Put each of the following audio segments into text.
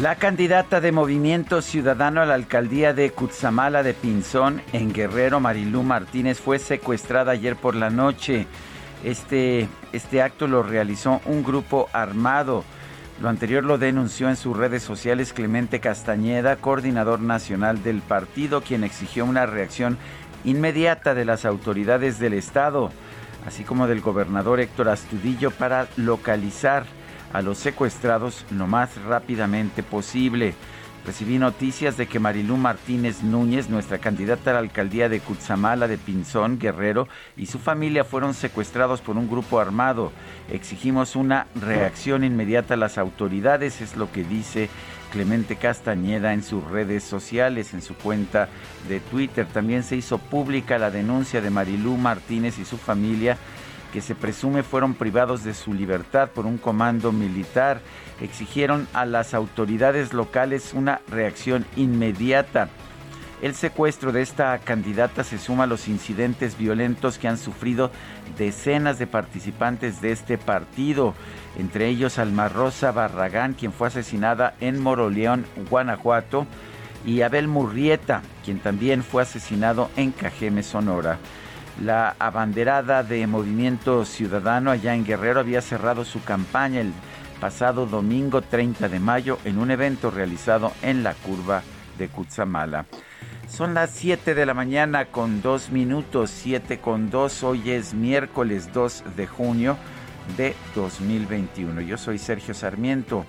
La candidata de Movimiento Ciudadano a la alcaldía de Cutzamala de Pinzón, en Guerrero, Marilú Martínez, fue secuestrada ayer por la noche. Este, este acto lo realizó un grupo armado. Lo anterior lo denunció en sus redes sociales Clemente Castañeda, coordinador nacional del partido, quien exigió una reacción inmediata de las autoridades del Estado, así como del gobernador Héctor Astudillo, para localizar a los secuestrados lo más rápidamente posible. Recibí noticias de que Marilú Martínez Núñez, nuestra candidata a la alcaldía de Cutzamala de Pinzón, Guerrero, y su familia fueron secuestrados por un grupo armado. Exigimos una reacción inmediata a las autoridades, es lo que dice Clemente Castañeda en sus redes sociales, en su cuenta de Twitter. También se hizo pública la denuncia de Marilú Martínez y su familia que se presume fueron privados de su libertad por un comando militar. Exigieron a las autoridades locales una reacción inmediata. El secuestro de esta candidata se suma a los incidentes violentos que han sufrido decenas de participantes de este partido, entre ellos Alma Rosa Barragán, quien fue asesinada en Moroleón, Guanajuato, y Abel Murrieta, quien también fue asesinado en Cajeme, Sonora. La abanderada de Movimiento Ciudadano allá en Guerrero había cerrado su campaña el pasado domingo 30 de mayo en un evento realizado en la curva de Cutzamala. Son las 7 de la mañana con 2 minutos, 7 con 2. Hoy es miércoles 2 de junio de 2021. Yo soy Sergio Sarmiento.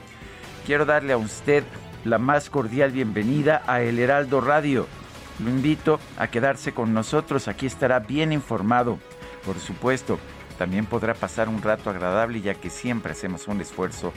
Quiero darle a usted la más cordial bienvenida a El Heraldo Radio lo invito a quedarse con nosotros, aquí estará bien informado, por supuesto. También podrá pasar un rato agradable ya que siempre hacemos un esfuerzo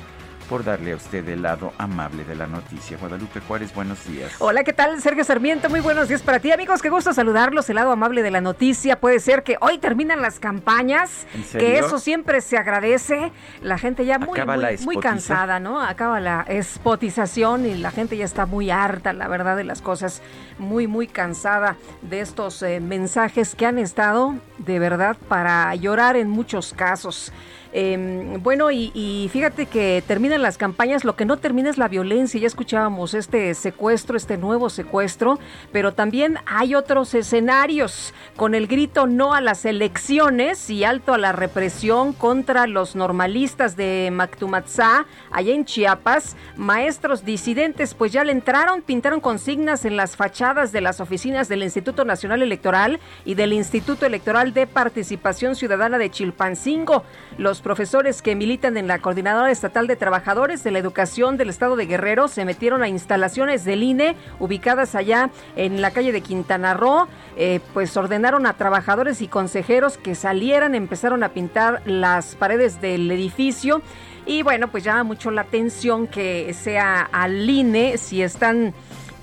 por darle a usted el lado amable de la noticia. Guadalupe Juárez, buenos días. Hola, ¿qué tal? Sergio Sarmiento, muy buenos días para ti, amigos. Qué gusto saludarlos. El lado amable de la noticia puede ser que hoy terminan las campañas, que eso siempre se agradece. La gente ya muy, muy, cansada, ¿no? Acaba la espotización y la gente ya está muy harta, la verdad, de las cosas. Muy, muy cansada de estos eh, mensajes que han estado de verdad para llorar en muchos casos. Em, bueno, y, fíjate que terminan las campañas, lo que no termina es la violencia. Ya escuchábamos este secuestro, este nuevo secuestro, pero también hay otros escenarios con el grito no a las elecciones y alto a la represión contra los normalistas de Mactumatzá, allá en Chiapas. Maestros disidentes, pues ya le entraron, pintaron consignas en las fachadas de las oficinas del Instituto Nacional Electoral y del Instituto Electoral de Participación Ciudadana de Chilpancingo. Los profesores que militan en la Coordinadora Estatal de Trabajadores de la Educación del Estado de Guerrero se metieron a instalaciones del INE ubicadas allá en la calle de Quintana Roo. Eh, pues ordenaron a trabajadores y consejeros que salieran, empezaron a pintar las paredes del edificio. Y bueno, pues llama mucho la atención que sea al INE si están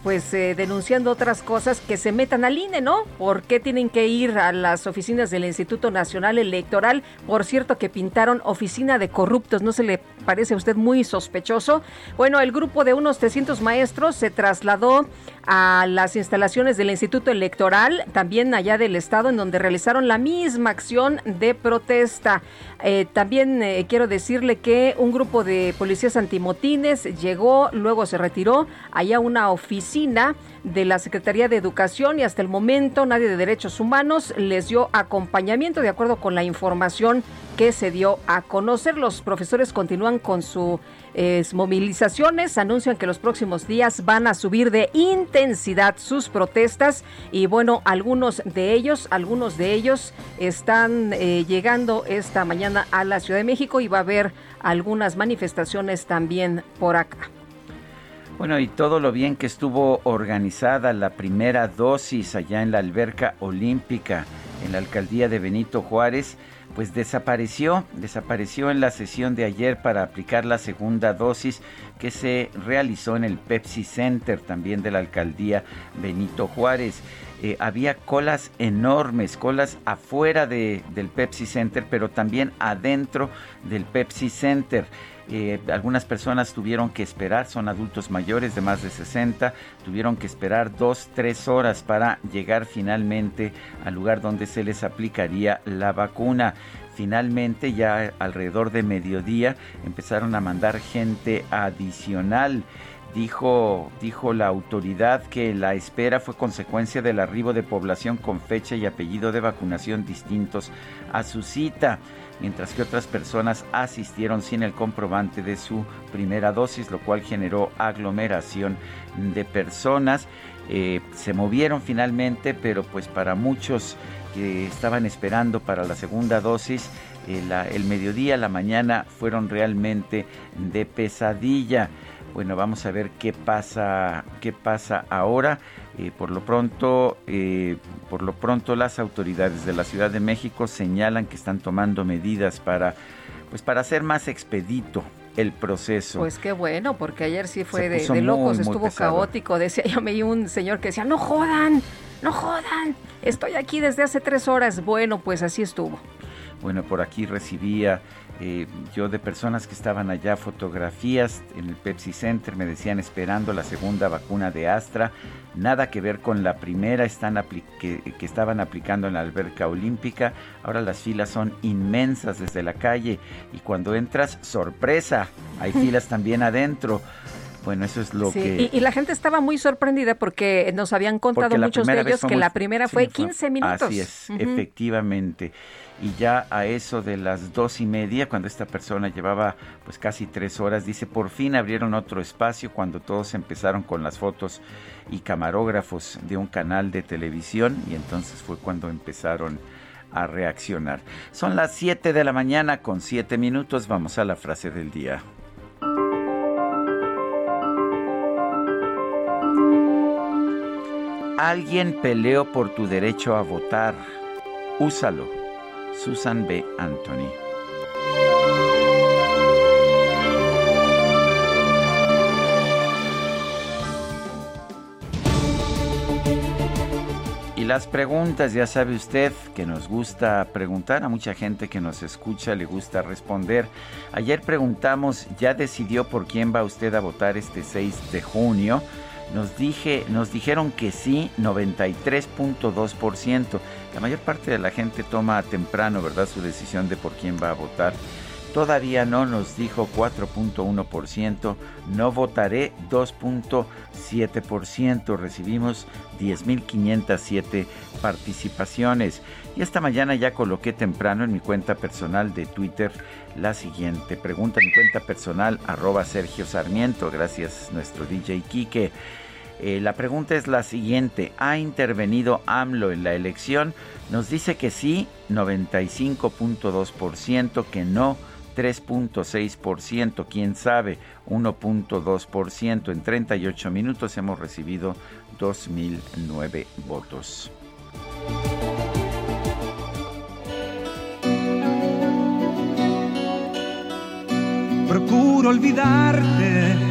pues eh, denunciando otras cosas que se metan al INE, ¿no? ¿Por qué tienen que ir a las oficinas del Instituto Nacional Electoral? Por cierto, que pintaron oficina de corruptos, ¿no se le parece a usted muy sospechoso? Bueno, el grupo de unos 300 maestros se trasladó a las instalaciones del Instituto Electoral, también allá del Estado, en donde realizaron la misma acción de protesta. Eh, también eh, quiero decirle que un grupo de policías antimotines llegó, luego se retiró allá una oficina de la Secretaría de Educación y hasta el momento nadie de Derechos Humanos les dio acompañamiento de acuerdo con la información que se dio a conocer. Los profesores continúan con sus movilizaciones, anuncian que los próximos días van a subir de intensidad sus protestas y bueno, algunos de ellos, algunos de ellos están eh, llegando esta mañana a la Ciudad de México y va a haber algunas manifestaciones también por acá. Bueno, y todo lo bien que estuvo organizada la primera dosis allá en la alberca olímpica en la alcaldía de Benito Juárez, pues desapareció, desapareció en la sesión de ayer para aplicar la segunda dosis que se realizó en el Pepsi Center también de la alcaldía Benito Juárez. Eh, había colas enormes, colas afuera de, del Pepsi Center, pero también adentro del Pepsi Center. Algunas personas tuvieron que esperar, son adultos mayores de más de 60, tuvieron que esperar dos, tres horas para llegar finalmente al lugar donde se les aplicaría la vacuna. Finalmente, ya alrededor de mediodía, empezaron a mandar gente adicional. Dijo, dijo la autoridad que la espera fue consecuencia del arribo de población con fecha y apellido de vacunación distintos a su cita mientras que otras personas asistieron sin el comprobante de su primera dosis, lo cual generó aglomeración de personas. Eh, se movieron finalmente, pero pues para muchos que estaban esperando para la segunda dosis, eh, el mediodía, la mañana fueron realmente de pesadilla. Bueno, vamos a ver qué pasa, qué pasa ahora. Eh, por lo pronto, eh, por lo pronto las autoridades de la Ciudad de México señalan que están tomando medidas para, pues, para hacer más expedito el proceso. Pues qué bueno, porque ayer sí fue de, locos, estuvo caótico. Decía, yo me un señor que decía, no jodan, no jodan, estoy aquí desde hace tres horas. Bueno, pues así estuvo. Bueno, por aquí recibía eh, yo de personas que estaban allá, fotografías en el Pepsi Center, me decían esperando la segunda vacuna de Astra, nada que ver con la primera están que, que, estaban aplicando en la alberca olímpica, ahora las filas son inmensas desde la calle y cuando entras, sorpresa, hay filas también adentro. Bueno, eso es lo que... Y, la gente estaba muy sorprendida porque nos habían contado muchos de ellos que la primera fue 15 minutos. Así es, efectivamente y ya a eso de las dos y media, cuando esta persona llevaba pues casi tres horas, dice, por fin abrieron otro espacio cuando todos empezaron con las fotos y camarógrafos de un canal de televisión y entonces fue cuando empezaron a reaccionar. Son las 7 de la mañana con 7 minutos, vamos a la frase del día. Alguien peleó por tu derecho a votar. Úsalo Susan B. Anthony. Y las preguntas, ya sabe usted que nos gusta preguntar, a mucha gente que nos escucha le gusta responder. Ayer preguntamos, ¿ya decidió por quién va usted a votar este 6 de junio? Nos, dije, nos dijeron que sí, 93.2%. La mayor parte de la gente toma temprano, ¿verdad?, su decisión de por quién va a votar. Todavía no nos dijo 4.1%, no votaré 2.7%, recibimos 10.507 participaciones. Y esta mañana ya coloqué temprano en mi cuenta personal de Twitter la siguiente pregunta, mi cuenta personal arroba Sergio Sarmiento, gracias nuestro DJ Quique. Eh, la pregunta es la siguiente, ¿ha intervenido AMLO en la elección? Nos dice que sí, 95.2%, que no, 3.6%, quién sabe, 1.2%. En 38 minutos hemos recibido 2.009 votos. Procuro olvidarte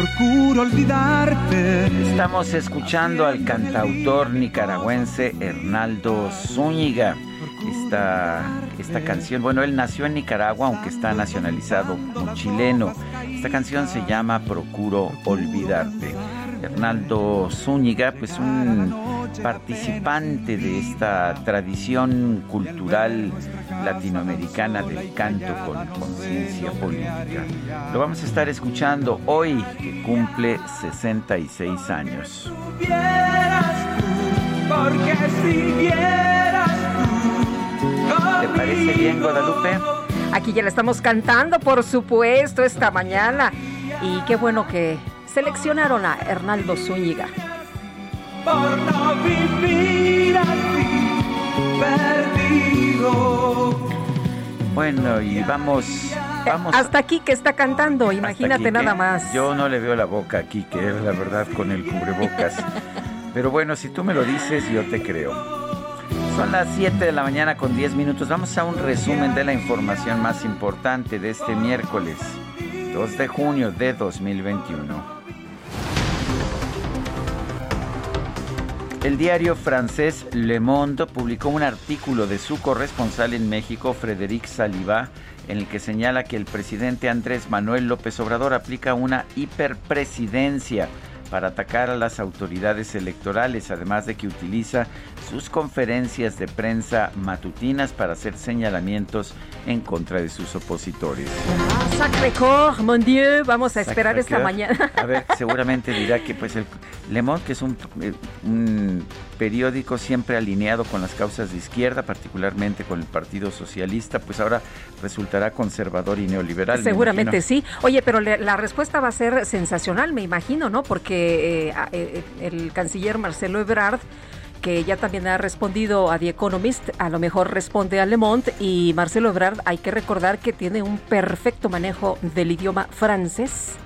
procuro olvidarte. Estamos escuchando al cantautor nicaragüense Hernaldo Zúñiga. Esta, esta canción, bueno, él nació en Nicaragua, aunque está nacionalizado como chileno. Esta canción se llama Procuro Olvidarte. Hernaldo Zúñiga, pues un participante de esta tradición cultural latinoamericana del canto con conciencia política. Lo vamos a estar escuchando hoy, que cumple 66 años. ¿Te parece bien, Guadalupe? Aquí ya la estamos cantando, por supuesto, esta mañana. Y qué bueno que seleccionaron a Hernaldo Zúñiga. Por no vivir así, perdido. Bueno, y vamos, vamos. Hasta aquí que está cantando, imagínate nada más. Yo no le veo la boca aquí, que es la verdad con el cubrebocas. Pero bueno, si tú me lo dices, yo te creo. Son las 7 de la mañana con 10 minutos. Vamos a un resumen de la información más importante de este miércoles, 2 de junio de 2021. El diario francés Le Monde publicó un artículo de su corresponsal en México, Frédéric Saliba, en el que señala que el presidente Andrés Manuel López Obrador aplica una hiperpresidencia para atacar a las autoridades electorales, además de que utiliza sus conferencias de prensa matutinas para hacer señalamientos en contra de sus opositores. Ah, mon Dieu, vamos a esperar esta mañana. A ver, seguramente dirá que pues el Le Monde, que es un, eh, un periódico siempre alineado con las causas de izquierda, particularmente con el Partido Socialista, pues ahora resultará conservador y neoliberal. Seguramente sí. Oye, pero la respuesta va a ser sensacional, me imagino, ¿no? Porque eh, eh, el canciller Marcelo Ebrard que ya también ha respondido a The Economist, a lo mejor responde a Le Monde y Marcelo Ebrard, hay que recordar que tiene un perfecto manejo del idioma francés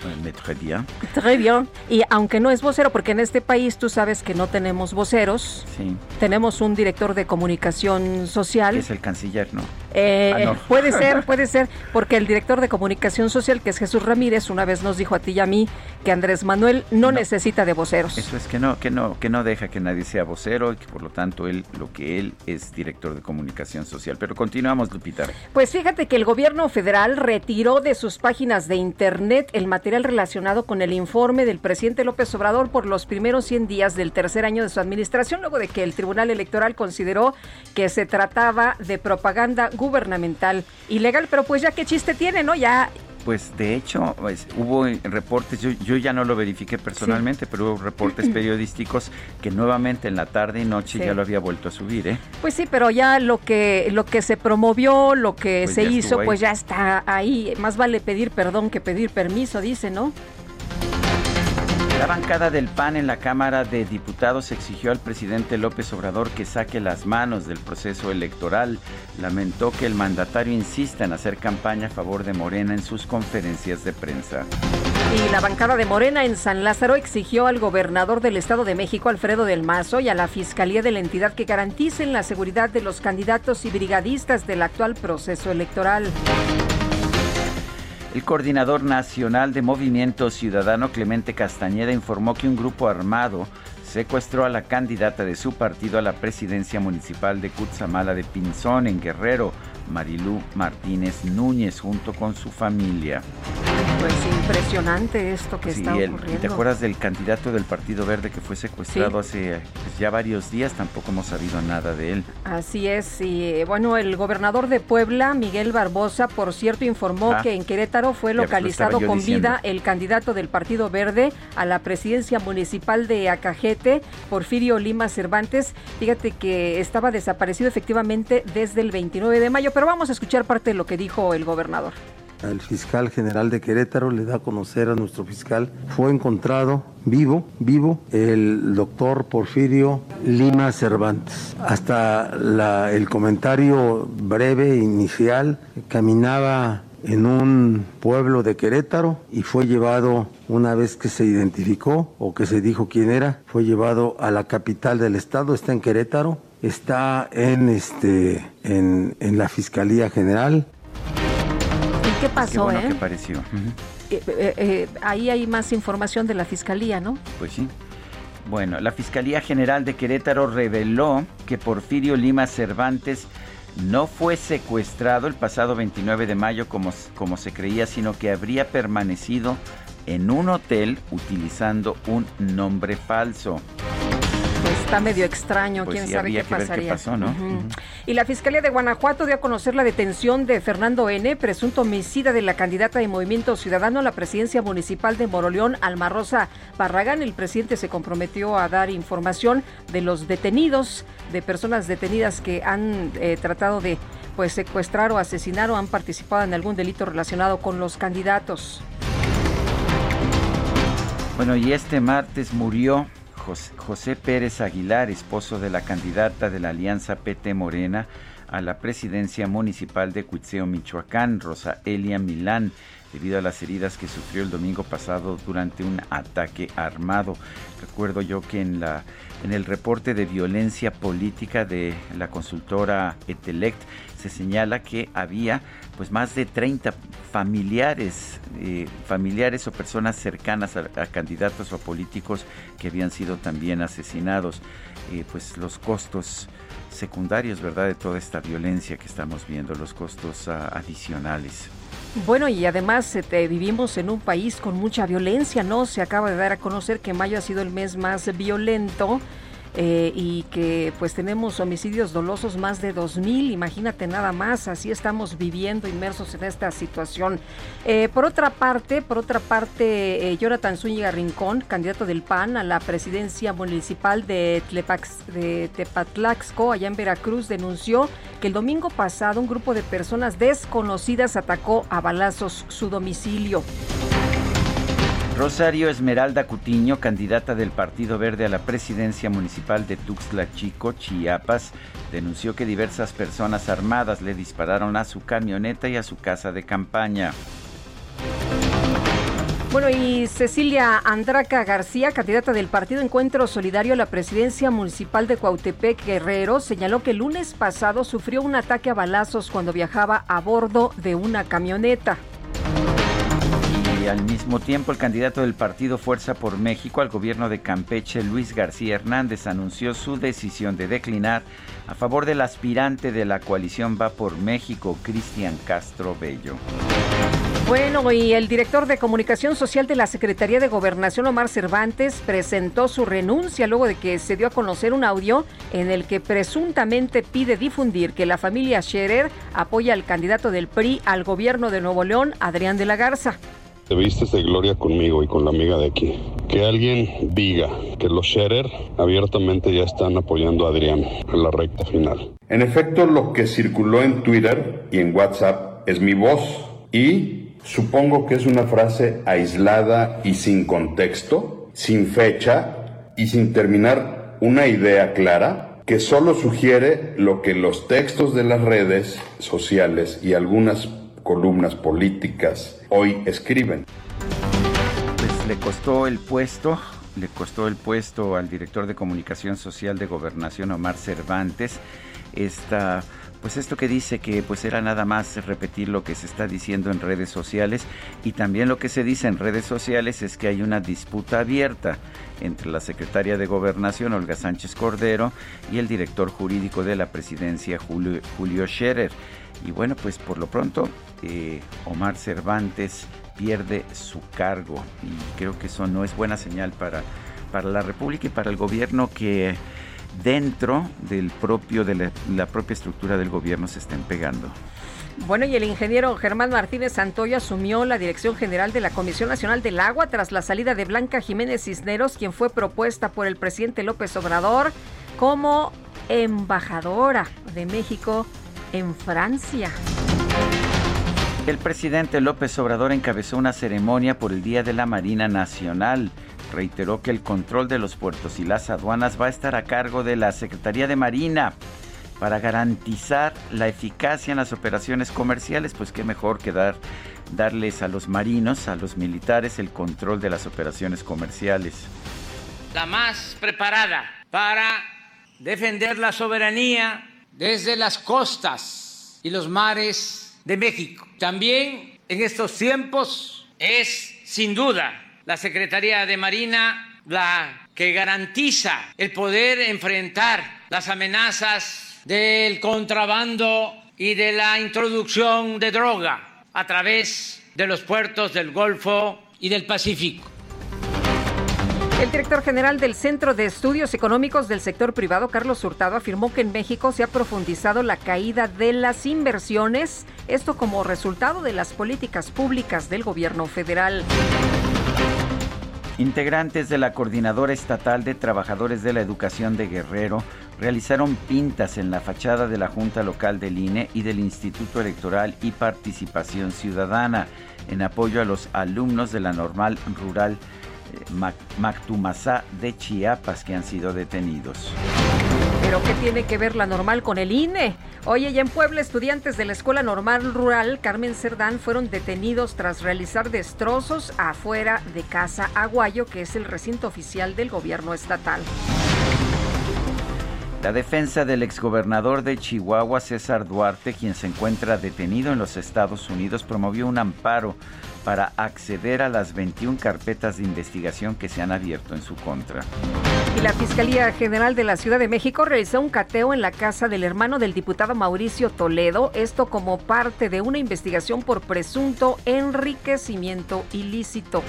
Très bien. Très bien. Y aunque no es vocero, porque en este país tú sabes que no tenemos voceros, sí. tenemos un director de comunicación social. es el canciller, ¿no? Eh, ah, puede ser, puede ser, porque el director de comunicación social, que es Jesús Ramírez, una vez nos dijo a ti y a mí que Andrés Manuel no, necesita de voceros. Eso es que no, que no, que no deja que nadie sea vocero y que por lo tanto él, lo que él es director de comunicación social. Pero continuamos, Lupita. Pues fíjate que el gobierno federal retiró de sus páginas de internet el material relacionado con el informe del presidente López Obrador por los primeros 100 días del tercer año de su administración, luego de que el Tribunal Electoral consideró que se trataba de propaganda gubernamental ilegal. Pero pues ya qué chiste tiene, ¿no? Ya pues de hecho pues, hubo reportes, yo, ya no lo verifiqué personalmente, pero hubo reportes periodísticos que nuevamente en la tarde y noche ya lo había vuelto a subir, ¿eh? Pues sí, pero ya lo que lo que se promovió, lo que pues se hizo, pues ya está ahí. Más vale pedir perdón que pedir permiso, dice, ¿no? La bancada del PAN en la Cámara de Diputados exigió al presidente López Obrador que saque las manos del proceso electoral. Lamentó que el mandatario insista en hacer campaña a favor de Morena en sus conferencias de prensa. Y la bancada de Morena en San Lázaro exigió al gobernador del Estado de México, Alfredo del Mazo, y a la Fiscalía de la entidad que garanticen la seguridad de los candidatos y brigadistas del actual proceso electoral. El coordinador nacional de Movimiento Ciudadano Clemente Castañeda informó que un grupo armado secuestró a la candidata de su partido a la presidencia municipal de Cutzamala de Pinzón, en Guerrero, Marilú Martínez Núñez, junto con su familia. Pues impresionante esto que está ocurriendo. ¿Te acuerdas del candidato del Partido Verde que fue secuestrado hace pues, ya varios días? Tampoco hemos sabido nada de él. Así es. Y eh, bueno, el gobernador de Puebla, Miguel Barbosa, por cierto, informó ah. que en Querétaro fue localizado con vida el candidato del Partido Verde a la presidencia municipal de Acajete, Porfirio Lima Cervantes. Fíjate que estaba desaparecido efectivamente desde el 29 de mayo, pero vamos a escuchar parte de lo que dijo el gobernador. El fiscal general de Querétaro le da a conocer a nuestro fiscal, fue encontrado vivo, vivo, el doctor Porfirio Lima Cervantes. Hasta el comentario breve inicial, caminaba en un pueblo de Querétaro y fue llevado, una vez que se identificó o que se dijo quién era, fue llevado a la capital del estado, está en Querétaro, está en, este, en, en la Fiscalía General qué pasó, qué bueno eh? pareció. ahí hay más información de la Fiscalía, ¿no? Pues sí. Bueno, la Fiscalía General de Querétaro reveló que Porfirio Lima Cervantes no fue secuestrado el pasado 29 de mayo como, como se creía, sino que habría permanecido en un hotel utilizando un nombre falso. Está medio extraño, pues quién sabe qué pasaría. pasó, ¿no? Y la Fiscalía de Guanajuato dio a conocer la detención de Fernando N., presunto homicida de la candidata de Movimiento Ciudadano a la presidencia municipal de Moroleón, Alma Rosa Barragán. El presidente se comprometió a dar información de los detenidos, de personas detenidas que han eh, tratado de pues secuestrar o asesinar o han participado en algún delito relacionado con los candidatos. Bueno, y este martes murió José, Pérez Aguilar, esposo de la candidata de la Alianza PT Morena a la presidencia municipal de Cuitzeo, Michoacán, Rosa Elia Milán, debido a las heridas que sufrió el domingo pasado durante un ataque armado. Recuerdo yo que en la en el reporte de violencia política de la consultora Etelect se señala que había pues más de 30 familiares, eh, familiares o personas cercanas a, candidatos o políticos que habían sido también asesinados. Eh, pues los costos secundarios, ¿verdad?, de toda esta violencia que estamos viendo, los costos ah, adicionales. Bueno, y además este, vivimos en un país con mucha violencia, ¿no? Se acaba de dar a conocer que mayo ha sido el mes más violento eh, y que pues tenemos homicidios dolosos más de 2.000, imagínate nada más, así estamos viviendo inmersos en esta situación. Eh, por otra parte, por otra parte, eh, Jonathan Zúñiga Rincón, candidato del PAN a la presidencia municipal de, de Tepatlaxco, allá en Veracruz, denunció que el domingo pasado un grupo de personas desconocidas atacó a balazos su domicilio. Rosario Esmeralda Cutiño, candidata del Partido Verde a la presidencia municipal de Tuxtla Chico, Chiapas, denunció que diversas personas armadas le dispararon a su camioneta y a su casa de campaña. Bueno, y Cecilia Andraca García, candidata del Partido Encuentro Solidario a la presidencia municipal de Cuautepec, Guerrero, señaló que el lunes pasado sufrió un ataque a balazos cuando viajaba a bordo de una camioneta al mismo tiempo el candidato del partido Fuerza por México al gobierno de Campeche, Luis García Hernández, anunció su decisión de declinar a favor del aspirante de la coalición Va por México, Cristian Castro Bello. Bueno, y el director de comunicación social de la Secretaría de Gobernación, Omar Cervantes, presentó su renuncia luego de que se dio a conocer un audio en el que presuntamente pide difundir que la familia Scherer apoya al candidato del PRI al gobierno de Nuevo León, Adrián de la Garza. Te vistes de gloria conmigo y con la amiga de aquí. Que alguien diga que los Scherer abiertamente ya están apoyando a Adrián en la recta final. En efecto, lo que circuló en Twitter y en WhatsApp es mi voz y supongo que es una frase aislada y sin contexto, sin fecha y sin terminar una idea clara que solo sugiere lo que los textos de las redes sociales y algunas columnas políticas hoy escriben. Pues le costó el puesto, le costó el puesto al director de comunicación social de Gobernación Omar Cervantes esta pues esto que dice que pues era nada más repetir lo que se está diciendo en redes sociales y también lo que se dice en redes sociales es que hay una disputa abierta entre la secretaria de Gobernación Olga Sánchez Cordero y el director jurídico de la presidencia Julio, Julio Scherer. Y bueno, pues por lo pronto eh, Omar Cervantes pierde su cargo y creo que eso no es buena señal para, para la República y para el gobierno que dentro del propio de la, propia estructura del gobierno se estén pegando. Bueno, y el ingeniero Germán Martínez Santoyo asumió la dirección general de la Comisión Nacional del Agua tras la salida de Blanca Jiménez Cisneros, quien fue propuesta por el presidente López Obrador como embajadora de México en Francia. El presidente López Obrador encabezó una ceremonia por el Día de la Marina Nacional. Reiteró que el control de los puertos y las aduanas va a estar a cargo de la Secretaría de Marina para garantizar la eficacia en las operaciones comerciales, pues qué mejor que dar, darles a los marinos, a los militares, el control de las operaciones comerciales. La más preparada para defender la soberanía desde las costas y los mares de México. También en estos tiempos es sin duda la Secretaría de Marina la que garantiza el poder enfrentar las amenazas del contrabando y de la introducción de droga a través de los puertos del Golfo y del Pacífico. El director general del Centro de Estudios Económicos del Sector Privado, Carlos Hurtado, afirmó que en México se ha profundizado la caída de las inversiones, esto como resultado de las políticas públicas del gobierno federal. Integrantes de la Coordinadora Estatal de Trabajadores de la Educación de Guerrero realizaron pintas en la fachada de la Junta Local del INE y del Instituto Electoral y Participación Ciudadana en apoyo a los alumnos de la Normal Rural Mactumasá de Chiapas que han sido detenidos. ¿Pero qué tiene que ver la normal con el INE? Oye, y en Puebla, estudiantes de la Escuela Normal Rural Carmen Cerdán fueron detenidos tras realizar destrozos afuera de Casa Aguayo, que es el recinto oficial del gobierno estatal. La defensa del exgobernador de Chihuahua, César Duarte, quien se encuentra detenido en los Estados Unidos, promovió un amparo para acceder a las 21 carpetas de investigación que se han abierto en su contra. Y la Fiscalía General de la Ciudad de México realizó un cateo en la casa del hermano del diputado Mauricio Toledo, esto como parte de una investigación por presunto enriquecimiento ilícito.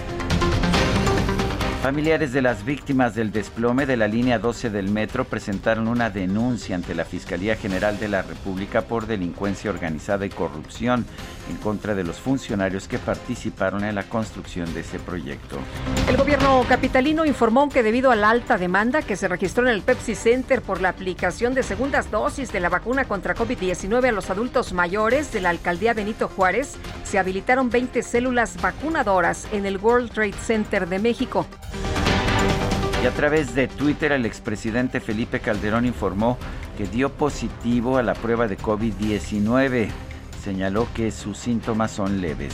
Familiares de las víctimas del desplome de la línea 12 del metro presentaron una denuncia ante la Fiscalía General de la República por delincuencia organizada y corrupción en contra de los funcionarios que participaron en la construcción de ese proyecto. El gobierno capitalino informó que debido a la alta demanda que se registró en el Pepsi Center por la aplicación de segundas dosis de la vacuna contra COVID-19 a los adultos mayores de la alcaldía Benito Juárez, se habilitaron 20 células vacunadoras en el World Trade Center de México. Y a través de Twitter, el expresidente Felipe Calderón informó que dio positivo a la prueba de COVID-19. Señaló que sus síntomas son leves.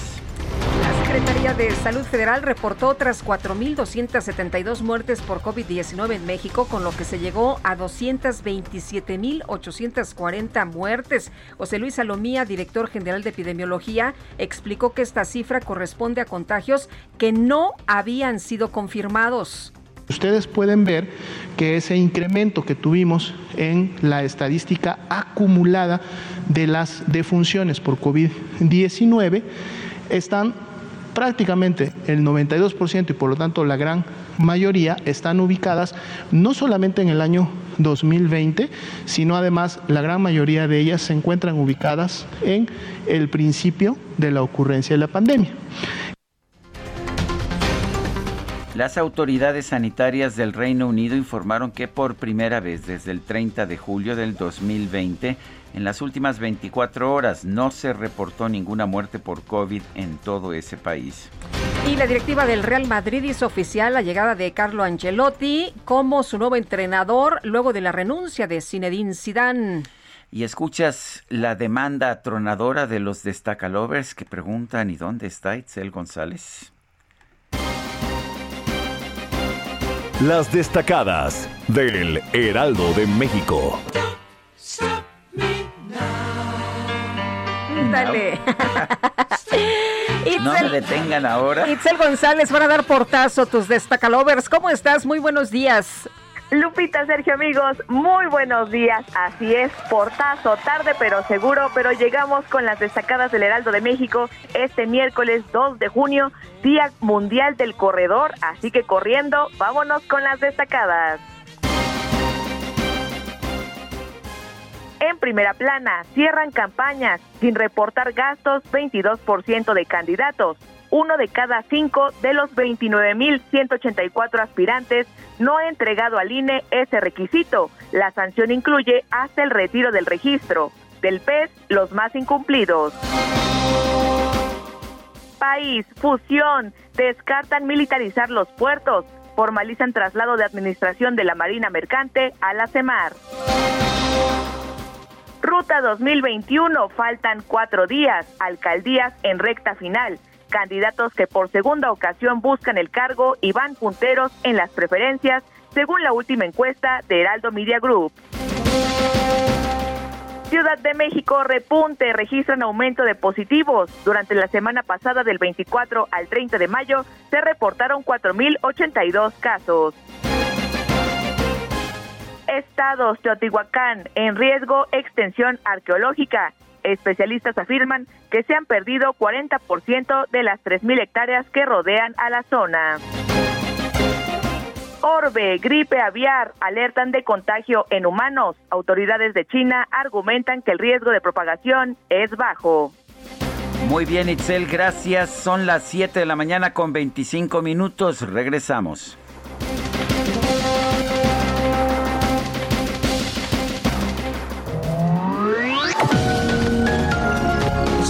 Secretaría de Salud Federal reportó otras 4.272 muertes por COVID-19 en México, con lo que se llegó a 227.840 muertes. José Luis Salomía, director general de epidemiología, explicó que esta cifra corresponde a contagios que no habían sido confirmados. Ustedes pueden ver que ese incremento que tuvimos en la estadística acumulada de las defunciones por COVID-19 están prácticamente el 92% y por lo tanto la gran mayoría están ubicadas no solamente en el año 2020, sino además la gran mayoría de ellas se encuentran ubicadas en el principio de la ocurrencia de la pandemia. Las autoridades sanitarias del Reino Unido informaron que por primera vez desde el 30 de julio del 2020, en las últimas 24 horas no se reportó ninguna muerte por COVID en todo ese país. Y la directiva del Real Madrid hizo oficial la llegada de Carlo Ancelotti como su nuevo entrenador luego de la renuncia de Zinedine Zidane. Y escuchas la demanda tronadora de los destacalovers que preguntan ¿y dónde está Itzel González? Las destacadas del Heraldo de México. No me detengan ahora. Itzel González van a dar portazo tus destacalovers. ¿Cómo estás? Muy buenos días. Lupita, Sergio, amigos, muy buenos días. Así es, portazo, tarde pero seguro, pero llegamos con las destacadas del Heraldo de México este miércoles 2 de junio, Día Mundial del Corredor. Así que corriendo, vámonos con las destacadas. En primera plana, cierran campañas sin reportar gastos 22% de candidatos uno de cada cinco de los 29.184 aspirantes no ha entregado al INE ese requisito. La sanción incluye hasta el retiro del registro. Del PES, los más incumplidos. País, fusión, descartan militarizar los puertos, formalizan traslado de administración de la Marina Mercante a la CEMAR. Ruta 2021, faltan cuatro días, alcaldías en recta final candidatos que por segunda ocasión buscan el cargo y van punteros en las preferencias, según la última encuesta de Heraldo Media Group. Ciudad de México repunte, registran aumento de positivos. Durante la semana pasada del 24 al 30 de mayo se reportaron 4.082 casos. Estados Teotihuacán en riesgo extensión arqueológica. Especialistas afirman que se han perdido 40% de las 3.000 hectáreas que rodean a la zona. Orbe, gripe aviar, alertan de contagio en humanos. Autoridades de China argumentan que el riesgo de propagación es bajo. Muy bien, Itzel, gracias. Son las 7 de la mañana con 25 minutos. Regresamos.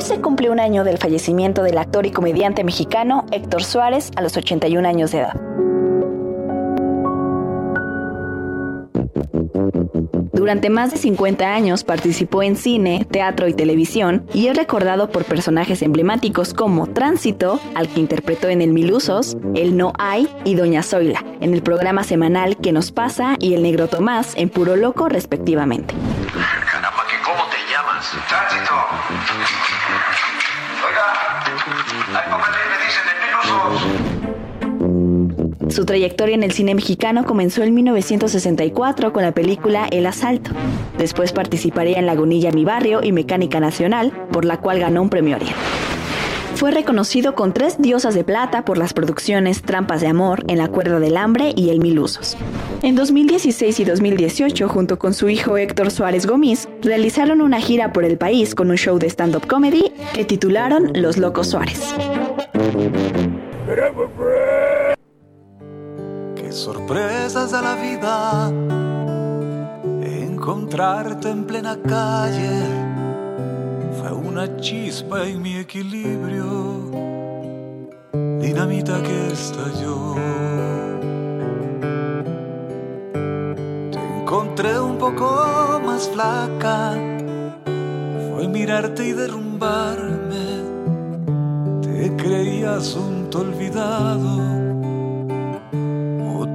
Se cumple un año del fallecimiento del actor y comediante mexicano Héctor Suárez a los 81 años de edad. Durante más de 50 años participó en cine, teatro y televisión y es recordado por personajes emblemáticos como Tránsito, al que interpretó en El Milusos, El No Hay y Doña Zoila, en el programa semanal ¿Qué nos pasa? y El Negro Tomás en Puro Loco respectivamente. Su trayectoria en el cine mexicano comenzó en 1964 con la película El Asalto. Después participaría en Lagunilla Mi Barrio y Mecánica Nacional, por la cual ganó un premio Ariel. Fue reconocido con tres diosas de plata por las producciones Trampas de Amor, En la cuerda del hambre y El Mil Usos. En 2016 y 2018, junto con su hijo Héctor Suárez Gómez, realizaron una gira por el país con un show de stand-up comedy que titularon Los Locos Suárez. Sorpresas de la vida encontrarte en plena calle una chispa en mi equilibrio, dinamita que estalló. Te encontré un poco más flaca, fue mirarte y derrumbarme. Te creí asunto olvidado,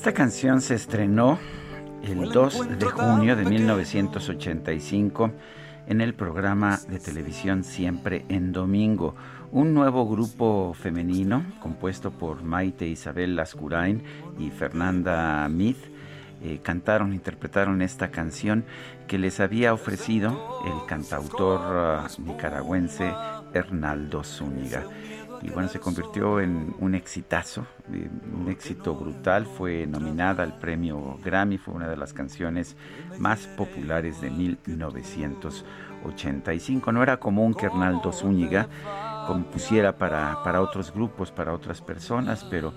Esta canción se estrenó el 2 de junio de 1985 en el programa de televisión Siempre en Domingo. Un nuevo grupo femenino compuesto por Maite Isabel Lascurain y Fernanda Mith eh, cantaron, interpretaron esta canción que les había ofrecido el cantautor ah, nicaragüense Hernaldo Zúñiga y bueno, se convirtió en un exitazo, eh, un éxito brutal, fue nominada al premio Grammy, fue una de las canciones más populares de 1985. No era común que Hernaldo Zúñiga compusiera para, para otros grupos, para otras personas, pero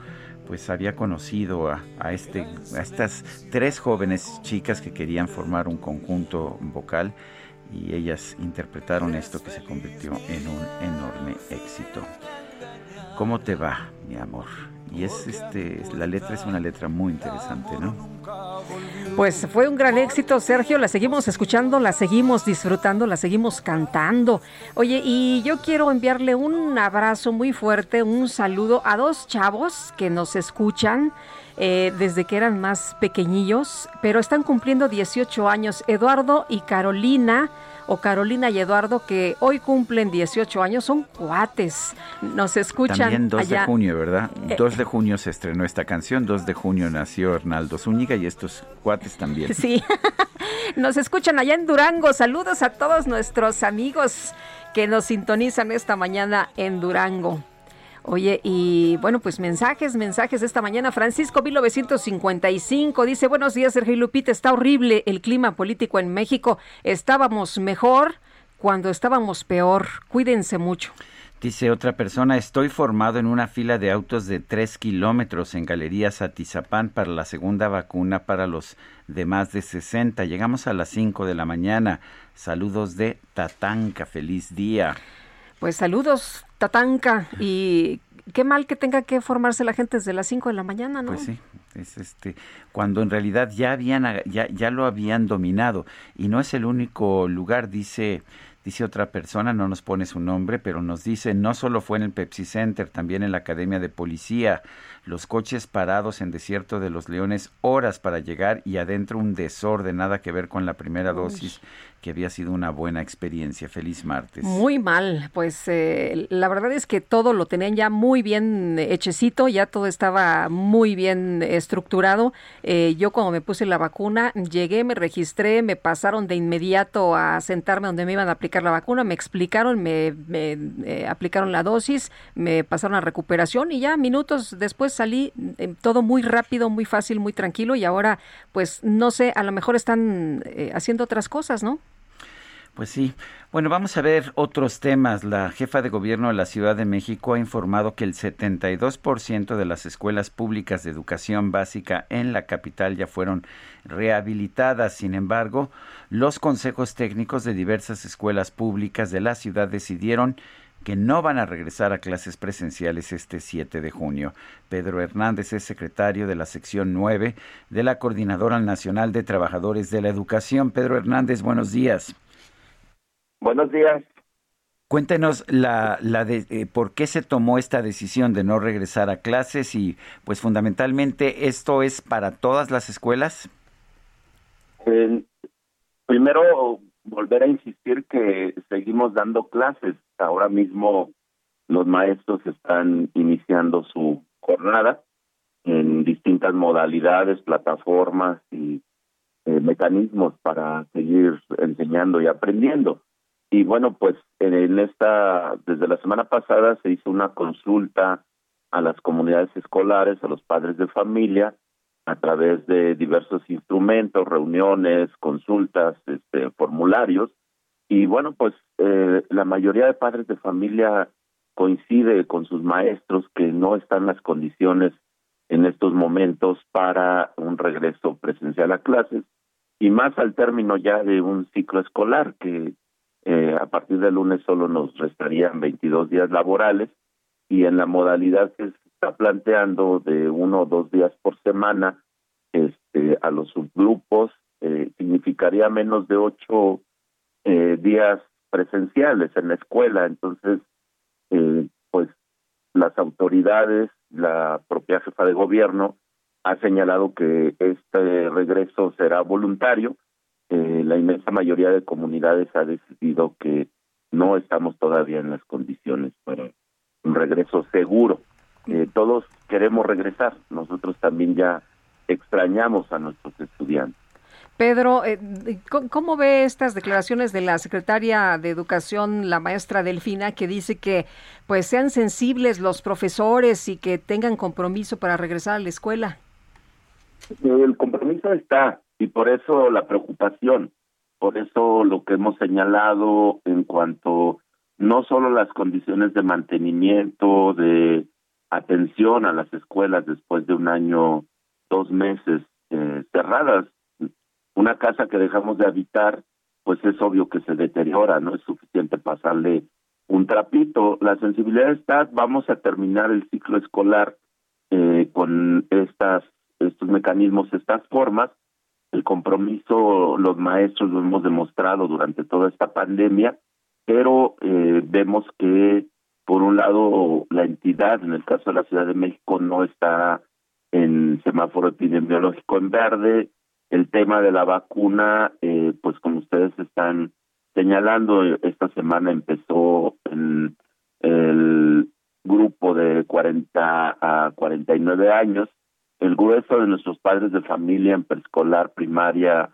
pues había conocido a, a, este, a estas tres jóvenes chicas que querían formar un conjunto vocal y ellas interpretaron esto que se convirtió en un enorme éxito. ¿Cómo te va, mi amor? Y es este, la letra es una letra muy interesante, ¿no? Pues fue un gran éxito, Sergio. La seguimos escuchando, la seguimos disfrutando, la seguimos cantando. Oye, y yo quiero enviarle un abrazo muy fuerte, un saludo a dos chavos que nos escuchan eh, desde que eran más pequeñillos, pero están cumpliendo 18 años. Eduardo y Carolina o Carolina y Eduardo, que hoy cumplen 18 años, son cuates. Nos escuchan. También 2 de junio, ¿verdad? 2 eh, de junio se estrenó esta canción, 2 de junio nació Hernaldo Zúñiga y estos cuates también. Sí, nos escuchan allá en Durango. Saludos a todos nuestros amigos que nos sintonizan esta mañana en Durango. Oye, y bueno, pues mensajes, mensajes esta mañana. Francisco 1955 dice, buenos días, Sergio Lupita, está horrible el clima político en México. Estábamos mejor cuando estábamos peor. Cuídense mucho. Dice otra persona, estoy formado en una fila de autos de tres kilómetros en Galerías Atizapán para la segunda vacuna para los de más de 60. Llegamos a las 5 de la mañana. Saludos de Tatanca. Feliz día. Pues saludos, Tatanca, y qué mal que tenga que formarse la gente desde las 5 de la mañana, ¿no? Pues sí, es este, cuando en realidad ya habían, ya, ya lo habían dominado, y no es el único lugar, dice, dice otra persona, no nos pone su nombre, pero nos dice, no solo fue en el Pepsi Center, también en la Academia de Policía, los coches parados en Desierto de los Leones, horas para llegar y adentro un desorden, nada que ver con la primera dosis que había sido una buena experiencia. Feliz martes. Muy mal, pues eh, la verdad es que todo lo tenían ya muy bien hechecito, ya todo estaba muy bien estructurado. Eh, yo cuando me puse la vacuna, llegué, me registré, me pasaron de inmediato a sentarme donde me iban a aplicar la vacuna, me explicaron, me, eh, aplicaron la dosis, me pasaron a recuperación y ya minutos después salí todo muy rápido, muy fácil, muy tranquilo y ahora pues no sé, a lo mejor están haciendo otras cosas, ¿no? Pues sí. Bueno, vamos a ver otros temas. La jefa de gobierno de la Ciudad de México ha informado que el 72% de las escuelas públicas de educación básica en la capital ya fueron rehabilitadas. Sin embargo, los consejos técnicos de diversas escuelas públicas de la ciudad decidieron que no van a regresar a clases presenciales este 7 de junio. Pedro Hernández es secretario de la sección 9 de la Coordinadora Nacional de Trabajadores de la Educación. Pedro Hernández, buenos días. Buenos días. Cuéntenos la, la de, eh, por qué se tomó esta decisión de no regresar a clases y pues fundamentalmente esto es para todas las escuelas. primero volver a insistir que seguimos dando clases. Ahora mismo los maestros están iniciando su jornada en distintas modalidades, plataformas y eh, mecanismos para seguir enseñando y aprendiendo. Y bueno, pues en esta, desde la semana pasada se hizo una consulta a las comunidades escolares, a los padres de familia, a través de diversos instrumentos, reuniones, consultas, este, formularios. Y bueno, pues eh, la mayoría de padres de familia coincide con sus maestros que no están las condiciones en estos momentos para un regreso presencial a clases y más al término ya de un ciclo escolar que eh, a partir del lunes solo nos restarían 22 días laborales y en la modalidad que se está planteando de uno o dos días por semana este, a los subgrupos eh, significaría menos de ocho eh, días presenciales en la escuela. Entonces, eh, pues las autoridades, la propia jefa de gobierno ha señalado que este regreso será voluntario la inmensa mayoría de comunidades ha decidido que no estamos todavía en las condiciones para un regreso seguro. Eh, todos queremos regresar, nosotros también ya extrañamos a nuestros estudiantes. Pedro, eh, ¿cómo ve estas declaraciones de la secretaria de Educación, la maestra Delfina, que dice que pues sean sensibles los profesores y que tengan compromiso para regresar a la escuela? El compromiso está, y por eso la preocupación, por eso lo que hemos señalado en cuanto no solo las condiciones de mantenimiento, de atención a las escuelas después de un año, dos meses eh, cerradas, una casa que dejamos de habitar, pues es obvio que se deteriora, no es suficiente pasarle un trapito. La sensibilidad está, vamos a terminar el ciclo escolar eh, con estas estos mecanismos, estas formas, el compromiso los maestros lo hemos demostrado durante toda esta pandemia, pero eh, vemos que por un lado la entidad, en el caso de la Ciudad de México, no está en semáforo epidemiológico en verde. El tema de la vacuna, eh, pues como ustedes están señalando, esta semana empezó en el grupo de 40 a 49 años. El grueso de nuestros padres de familia en preescolar, primaria,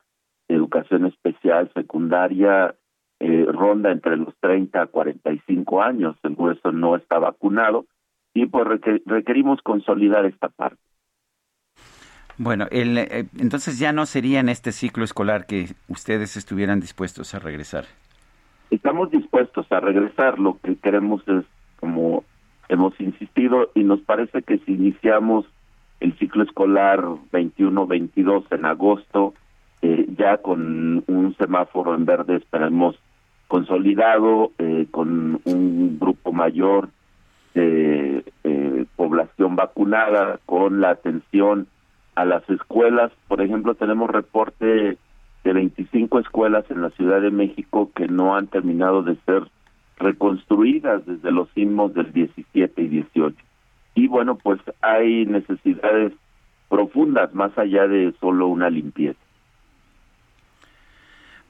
educación especial, secundaria, eh, ronda entre los 30 a 45 años. El grueso no está vacunado y pues requerimos consolidar esta parte. Bueno, el, eh, entonces ya no sería en este ciclo escolar que ustedes estuvieran dispuestos a regresar. Estamos dispuestos a regresar. Lo que queremos es, como hemos insistido, y nos parece que si iniciamos el ciclo escolar 21-22 en agosto, eh, ya con un semáforo en verde esperemos consolidado, eh, con un grupo mayor de población vacunada, con la atención a las escuelas. Por ejemplo, tenemos reporte de 25 escuelas en la Ciudad de México que no han terminado de ser reconstruidas desde los sismos del 17 y 18. Y bueno, pues hay necesidades profundas más allá de solo una limpieza.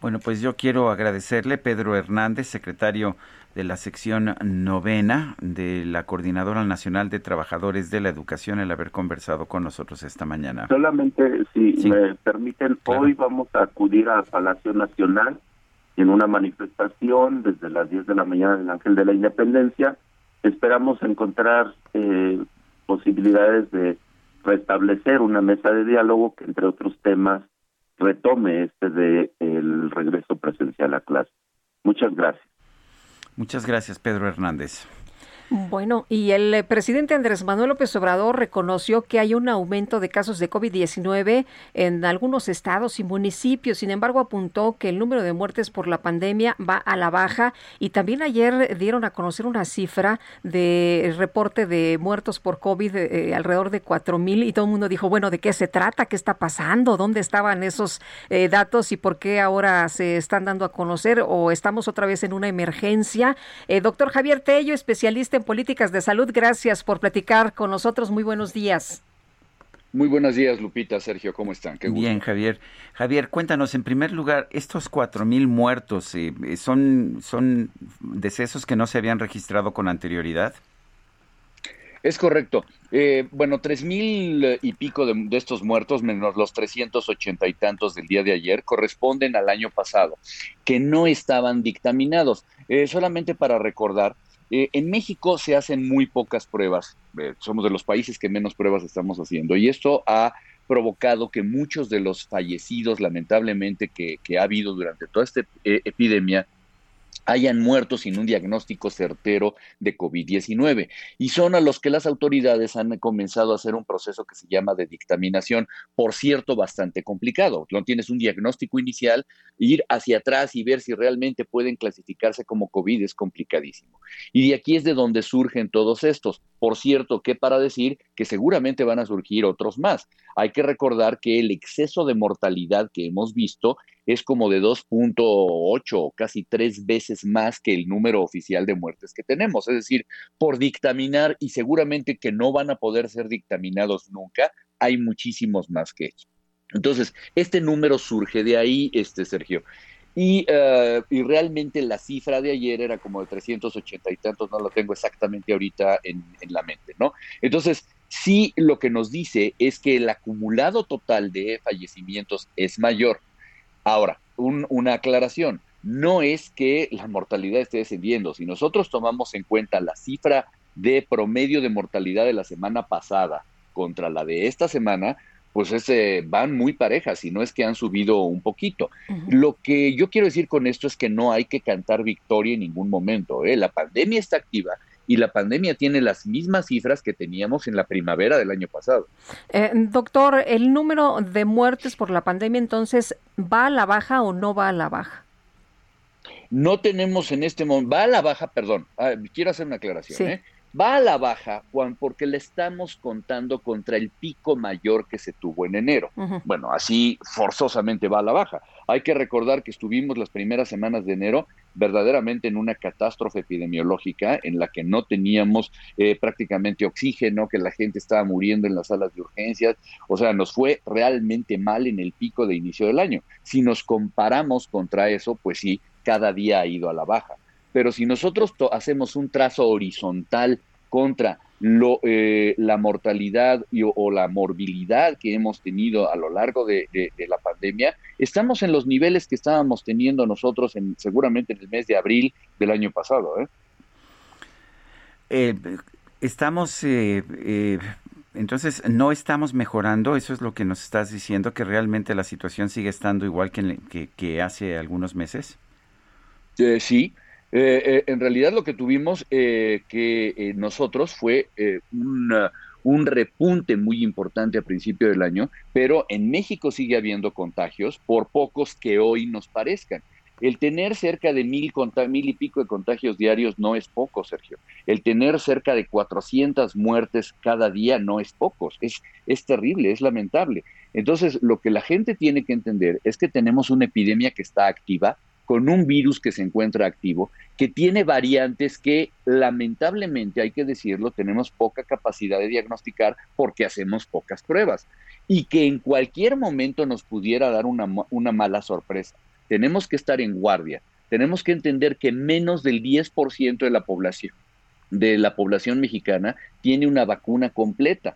Bueno, pues yo quiero agradecerle Pedro Hernández, secretario de la sección novena de la Coordinadora Nacional de Trabajadores de la Educación el haber conversado con nosotros esta mañana. Solamente, si me permiten, hoy vamos a acudir a Palacio Nacional en una manifestación desde las 10 de la mañana en el Ángel de la Independencia. Esperamos encontrar eh, posibilidades de restablecer una mesa de diálogo que, entre otros temas, retome este de el regreso presencial a clase. Muchas gracias. Muchas gracias, Pedro Hernández. Bueno, y el eh, presidente Andrés Manuel López Obrador reconoció que hay un aumento de casos de COVID-19 en algunos estados y municipios. Sin embargo, apuntó que el número de muertes por la pandemia va a la baja y también ayer dieron a conocer una cifra de reporte de muertos por COVID eh, alrededor de cuatro mil y todo el mundo dijo, bueno, ¿de qué se trata? ¿Qué está pasando? ¿Dónde estaban esos eh, datos y por qué ahora se están dando a conocer o estamos otra vez en una emergencia? doctor Javier Tello, especialista políticas de salud. Gracias por platicar con nosotros. Muy buenos días. Muy buenos días, Lupita, Sergio, ¿cómo están? Bien, Javier. Javier, cuéntanos, en primer lugar, estos cuatro mil muertos, eh, ¿son, ¿son decesos que no se habían registrado con anterioridad? Es correcto. Eh, bueno, tres mil y pico de, estos muertos, menos los 380 y tantos del día de ayer, corresponden al año pasado, que no estaban dictaminados. Eh, solamente para recordar, eh, en México se hacen muy pocas pruebas, eh, somos de los países que menos pruebas estamos haciendo y esto ha provocado que muchos de los fallecidos, lamentablemente, que, que ha habido durante toda esta eh, epidemia, hayan muerto sin un diagnóstico certero de COVID-19. Y son a los que las autoridades han comenzado a hacer un proceso que se llama de dictaminación, por cierto, bastante complicado. No tienes un diagnóstico inicial, ir hacia atrás y ver si realmente pueden clasificarse como COVID es complicadísimo. Y de aquí es de donde surgen todos estos. Por cierto, que para decir que seguramente van a surgir otros más. Hay que recordar que el exceso de mortalidad que hemos visto es como de 2.8 o casi tres veces más que el número oficial de muertes que tenemos. Es decir, por dictaminar y seguramente que no van a poder ser dictaminados nunca, hay muchísimos más que eso. Entonces, este número surge de ahí, este Sergio. Y, eh, y, realmente la cifra de ayer era como de 380 y tantos, no lo tengo exactamente ahorita en, en, la mente, ¿no? Entonces, sí lo que nos dice es que el acumulado total de fallecimientos es mayor. Ahora, una aclaración, no es que la mortalidad esté descendiendo. Si nosotros tomamos en cuenta la cifra de promedio de mortalidad de la semana pasada contra la de esta semana, pues ese, van muy parejas, y no es que han subido un poquito. Lo que yo quiero decir con esto es que no hay que cantar victoria en ningún momento. ¿eh? La pandemia está activa y la pandemia tiene las mismas cifras que teníamos en la primavera del año pasado. Eh, doctor, ¿el número de muertes por la pandemia entonces va a la baja o no va a la baja? No tenemos en este momento, va a la baja, perdón, ah, quiero hacer una aclaración, ¿eh? Va a la baja, Juan, porque le estamos contando contra el pico mayor que se tuvo en enero. Bueno, así forzosamente va a la baja. Hay que recordar que estuvimos las primeras semanas de enero verdaderamente en una catástrofe epidemiológica en la que no teníamos eh, prácticamente oxígeno, que la gente estaba muriendo en las salas de urgencias, o sea, nos fue realmente mal en el pico de inicio del año. Si nos comparamos contra eso, pues sí, cada día ha ido a la baja. Pero si nosotros hacemos un trazo horizontal contra lo, eh, la mortalidad o la morbilidad que hemos tenido a lo largo de, la pandemia, estamos en los niveles que estábamos teniendo nosotros en, seguramente en el mes de abril del año pasado. ¿eh? Eh, estamos, entonces, no estamos mejorando, eso es lo que nos estás diciendo, que realmente la situación sigue estando igual que, que hace algunos meses. sí, eh, eh, en realidad lo que tuvimos eh, que nosotros fue un repunte muy importante a principio del año, pero en México sigue habiendo contagios, por pocos que hoy nos parezcan. El tener cerca de mil, mil y pico de contagios diarios no es poco, Sergio. El tener cerca de 400 muertes cada día no es poco. Es, es terrible, es lamentable. Entonces, lo que la gente tiene que entender es que tenemos una epidemia que está activa, con un virus que se encuentra activo, que tiene variantes que lamentablemente, hay que decirlo, tenemos poca capacidad de diagnosticar porque hacemos pocas pruebas y que en cualquier momento nos pudiera dar una, una mala sorpresa. Tenemos que estar en guardia, tenemos que entender que menos del 10% de la población de la población mexicana tiene una vacuna completa.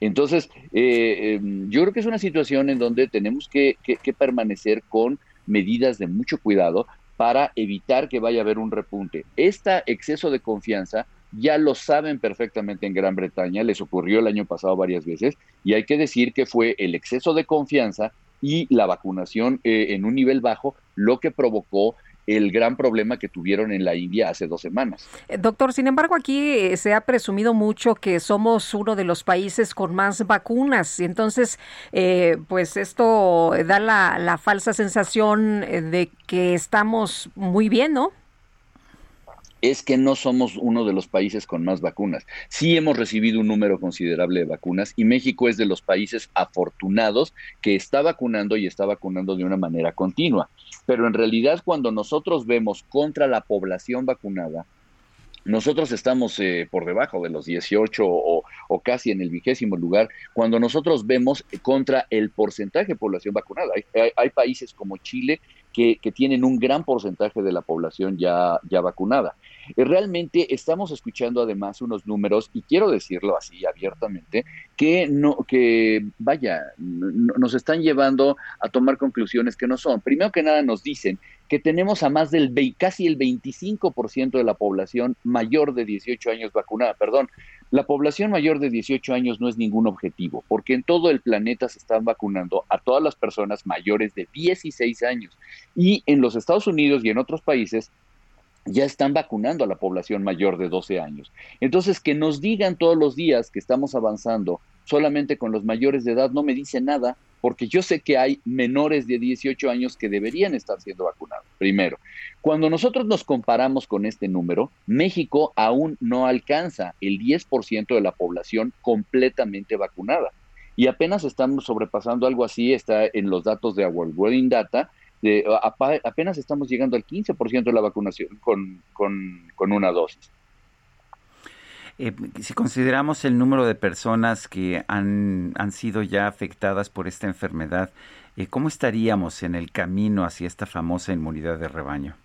Entonces, eh, em, yo creo que es una situación en donde tenemos que permanecer con medidas de mucho cuidado para evitar que vaya a haber un repunte. Este exceso de confianza ya lo saben perfectamente en Gran Bretaña, les ocurrió el año pasado varias veces, y hay que decir que fue el exceso de confianza y la vacunación eh, en un nivel bajo lo que provocó el gran problema que tuvieron en la India hace dos semanas. Eh, doctor, sin embargo, aquí eh, se ha presumido mucho que somos uno de los países con más vacunas y entonces, eh, pues esto da la, la falsa sensación de que estamos muy bien, ¿no? Es que no somos uno de los países con más vacunas. Sí hemos recibido un número considerable de vacunas y México es de los países afortunados que está vacunando y está vacunando de una manera continua. Pero en realidad cuando nosotros vemos contra la población vacunada, nosotros estamos eh, por debajo de los 18 o, casi en el vigésimo lugar cuando nosotros vemos contra el porcentaje de población vacunada. Hay, países como Chile que, que, tienen un gran porcentaje de la población ya, ya vacunada. Realmente estamos escuchando además unos números, y quiero decirlo así abiertamente, que no, que vaya, nos están llevando a tomar conclusiones que no son. Primero que nada nos dicen que tenemos a más del casi el 25% de la población mayor de 18 años vacunada. Perdón, la población mayor de 18 años no es ningún objetivo, porque en todo el planeta se están vacunando a todas las personas mayores de 16 años. Y en los Estados Unidos y en otros países ya están vacunando a la población mayor de 12 años. Entonces, que nos digan todos los días que estamos avanzando solamente con los mayores de edad no me dice nada, porque yo sé que hay menores de 18 años que deberían estar siendo vacunados. Primero, cuando nosotros nos comparamos con este número, México aún no alcanza el 10% de la población completamente vacunada. Y apenas estamos sobrepasando algo así, está en los datos de World Wedding Data, apenas estamos llegando al 15% de la vacunación con, con, una dosis. Eh, si consideramos el número de personas que han, han sido ya afectadas por esta enfermedad, eh, ¿cómo estaríamos en el camino hacia esta famosa inmunidad de rebaño?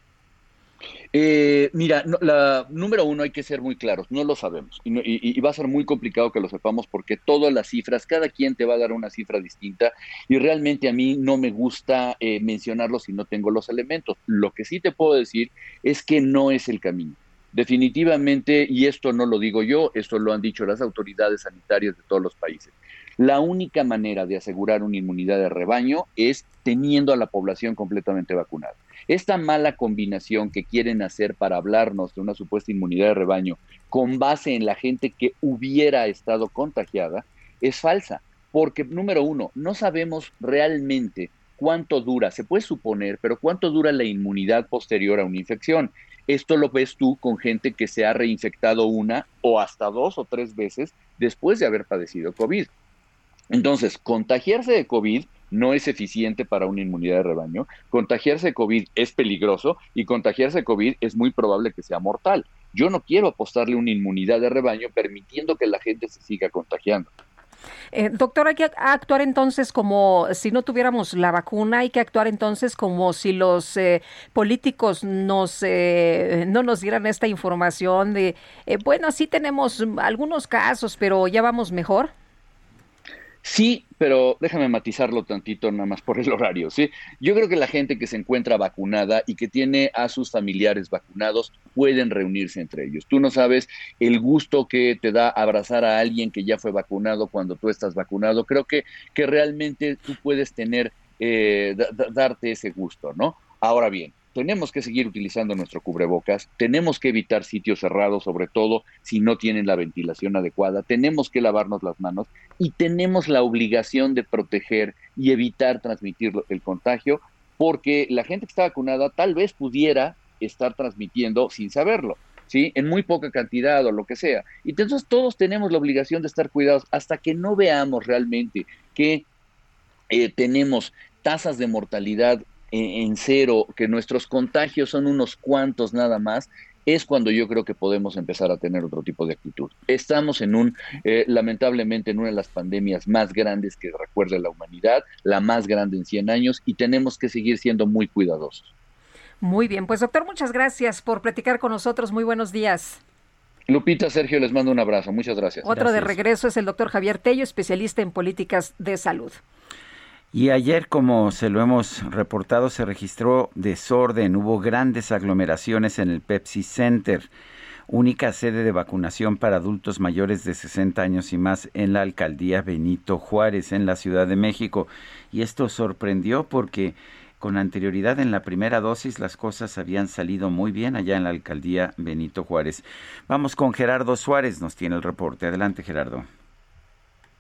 Eh, mira, la número uno hay que ser muy claros, no lo sabemos y, va a ser muy complicado que lo sepamos porque todas las cifras, cada quien te va a dar una cifra distinta y realmente a mí no me gusta eh, mencionarlo si no tengo los elementos. Lo que sí te puedo decir es que no es el camino. Definitivamente, y esto no lo digo yo, esto lo han dicho las autoridades sanitarias de todos los países. La única manera de asegurar una inmunidad de rebaño es teniendo a la población completamente vacunada. Esta mala combinación que quieren hacer para hablarnos de una supuesta inmunidad de rebaño con base en la gente que hubiera estado contagiada es falsa, porque número uno, no sabemos realmente cuánto dura, se puede suponer, pero cuánto dura la inmunidad posterior a una infección. Esto lo ves tú con gente que se ha reinfectado una o hasta dos o tres veces después de haber padecido COVID. Entonces, contagiarse de COVID no es eficiente para una inmunidad de rebaño. Contagiarse de COVID es peligroso y contagiarse de COVID es muy probable que sea mortal. Yo no quiero apostarle una inmunidad de rebaño permitiendo que la gente se siga contagiando. Eh, doctor, hay que actuar entonces como si no tuviéramos la vacuna, hay que actuar entonces como si los eh, políticos nos, eh, no nos dieran esta información de, eh, bueno, sí tenemos algunos casos, pero ya vamos mejor. Sí, pero déjame matizarlo tantito nada más por el horario, ¿sí? Yo creo que la gente que se encuentra vacunada y que tiene a sus familiares vacunados pueden reunirse entre ellos. Tú no sabes el gusto que te da abrazar a alguien que ya fue vacunado cuando tú estás vacunado. Creo que, que realmente tú puedes tener, eh, darte ese gusto, ¿no? Ahora bien, tenemos que seguir utilizando nuestro cubrebocas, tenemos que evitar sitios cerrados, sobre todo si no tienen la ventilación adecuada, tenemos que lavarnos las manos y tenemos la obligación de proteger y evitar transmitir el contagio, porque la gente que está vacunada tal vez pudiera estar transmitiendo sin saberlo. ¿Sí? En muy poca cantidad o lo que sea. Y entonces todos tenemos la obligación de estar cuidados hasta que no veamos realmente que eh, tenemos tasas de mortalidad en, cero, que nuestros contagios son unos cuantos nada más, es cuando yo creo que podemos empezar a tener otro tipo de actitud. Estamos en un, eh, lamentablemente, en una de las pandemias más grandes que recuerde la humanidad, la más grande en 100 años, y tenemos que seguir siendo muy cuidadosos. Muy bien, pues doctor, muchas gracias por platicar con nosotros. Muy buenos días. Lupita, Sergio, les mando un abrazo. Muchas gracias. Otro de regreso es el doctor Javier Tello, especialista en políticas de salud. Y ayer, como se lo hemos reportado, se registró desorden, hubo grandes aglomeraciones en el Pepsi Center, única sede de vacunación para adultos mayores de 60 años y más en la alcaldía Benito Juárez, en la Ciudad de México. Y esto sorprendió porque con anterioridad en la primera dosis las cosas habían salido muy bien allá en la alcaldía Benito Juárez. Vamos con Gerardo Suárez, nos tiene el reporte. Adelante, Gerardo.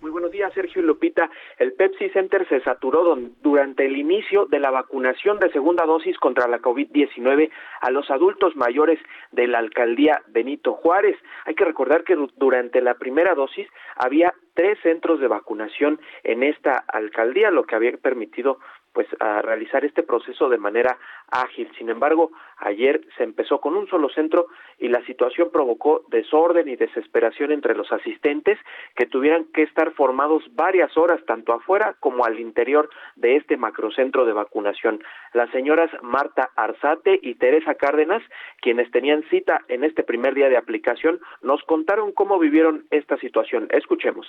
Muy buenos días, Sergio y Lupita. El Pepsi Center se saturó durante el inicio de la vacunación de segunda dosis contra la COVID-19 a los adultos mayores de la alcaldía Benito Juárez. Hay que recordar que durante la primera dosis había tres centros de vacunación en esta alcaldía, lo que había permitido pues a realizar este proceso de manera ágil. Sin embargo, ayer se empezó con un solo centro y la situación provocó desorden y desesperación entre los asistentes que tuvieran que estar formados varias horas tanto afuera como al interior de este macrocentro de vacunación. Las señoras Marta Arzate y Teresa Cárdenas, quienes tenían cita en este primer día de aplicación, nos contaron cómo vivieron esta situación. Escuchemos.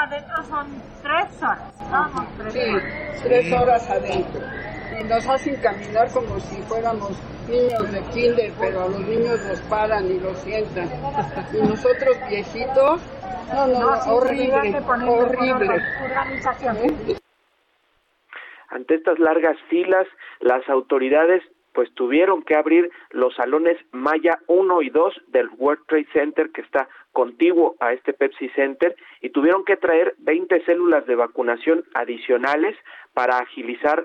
Adentro, son tres horas. sí, tres horas adentro. Y nos hacen caminar como si fuéramos niños de kinder, pero a los niños los paran y los sientan. Y nosotros viejitos, no, no, horrible, horrible. Ante estas largas filas, las autoridades pues tuvieron que abrir los salones Maya 1 y 2 del World Trade Center que está contiguo a este Pepsi Center y tuvieron que traer 20 células de vacunación adicionales para agilizar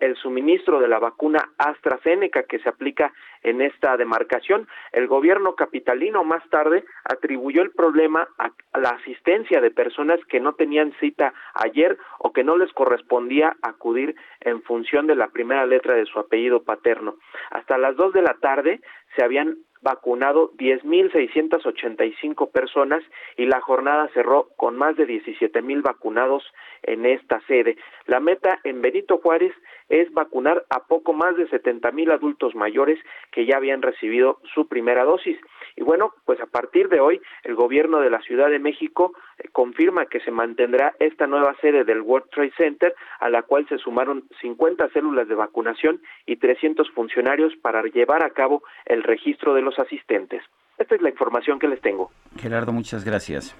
el suministro de la vacuna AstraZeneca que se aplica en esta demarcación. El gobierno capitalino más tarde atribuyó el problema a la asistencia de personas que no tenían cita ayer o que no les correspondía acudir en función de la primera letra de su apellido paterno. Hasta las dos de la tarde se habían vacunado 10.685 personas y la jornada cerró con más de 17.000 vacunados en esta sede. La meta en Benito Juárez es vacunar a poco más de 70.000 adultos mayores que ya habían recibido su primera dosis. Y bueno, pues a partir de hoy el gobierno de la Ciudad de México eh, confirma que se mantendrá esta nueva sede del World Trade Center a la cual se sumaron 50 células de vacunación y 300 funcionarios para llevar a cabo el registro de los asistentes. Esta es la información que les tengo. Gerardo, muchas gracias.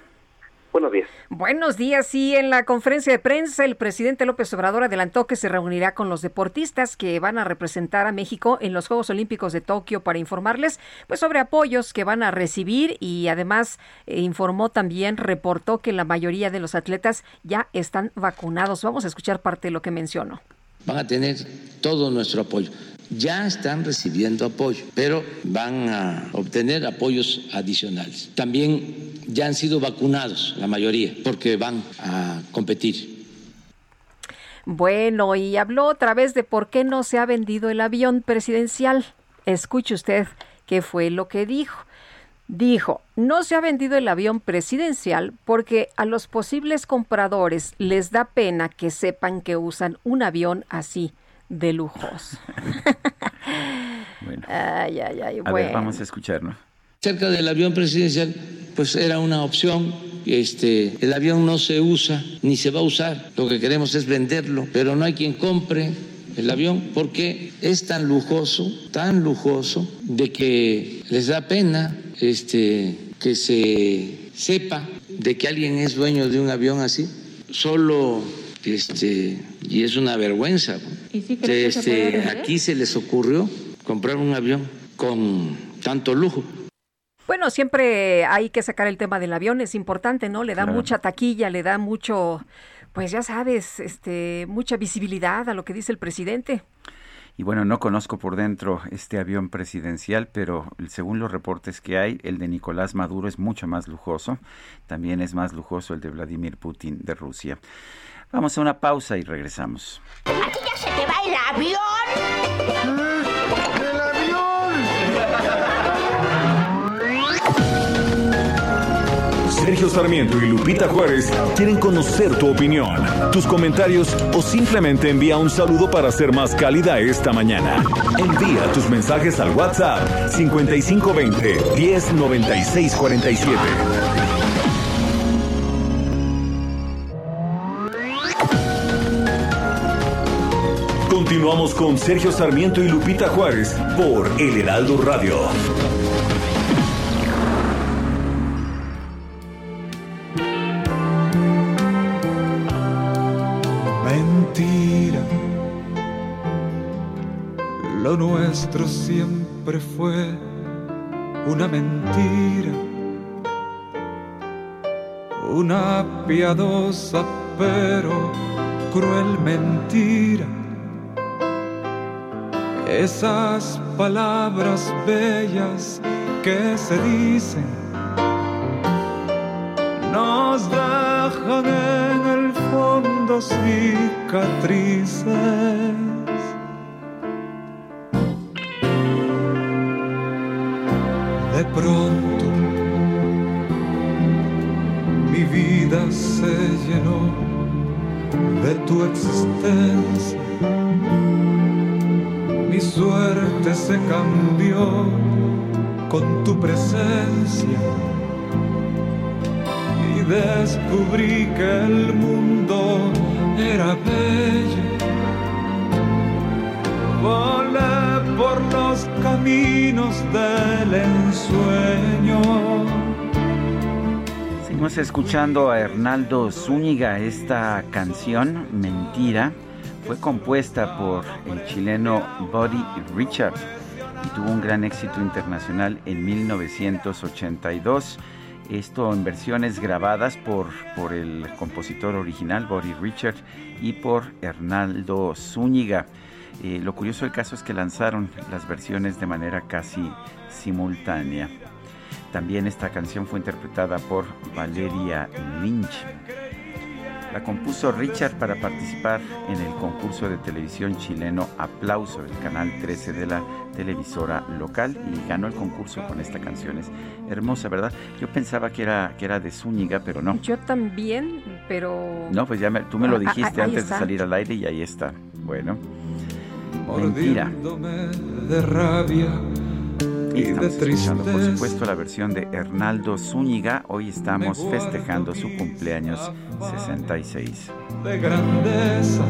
Buenos días. Buenos días. Y en la conferencia de prensa, el presidente López Obrador adelantó que se reunirá con los deportistas que van a representar a México en los Juegos Olímpicos de Tokio para informarles pues sobre apoyos que van a recibir y además eh, informó también, reportó que la mayoría de los atletas ya están vacunados. Vamos a escuchar parte de lo que mencionó. Van a tener todo nuestro apoyo ya están recibiendo apoyo, pero van a obtener apoyos adicionales. También ya han sido vacunados la mayoría porque van a competir Bueno, y habló otra vez de por qué no se ha vendido el avión presidencial. Escuche usted qué fue lo que dijo. Dijo, no se ha vendido el avión presidencial porque a los posibles compradores les da pena que sepan que usan un avión así de lujos. bueno. Ay, ay, ay. A ver, vamos a escucharlo. Cerca del avión presidencial, pues era una opción. Este, el avión no se usa ni se va a usar. Lo que queremos es venderlo, pero no hay quien compre el avión porque es tan lujoso, tan lujoso, de que les da pena este, que se sepa de que alguien es dueño de un avión así. Solo, este, y es una vergüenza. este, aquí se les ocurrió comprar un avión con tanto lujo. Bueno, siempre hay que sacar el tema del avión, es importante, ¿no? Le da mucha taquilla, le da mucho, pues ya sabes, este, mucha visibilidad a lo que dice el presidente. Y bueno, no conozco por dentro este avión presidencial, pero según los reportes que hay, el de Nicolás Maduro es mucho más lujoso. También es más lujoso el de Vladimir Putin de Rusia. Vamos a una pausa y regresamos. ¿Aquí ya se te va el avión? Sergio Sarmiento y Lupita Juárez quieren conocer tu opinión, tus comentarios o simplemente envía un saludo para ser más cálida esta mañana. Envía tus mensajes al WhatsApp 5520 109647. Continuamos con Sergio Sarmiento y Lupita Juárez por El Heraldo Radio. Lo nuestro siempre fue una mentira, una piadosa pero cruel mentira. Esas palabras bellas que se dicen nos dejan en el fondo cicatrices de pronto mi vida se llenó de tu existencia. Mi suerte se cambió con tu presencia y descubrí que el mundo era bello. Volé por los caminos del ensueño. Seguimos escuchando a Hernaldo Zúñiga. Esta canción, Mentira, fue compuesta por el chileno Buddy Richard y tuvo un gran éxito internacional en 1982. Esto en versiones grabadas por, por el compositor original, Buddy Richard, y por Hernaldo Zúñiga. Eh, lo curioso del caso es que lanzaron las versiones de manera casi simultánea. También esta canción fue interpretada por Valeria Lynch. La compuso Richard para participar en el concurso de televisión chileno Aplauso del canal 13 de la televisora local y ganó el concurso con esta canción. Es hermosa, ¿verdad? Yo pensaba que era, que era de Zúñiga, pero no. Yo también, pero... No, pues ya tú me lo ah, ah, dijiste antes de salir al aire y ahí está. Bueno. Mentira. de rabia y estamos escuchando, por supuesto, la versión de Hernaldo Zúñiga. Hoy estamos festejando su cumpleaños 66. De grandeza.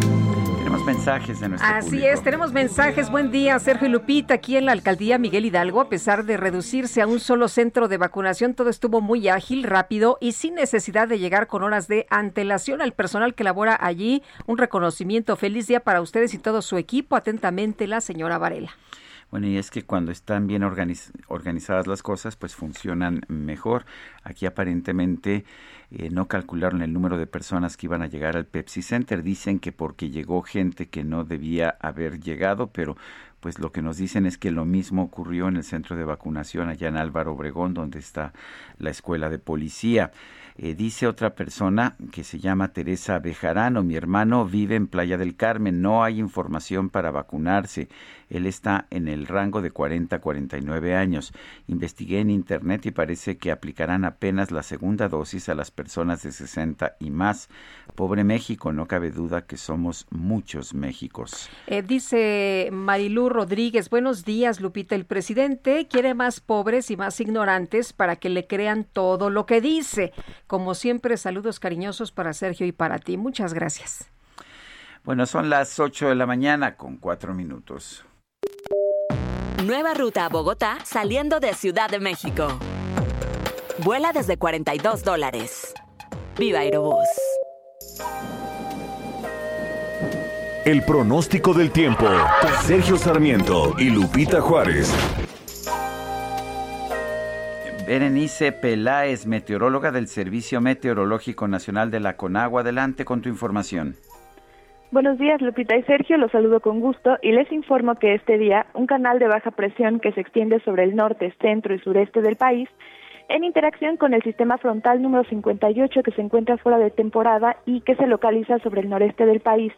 Tenemos mensajes de nuestro Así es, tenemos mensajes. Buen día, Sergio y Lupita. Aquí en la alcaldía Miguel Hidalgo, a pesar de reducirse a un solo centro de vacunación, todo estuvo muy ágil, rápido y sin necesidad de llegar con horas de antelación al personal que labora allí. Un reconocimiento. Feliz día para ustedes y todo su equipo. Atentamente, la señora Varela. Bueno, y es que cuando están bien organizadas las cosas, pues funcionan mejor. Aquí aparentemente eh, no calcularon el número de personas que iban a llegar al Pepsi Center. Dicen que porque llegó gente que no debía haber llegado, pero pues lo que nos dicen es que lo mismo ocurrió en el centro de vacunación allá en Álvaro Obregón, donde está la escuela de policía. Eh, dice otra persona que se llama Teresa Bejarano, mi hermano vive en Playa del Carmen, no hay información para vacunarse. Él está en el rango de 40 a 49 años. Investigué en internet y parece que aplicarán apenas la segunda dosis a las personas de 60 y más. Pobre México, no cabe duda que somos muchos Méxicos. Eh, dice Marilú Rodríguez, buenos días Lupita, el presidente quiere más pobres y más ignorantes para que le crean todo lo que dice. Como siempre, saludos cariñosos para Sergio y para ti. Muchas gracias. Bueno, son las 8 de la mañana con cuatro minutos. Nueva ruta a Bogotá saliendo de Ciudad de México. Vuela desde 42 dólares. Viva Aerobús. El pronóstico del tiempo. Sergio Sarmiento y Lupita Juárez. Berenice Peláez, meteoróloga del Servicio Meteorológico Nacional de la Conagua. Adelante con tu información. Buenos días, Lupita y Sergio. Los saludo con gusto y les informo que este día un canal de baja presión que se extiende sobre el norte, centro y sureste del país, en interacción con el sistema frontal número 58 que se encuentra fuera de temporada y que se localiza sobre el noreste del país.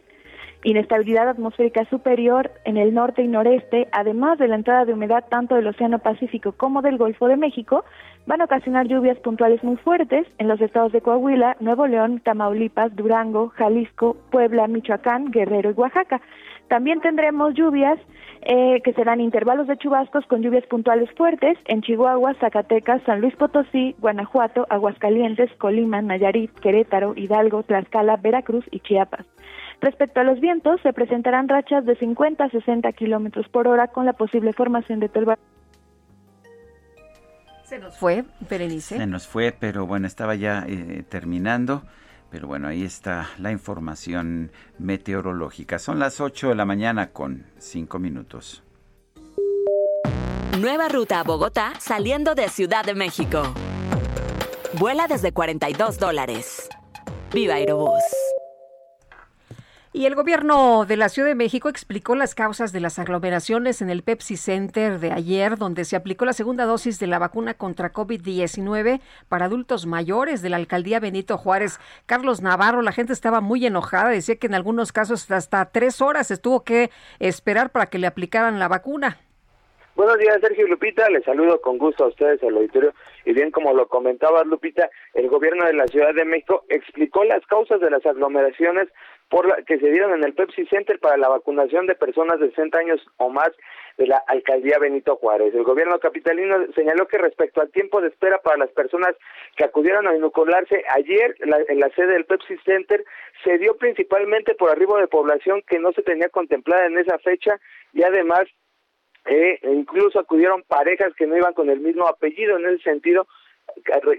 Inestabilidad atmosférica superior en el norte y noreste, además de la entrada de humedad tanto del Océano Pacífico como del Golfo de México, van a ocasionar lluvias puntuales muy fuertes en los estados de Coahuila, Nuevo León, Tamaulipas, Durango, Jalisco, Puebla, Michoacán, Guerrero y Oaxaca. También tendremos lluvias eh, que serán intervalos de chubascos con lluvias puntuales fuertes en Chihuahua, Zacatecas, San Luis Potosí, Guanajuato, Aguascalientes, Colima, Nayarit, Querétaro, Hidalgo, Tlaxcala, Veracruz y Chiapas. Respecto a los vientos, se presentarán rachas de 50 a 60 kilómetros por hora con la posible formación de torba. Se nos fue, Berenice. Se nos fue, pero bueno, estaba ya eh, terminando. Pero bueno, ahí está la información meteorológica. Son las 8 de la mañana con 5 minutos. Nueva ruta a Bogotá saliendo de Ciudad de México. Vuela desde 42 dólares. Viva Aerobús. Y el gobierno de la Ciudad de México explicó las causas de las aglomeraciones en el Pepsi Center de ayer, donde se aplicó la segunda dosis de la vacuna contra COVID-19 para adultos mayores de la alcaldía Benito Juárez. Carlos Navarro, la gente estaba muy enojada, decía que en algunos casos hasta tres horas estuvo que esperar para que le aplicaran la vacuna. Buenos días, Sergio Lupita. Les saludo con gusto a ustedes, al auditorio. Y bien, como lo comentaba Lupita, el gobierno de la Ciudad de México explicó las causas de las aglomeraciones por la, que se dieron en el Pepsi Center para la vacunación de personas de 60 años o más de la alcaldía Benito Juárez. El gobierno capitalino señaló que respecto al tiempo de espera para las personas que acudieron a inocularse ayer en la sede del Pepsi Center se dio principalmente por arribo de población que no se tenía contemplada en esa fecha y además eh, incluso acudieron parejas que no iban con el mismo apellido en ese sentido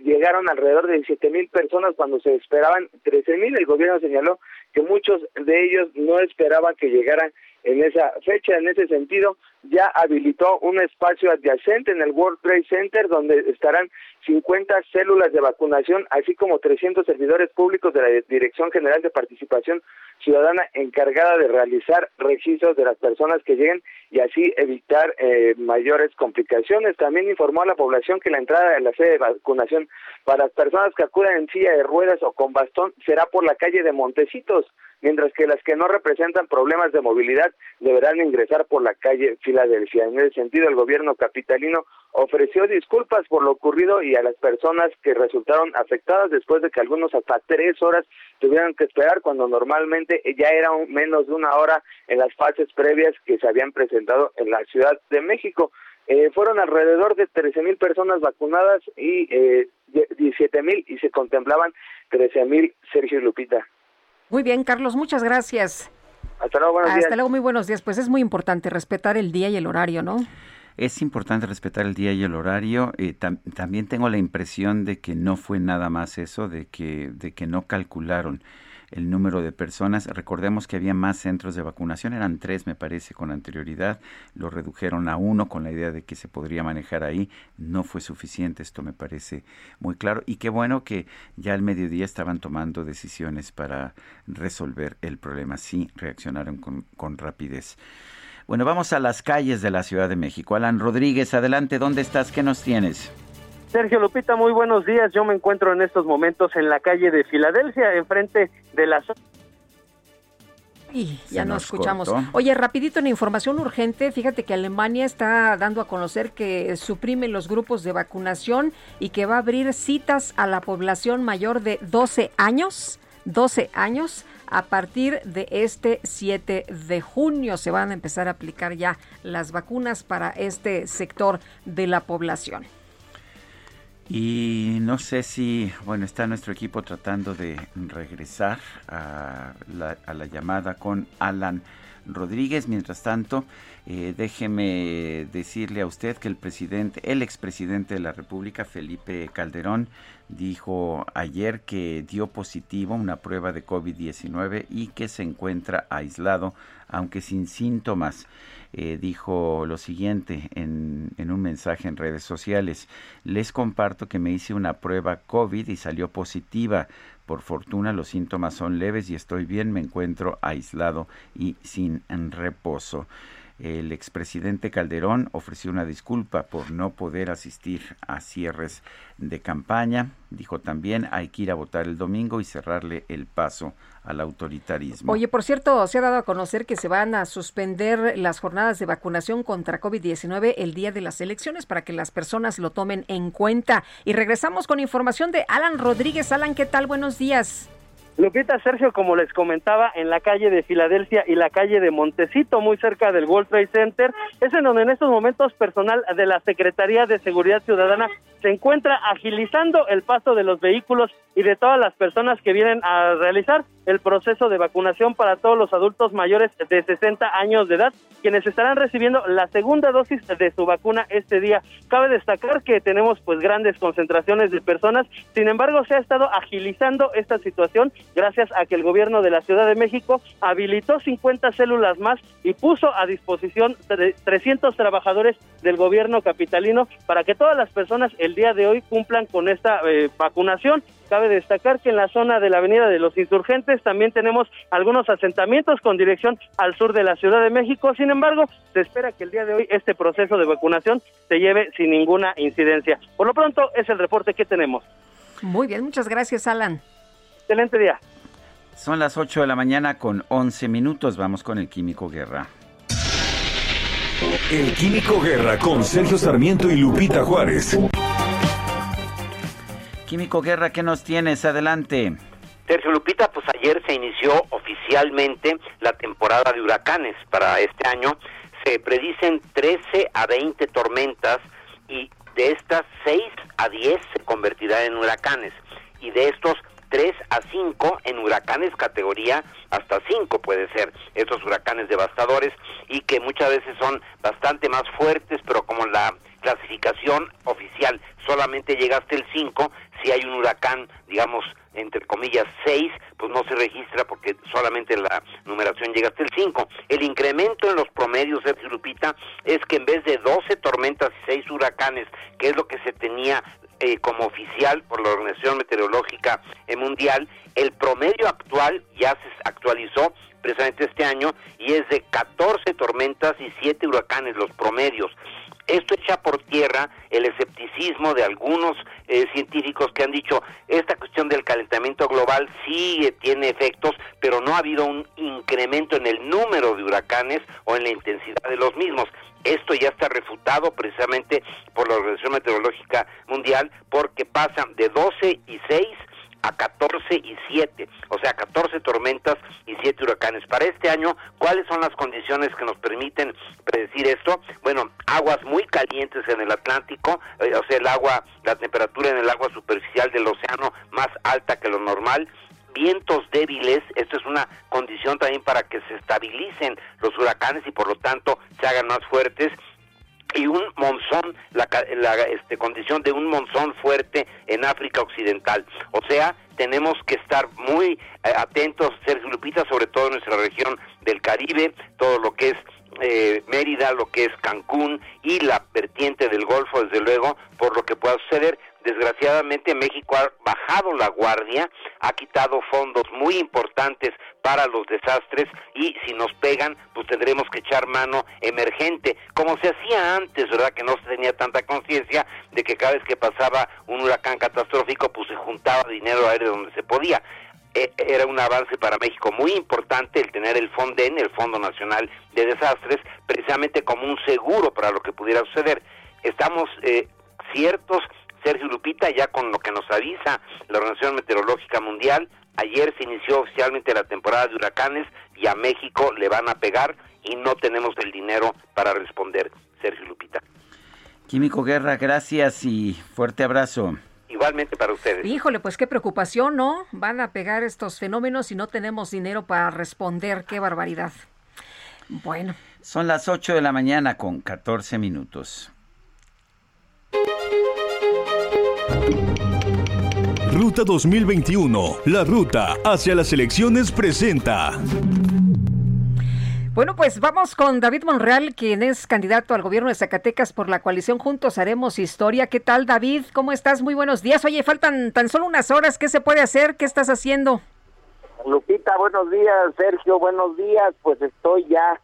llegaron alrededor de 17 mil personas cuando se esperaban 13 mil. El gobierno señaló que muchos de ellos no esperaban que llegaran en esa fecha. En ese sentido, ya habilitó un espacio adyacente en el World Trade Center donde estarán 50 células de vacunación, así como 300 servidores públicos de la Dirección General de Participación Ciudadana encargada de realizar registros de las personas que lleguen y así evitar eh, mayores complicaciones. También informó a la población que la entrada en la sede de vacunación para las personas que acudan en silla de ruedas o con bastón será por la calle de Montecitos, mientras que las que no representan problemas de movilidad deberán ingresar por la calle Filadelfia. En ese sentido, el gobierno capitalino ofreció disculpas por lo ocurrido y a las personas que resultaron afectadas después de que algunos hasta tres horas tuvieran que esperar cuando normalmente ya era menos de una hora en las fases previas que se habían presentado en la Ciudad de México. Eh, fueron alrededor de 13 mil personas vacunadas y eh, 17 mil y se contemplaban 13 mil Sergio Lupita. Muy bien, Carlos, muchas gracias. Hasta luego, buenos Hasta luego, muy buenos días. Pues es muy importante respetar el día y el horario, ¿no? Es importante respetar el día y el horario. Eh, también tengo la impresión de que no fue nada más eso, de que, de que no calcularon el número de personas. Recordemos que había más centros de vacunación, eran tres me parece con anterioridad, lo redujeron a uno con la idea de que se podría manejar ahí. No fue suficiente, esto me parece muy claro. Y qué bueno que ya al mediodía estaban tomando decisiones para resolver el problema. Sí, reaccionaron con, con rapidez. Bueno, vamos a las calles de la Ciudad de México. Alan Rodríguez, adelante, ¿dónde estás? ¿Qué nos tienes? Sergio Lupita, muy buenos días. Yo me encuentro en estos momentos en la calle de Filadelfia, enfrente de la y ya no escuchamos. Oye, rapidito en información urgente, fíjate que Alemania está dando a conocer que suprime los grupos de vacunación y que va a abrir citas a la población mayor de 12 años, 12 años. A partir de este 7 de junio se van a empezar a aplicar ya las vacunas para este sector de la población. Y no sé si, bueno, está nuestro equipo tratando de regresar a la, llamada con Alan Rodríguez. Mientras tanto, eh, déjeme decirle a usted que el presidente, el expresidente de la República, Felipe Calderón, dijo ayer que dio positivo una prueba de COVID-19 y que se encuentra aislado, aunque sin síntomas. Eh, dijo lo siguiente en, en, un mensaje en redes sociales. Les comparto que me hice una prueba COVID y salió positiva. Por fortuna los síntomas son leves y estoy bien, me encuentro aislado y sin reposo. El expresidente Calderón ofreció una disculpa por no poder asistir a cierres de campaña. Dijo también hay que ir a votar el domingo y cerrarle el paso al autoritarismo. Oye, por cierto, se ha dado a conocer que se van a suspender las jornadas de vacunación contra COVID-19 el día de las elecciones para que las personas lo tomen en cuenta. Y regresamos con información de Alan Rodríguez. Alan, ¿qué tal? Buenos días. Lupita Sergio, como les comentaba, en la calle de Filadelfia y la calle de Montecito, muy cerca del World Trade Center, es en donde en estos momentos personal de la Secretaría de Seguridad Ciudadana se encuentra agilizando el paso de los vehículos y de todas las personas que vienen a realizar el proceso de vacunación para todos los adultos mayores de 60 años de edad, quienes estarán recibiendo la segunda dosis de su vacuna este día. Cabe destacar que tenemos pues grandes concentraciones de personas, sin embargo se ha estado agilizando esta situación gracias a que el gobierno de la Ciudad de México habilitó 50 células más y puso a disposición 300 trabajadores del gobierno capitalino para que todas las personas el día de hoy cumplan con esta eh, vacunación. Cabe destacar que en la zona de la Avenida de los Insurgentes también tenemos algunos asentamientos con dirección al sur de la Ciudad de México. Sin embargo, se espera que el día de hoy este proceso de vacunación se lleve sin ninguna incidencia. Por lo pronto, es el reporte que tenemos. Muy bien, muchas gracias, Alan. Excelente día. Son las 8 de la mañana con 11 minutos. Vamos con el Químico Guerra. El Químico Guerra con Sergio Sarmiento y Lupita Juárez. Químico Guerra, ¿qué nos tienes? Adelante. Sergio Lupita, pues ayer se inició oficialmente la temporada de huracanes para este año. Se predicen 13 a 20 tormentas y de estas 6 a 10 se convertirán en huracanes. Y de estos 3 a 5 en huracanes categoría hasta 5 puede ser estos huracanes devastadores y que muchas veces son bastante más fuertes, pero como la clasificación oficial solamente llega hasta el 5, si hay un huracán, digamos, entre comillas 6, pues no se registra porque solamente la numeración llega hasta el 5. El incremento en los promedios, de Lupita, es que en vez de 12 tormentas y 6 huracanes, que es lo que se tenía eh, como oficial por la Organización Meteorológica Mundial, el promedio actual ya se actualizó precisamente este año y es de 14 tormentas y 7 huracanes los promedios. Esto echa por tierra el escepticismo de algunos eh, científicos que han dicho esta cuestión del calentamiento global sí tiene efectos, pero no ha habido un incremento en el número de huracanes o en la intensidad de los mismos. Esto ya está refutado precisamente por la Organización Meteorológica Mundial porque pasan de 12 y 6 a 14 y 7, o sea, 14 tormentas y 7 huracanes. Para este año, ¿cuáles son las condiciones que nos permiten predecir esto? Bueno, aguas muy calientes en el Atlántico, eh, o sea, el agua, la temperatura en el agua superficial del océano más alta que lo normal, vientos débiles, esto es una condición también para que se estabilicen los huracanes y por lo tanto se hagan más fuertes y un monzón, la, este, condición de un monzón fuerte en África Occidental. O sea, tenemos que estar muy eh, atentos, Sergio Lupita, sobre todo en nuestra región del Caribe, todo lo que es eh, Mérida, lo que es Cancún y la vertiente del Golfo, desde luego, por lo que pueda suceder. Desgraciadamente México ha bajado la guardia, ha quitado fondos muy importantes para los desastres y si nos pegan, pues tendremos que echar mano emergente, como se hacía antes, ¿verdad? Que no se tenía tanta conciencia de que cada vez que pasaba un huracán catastrófico, pues se juntaba dinero aéreo donde se podía. E, era un avance para México muy importante el tener el FONDEN, el Fondo Nacional de Desastres, precisamente como un seguro para lo que pudiera suceder. Estamos eh, ciertos, Sergio Lupita, ya con lo que nos avisa la Organización Meteorológica Mundial, ayer se inició oficialmente la temporada de huracanes y a México le van a pegar y no tenemos el dinero para responder, Sergio Lupita. Químico Guerra, gracias y fuerte abrazo. Igualmente para ustedes. Híjole, pues qué preocupación, ¿no? Van a pegar estos fenómenos y no tenemos dinero para responder. Qué barbaridad. Bueno. Son las 8 de la mañana con 14 minutos. Ruta 2021, la ruta hacia las elecciones presenta. Bueno, pues vamos con David Monreal, quien es candidato al gobierno de Zacatecas por la coalición Juntos Haremos Historia. ¿Qué tal, David? ¿Cómo estás? Muy buenos días. Oye, faltan tan solo unas horas. ¿Qué se puede hacer? ¿Qué estás haciendo? Lupita, buenos días. Sergio, buenos días. Pues estoy ya,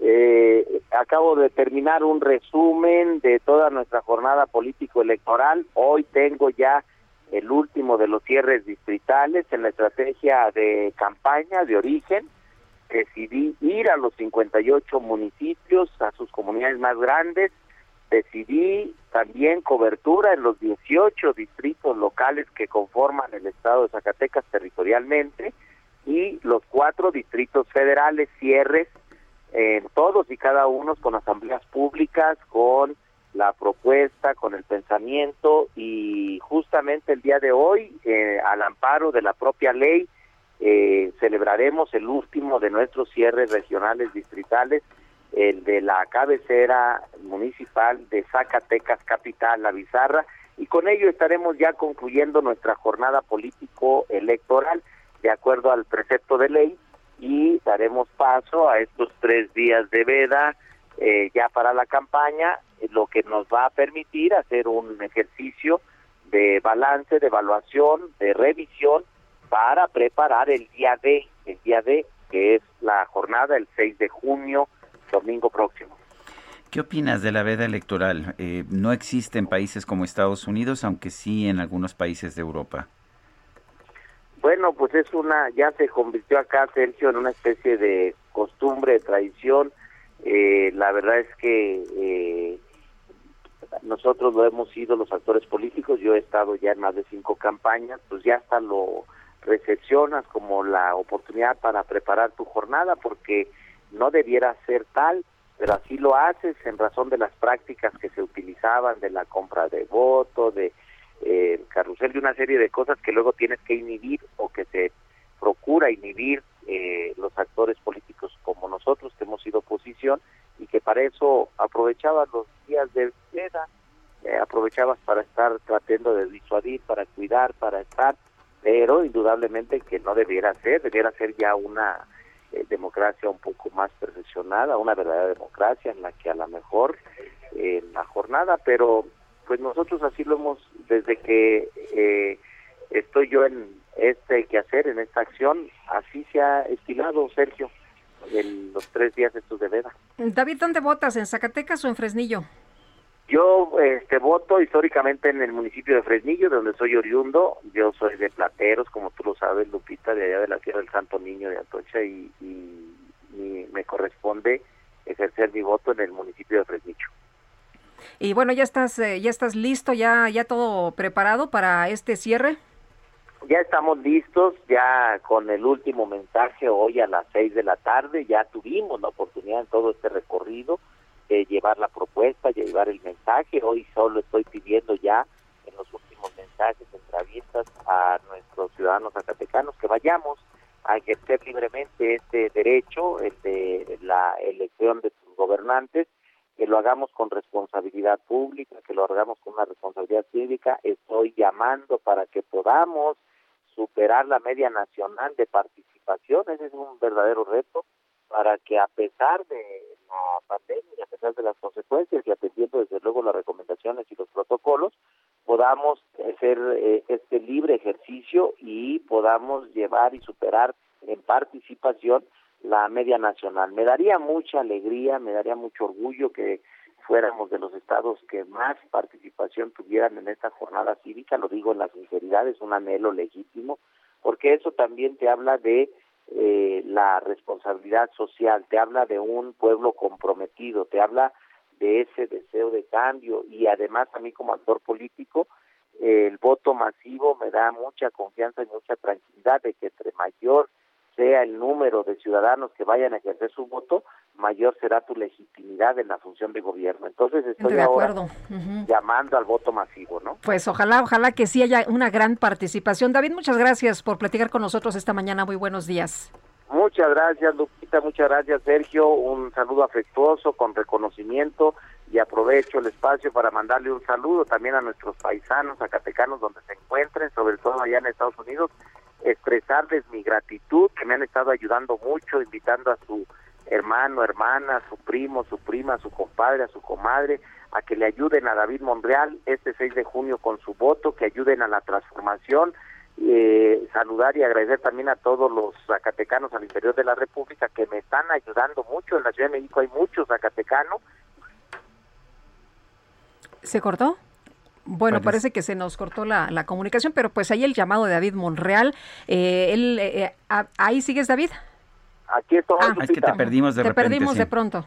eh, acabo de terminar un resumen de toda nuestra jornada político-electoral. Hoy tengo ya el último de los cierres distritales en la estrategia de campaña de origen. Decidí ir a los 58 municipios, a sus comunidades más grandes, decidí también cobertura en los 18 distritos locales que conforman el estado de Zacatecas territorialmente y los cuatro distritos federales, cierres en todos y cada uno con asambleas públicas, con la propuesta, con el pensamiento y justamente el día de hoy, eh, al amparo de la propia ley, eh, celebraremos el último de nuestros cierres regionales distritales, el de la cabecera municipal de Zacatecas Capital, La Bizarra, y con ello estaremos ya concluyendo nuestra jornada político-electoral de acuerdo al precepto de ley y daremos paso a estos tres días de veda eh, ya para la campaña, lo que nos va a permitir hacer un ejercicio de balance, de evaluación, de revisión para preparar el día D, el día D, que es la jornada el 6 de junio, domingo próximo. ¿Qué opinas de la veda electoral? Eh, no existe en países como Estados Unidos, aunque sí en algunos países de Europa. Bueno, pues es una, ya se convirtió acá, Sergio, en una especie de costumbre, de tradición. Eh, la verdad es que eh, nosotros lo hemos sido los actores políticos, yo he estado ya en más de cinco campañas, pues ya hasta lo recepcionas como la oportunidad para preparar tu jornada porque no debiera ser tal, pero así lo haces en razón de las prácticas que se utilizaban de la compra de voto, de eh, carrusel, de una serie de cosas que luego tienes que inhibir o que se procura inhibir eh, los actores políticos como nosotros que hemos sido oposición y que para eso aprovechabas los días de veda, eh, aprovechabas para estar tratando de disuadir, para cuidar, para estar pero indudablemente que no debiera ser, debiera ser ya una eh, democracia un poco más perfeccionada, una verdadera democracia en la que a lo mejor en la jornada, pero pues nosotros así lo hemos, desde que eh, estoy yo en este quehacer, en esta acción, así se ha estilado, Sergio, en los tres días estos de veda. David, ¿dónde votas? ¿En Zacatecas o en Fresnillo? Yo este, voto históricamente en el municipio de Fresnillo, de donde soy oriundo. Yo soy de Plateros, como tú lo sabes, Lupita, de allá de la Sierra del Santo Niño de Atocha, y, me corresponde ejercer mi voto en el municipio de Fresnillo. Y bueno, ya estás, eh, ya estás listo, ya, ya todo preparado para este cierre. Ya estamos listos, ya con el último mensaje hoy a las seis de la tarde, ya tuvimos la oportunidad en todo este recorrido de llevar la propuesta, llevar el mensaje. Hoy solo estoy pidiendo ya en los últimos mensajes, entrevistas a nuestros ciudadanos zacatecanos que vayamos a ejercer libremente este derecho, el de la elección de sus gobernantes, que lo hagamos con responsabilidad pública, que lo hagamos con una responsabilidad cívica. Estoy llamando para que podamos superar la media nacional de participación, ese es un verdadero reto, para que a pesar de la pandemia a pesar de las consecuencias y atendiendo desde luego las recomendaciones y los protocolos, podamos hacer eh, este libre ejercicio y podamos llevar y superar en participación la media nacional. Me daría mucha alegría, me daría mucho orgullo que fuéramos de los estados que más participación tuvieran en esta jornada cívica, lo digo en la sinceridad, es un anhelo legítimo, porque eso también te habla de eh, la responsabilidad social, te habla de un pueblo comprometido, te habla de ese deseo de cambio y además a mí como actor político el voto masivo me da mucha confianza y mucha tranquilidad de que entre mayor sea el número de ciudadanos que vayan a ejercer su voto, mayor será tu legitimidad en la función de gobierno. Entonces estoy de ahora llamando al voto masivo, ¿no? Pues ojalá, ojalá que sí haya una gran participación. David, muchas gracias por platicar con nosotros esta mañana. Muy buenos días. Muchas gracias, Lupita. Muchas gracias, Sergio. Un saludo afectuoso, con reconocimiento y aprovecho el espacio para mandarle un saludo también a nuestros paisanos zacatecanos donde se encuentren, sobre todo allá en Estados Unidos, expresarles mi gratitud, que me han estado ayudando mucho, invitando a su hermano, hermana, su primo, su prima, su compadre, a su comadre, a que le ayuden a David Monreal este 6 de junio con su voto, que ayuden a la transformación, eh, saludar y agradecer también a todos los zacatecanos al interior de la República que me están ayudando mucho. En la Ciudad de México hay muchos zacatecanos. ¿Se cortó? Bueno, parece que se nos cortó la, la, comunicación, pero pues ahí el llamado de David Monreal. Eh, él, eh, eh ¿Ahí sigues, David? Aquí estoy. Ah, es que te perdimos de te perdimos de pronto.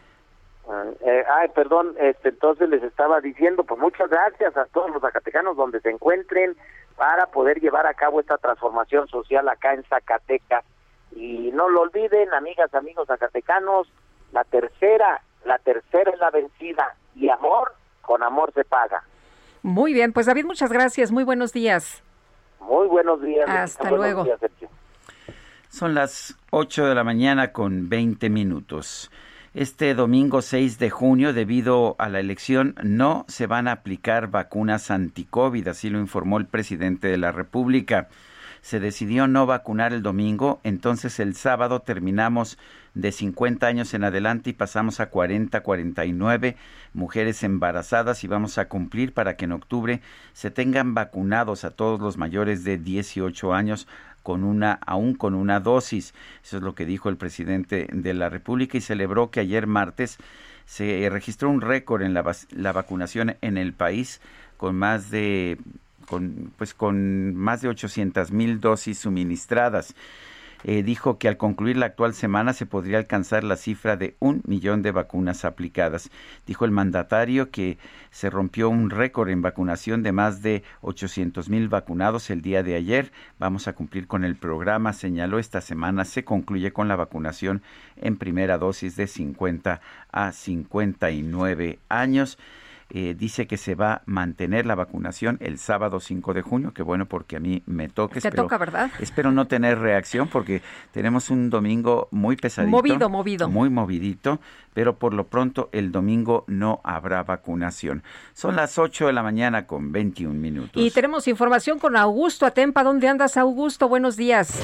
Ah, eh, ay, perdón, este, entonces les estaba diciendo, pues muchas gracias a todos los zacatecanos donde se encuentren para poder llevar a cabo esta transformación social acá en Zacatecas. Y no lo olviden, amigas, amigos zacatecanos, la tercera, la tercera es la vencida y amor, con amor se paga. Muy bien, pues David, muchas gracias. Muy buenos días. Muy buenos días. Hasta luego. Son las 8 de la mañana con 20 minutos. Este domingo 6 de junio, debido a la elección, no se van a aplicar vacunas anti-COVID, así lo informó el presidente de la República. Se decidió no vacunar el domingo, entonces el sábado terminamos de 50 años en adelante y pasamos a 40, 49 mujeres embarazadas y vamos a cumplir para que en octubre se tengan vacunados a todos los mayores de 18 años con una aún con una dosis. Eso es lo que dijo el presidente de la República y celebró que ayer martes se registró un récord en la, la vacunación en el país con más de con pues con más de 800 mil dosis suministradas. Eh, dijo que al concluir la actual semana se podría alcanzar la cifra de un millón de vacunas aplicadas. Dijo el mandatario que se rompió un récord en vacunación de más de 800 mil vacunados el día de ayer. Vamos a cumplir con el programa, señaló. Esta semana se concluye con la vacunación en primera dosis de 50 a 59 años. Eh, dice que se va a mantener la vacunación el sábado 5 de junio, que bueno porque a mí me toca. Te toca, ¿verdad? Espero no tener reacción porque tenemos un domingo muy pesadito. Movido, movido. Muy movidito, pero por lo pronto el domingo no habrá vacunación. Son las 8 de la mañana con 21 minutos. Y tenemos información con Augusto Atempa. ¿Dónde andas, Augusto? Buenos días.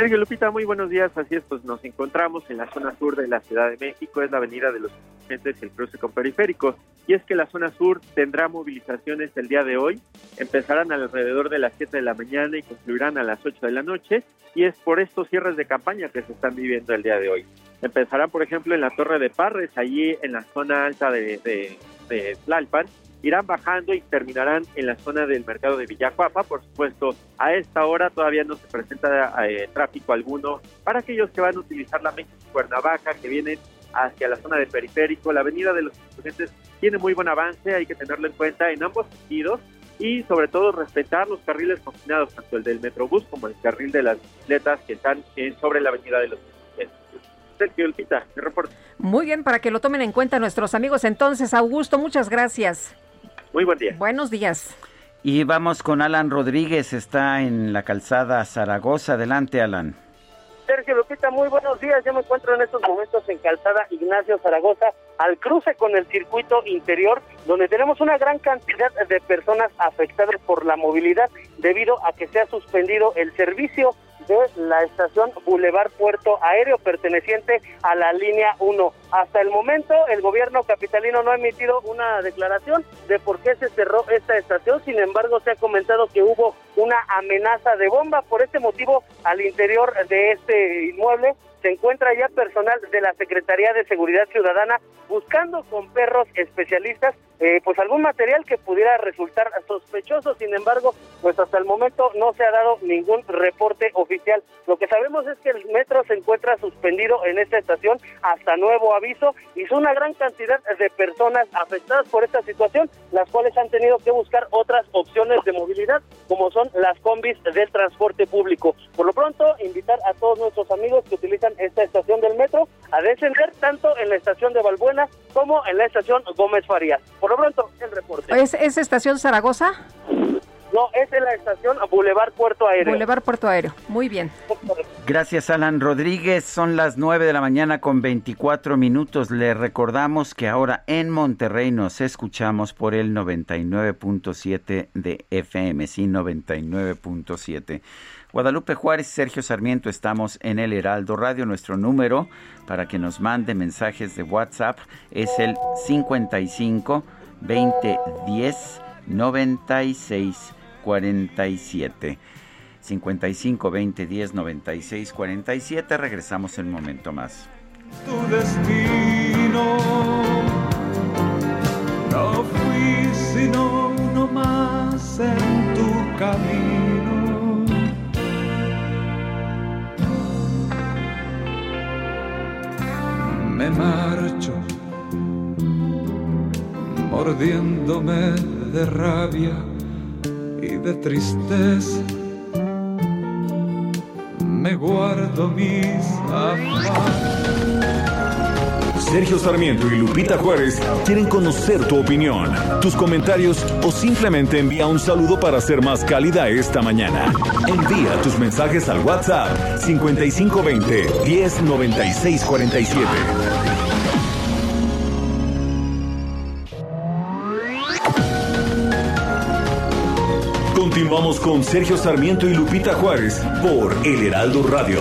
Sergio Lupita, muy buenos días. Así es, pues nos encontramos en la zona sur de la Ciudad de México, es la avenida de los Insurgentes, el cruce con periférico. Y es que la zona sur tendrá movilizaciones el día de hoy. Empezarán alrededor de las 7 de la mañana y concluirán a las 8 de la noche. Y es por estos cierres de campaña que se están viviendo el día de hoy. Empezarán, por ejemplo, en la Torre de Parres, allí en la zona alta de, de, de Tlalpan, irán bajando y terminarán en la zona del mercado de Villacuapa. Por supuesto, a esta hora todavía no se presenta eh, tráfico alguno para aquellos que van a utilizar la México Cuernavaca, que vienen hacia la zona del periférico. La avenida de los estudiantes tiene muy buen avance, hay que tenerlo en cuenta en ambos sentidos y sobre todo respetar los carriles confinados, tanto el del Metrobús como el carril de las bicicletas que están sobre la avenida de los mi reporte. Muy bien, para que lo tomen en cuenta nuestros amigos. Entonces, Augusto, muchas gracias. Muy buen día. Buenos días. Y vamos con Alan Rodríguez, está en la calzada Zaragoza. Adelante, Alan. Sergio Lupita, muy buenos días. Yo me encuentro en estos momentos en Calzada Ignacio Zaragoza, al cruce con el circuito interior, donde tenemos una gran cantidad de personas afectadas por la movilidad debido a que se ha suspendido el servicio de la estación Boulevard Puerto Aéreo perteneciente a la línea 1. Hasta el momento el gobierno capitalino no ha emitido una declaración de por qué se cerró esta estación, sin embargo se ha comentado que hubo una amenaza de bomba, por este motivo al interior de este inmueble se encuentra ya personal de la Secretaría de Seguridad Ciudadana buscando con perros especialistas eh, pues algún material que pudiera resultar sospechoso. Sin embargo, pues hasta el momento no se ha dado ningún reporte oficial. Lo que sabemos es que el metro se encuentra suspendido en esta estación hasta nuevo aviso y son una gran cantidad de personas afectadas por esta situación, las cuales han tenido que buscar otras opciones de movilidad, como son las combis del transporte público. Por lo pronto, invitar a todos nuestros amigos que utilizan esta estación del metro a descender tanto en la estación de Valbuena como en la estación Gómez Farías. Lo pronto, el reporte. ¿Es, es estación Zaragoza? No, es en la estación Boulevard Puerto Aéreo. Boulevard Puerto Aéreo. Muy bien. Gracias, Alan Rodríguez. Son las 9 de la mañana con 24 minutos. Le recordamos que ahora en Monterrey nos escuchamos por el 99.7 de FM. Sí, 99.7. Guadalupe Juárez, Sergio Sarmiento, estamos en el Heraldo Radio. Nuestro número para que nos mande mensajes de WhatsApp es el 55 2010 96 47. 55 20 10 96 47. Regresamos en un momento más. Tu destino no fui sino uno más en tu camino. Me marcho mordiéndome de rabia y de tristeza. Me guardo mis Sergio Sarmiento y Lupita Juárez quieren conocer tu opinión, tus comentarios o simplemente envía un saludo para ser más cálida esta mañana. Envía tus mensajes al WhatsApp 5520 109647. Continuamos con Sergio Sarmiento y Lupita Juárez por El Heraldo Radio.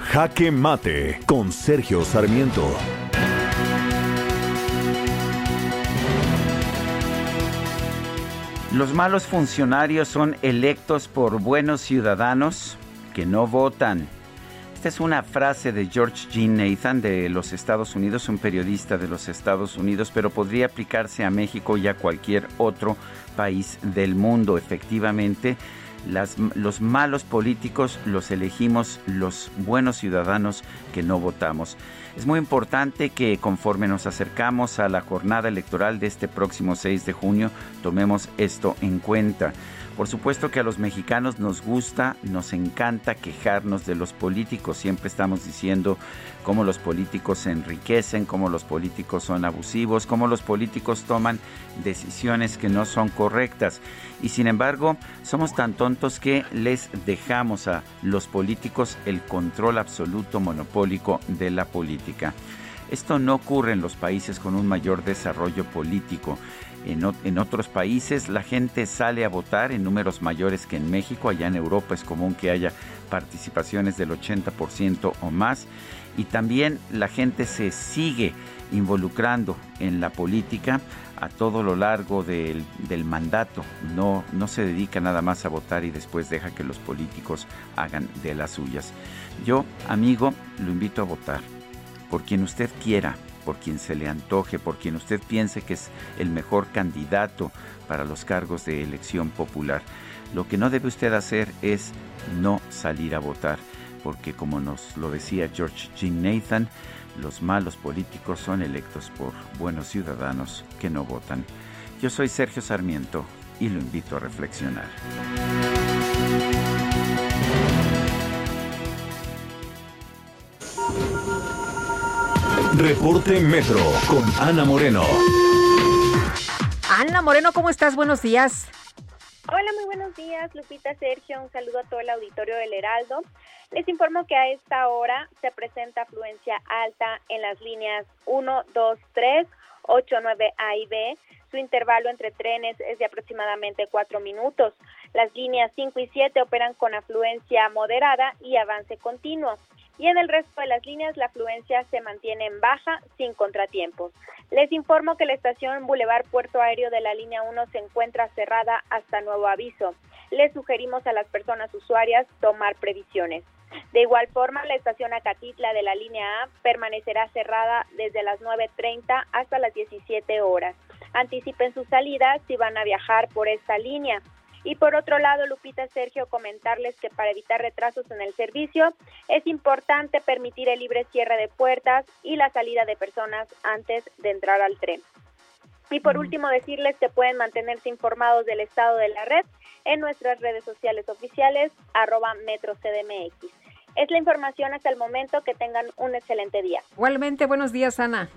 Jaque Mate con Sergio Sarmiento. Los malos funcionarios son electos por buenos ciudadanos que no votan. Esta es una frase de George G. Nathan de los Estados Unidos, un periodista de los Estados Unidos, pero podría aplicarse a México y a cualquier otro país del mundo. Efectivamente, los malos políticos los elegimos los buenos ciudadanos que no votamos. Es muy importante que conforme nos acercamos a la jornada electoral de este próximo 6 de junio, tomemos esto en cuenta. Por supuesto que a los mexicanos nos gusta, nos encanta quejarnos de los políticos. Siempre estamos diciendo cómo los políticos se enriquecen, cómo los políticos son abusivos, cómo los políticos toman decisiones que no son correctas. Y sin embargo, somos tan tontos que les dejamos a los políticos el control absoluto monopólico de la política. Esto no ocurre en los países con un mayor desarrollo político. En, otros países la gente sale a votar en números mayores que en México. Allá en Europa es común que haya participaciones del 80% o más. Y también la gente se sigue involucrando en la política a todo lo largo del, del, mandato. No, no se dedica nada más a votar y después deja que los políticos hagan de las suyas. Yo, amigo, lo invito a votar por quien usted quiera, por quien se le antoje, por quien usted piense que es el mejor candidato para los cargos de elección popular. Lo que no debe usted hacer es no salir a votar, porque como nos lo decía George G. Nathan, los malos políticos son electos por buenos ciudadanos que no votan. Yo soy Sergio Sarmiento y lo invito a reflexionar. Reporte Metro con Ana Moreno. Ana Moreno, ¿cómo estás? Buenos días. Hola, muy buenos días, Lupita Sergio. Un saludo a todo el auditorio del Heraldo. Les informo que a esta hora se presenta afluencia alta en las líneas 1, 2, 3 89A y B. Su intervalo entre trenes es de aproximadamente cuatro minutos. Las líneas 5 y 7 operan con afluencia moderada y avance continuo y en el resto de las líneas la afluencia se mantiene en baja sin contratiempos. Les informo que la estación Boulevard Puerto Aéreo de la línea 1 se encuentra cerrada hasta nuevo aviso. Les sugerimos a las personas usuarias tomar previsiones. De igual forma, la estación Acatitla de la línea A permanecerá cerrada desde las 9.30 hasta las 17 horas. Anticipen su salida si van a viajar por esta línea. Y por otro lado, Lupita Sergio, comentarles que para evitar retrasos en el servicio es importante permitir el libre cierre de puertas y la salida de personas antes de entrar al tren. Y por último, decirles que pueden mantenerse informados del estado de la red en nuestras redes sociales oficiales, arroba MetroCDMX. Es la información hasta el momento. Que tengan un excelente día. Igualmente, buenos días, Ana.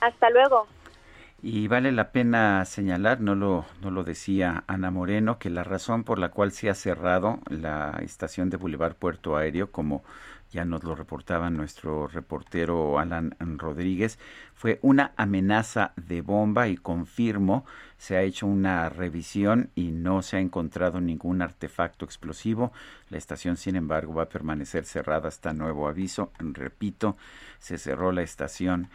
Hasta luego. Y vale la pena señalar, no lo, no lo decía Ana Moreno, que la razón por la cual se ha cerrado la estación de Boulevard Puerto Aéreo, como ya nos lo reportaba nuestro reportero Alan Rodríguez, fue una amenaza de bomba y confirmo, se ha hecho una revisión y no se ha encontrado ningún artefacto explosivo. La estación, sin embargo, va a permanecer cerrada hasta nuevo aviso. Repito, se cerró la estación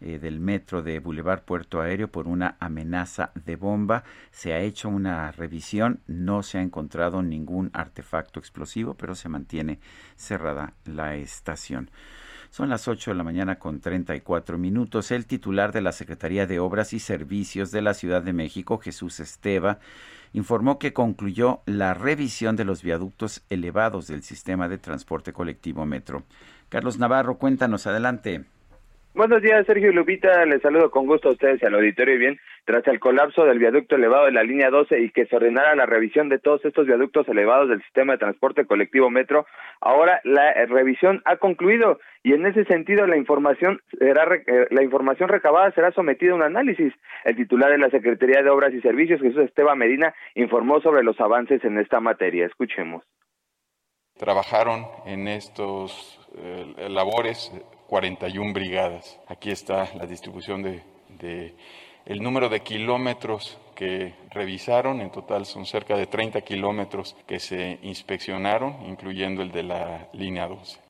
eh, del metro de Boulevard Puerto Aéreo por una amenaza de bomba. Se ha hecho una revisión, no se ha encontrado ningún artefacto explosivo, pero se mantiene cerrada la estación. Son las 8 de la mañana con 34 minutos. El titular de la Secretaría de Obras y Servicios de la Ciudad de México, Jesús Esteva, informó que concluyó la revisión de los viaductos elevados del sistema de transporte colectivo Metro. Carlos Navarro, cuéntanos adelante. Buenos días, Sergio Lupita. Les saludo con gusto a ustedes y al auditorio. Y bien, tras el colapso del viaducto elevado de la línea 12 y que se ordenara la revisión de todos estos viaductos elevados del sistema de transporte colectivo Metro, ahora la eh, revisión ha concluido y en ese sentido la información será eh, la información recabada será sometida a un análisis. El titular de la Secretaría de Obras y Servicios, Jesús Esteban Medina, informó sobre los avances en esta materia. Escuchemos. Trabajaron en estos eh, labores 41 brigadas. Aquí está la distribución de, el número de kilómetros que revisaron, en total son cerca de 30 kilómetros que se inspeccionaron, incluyendo el de la línea 12.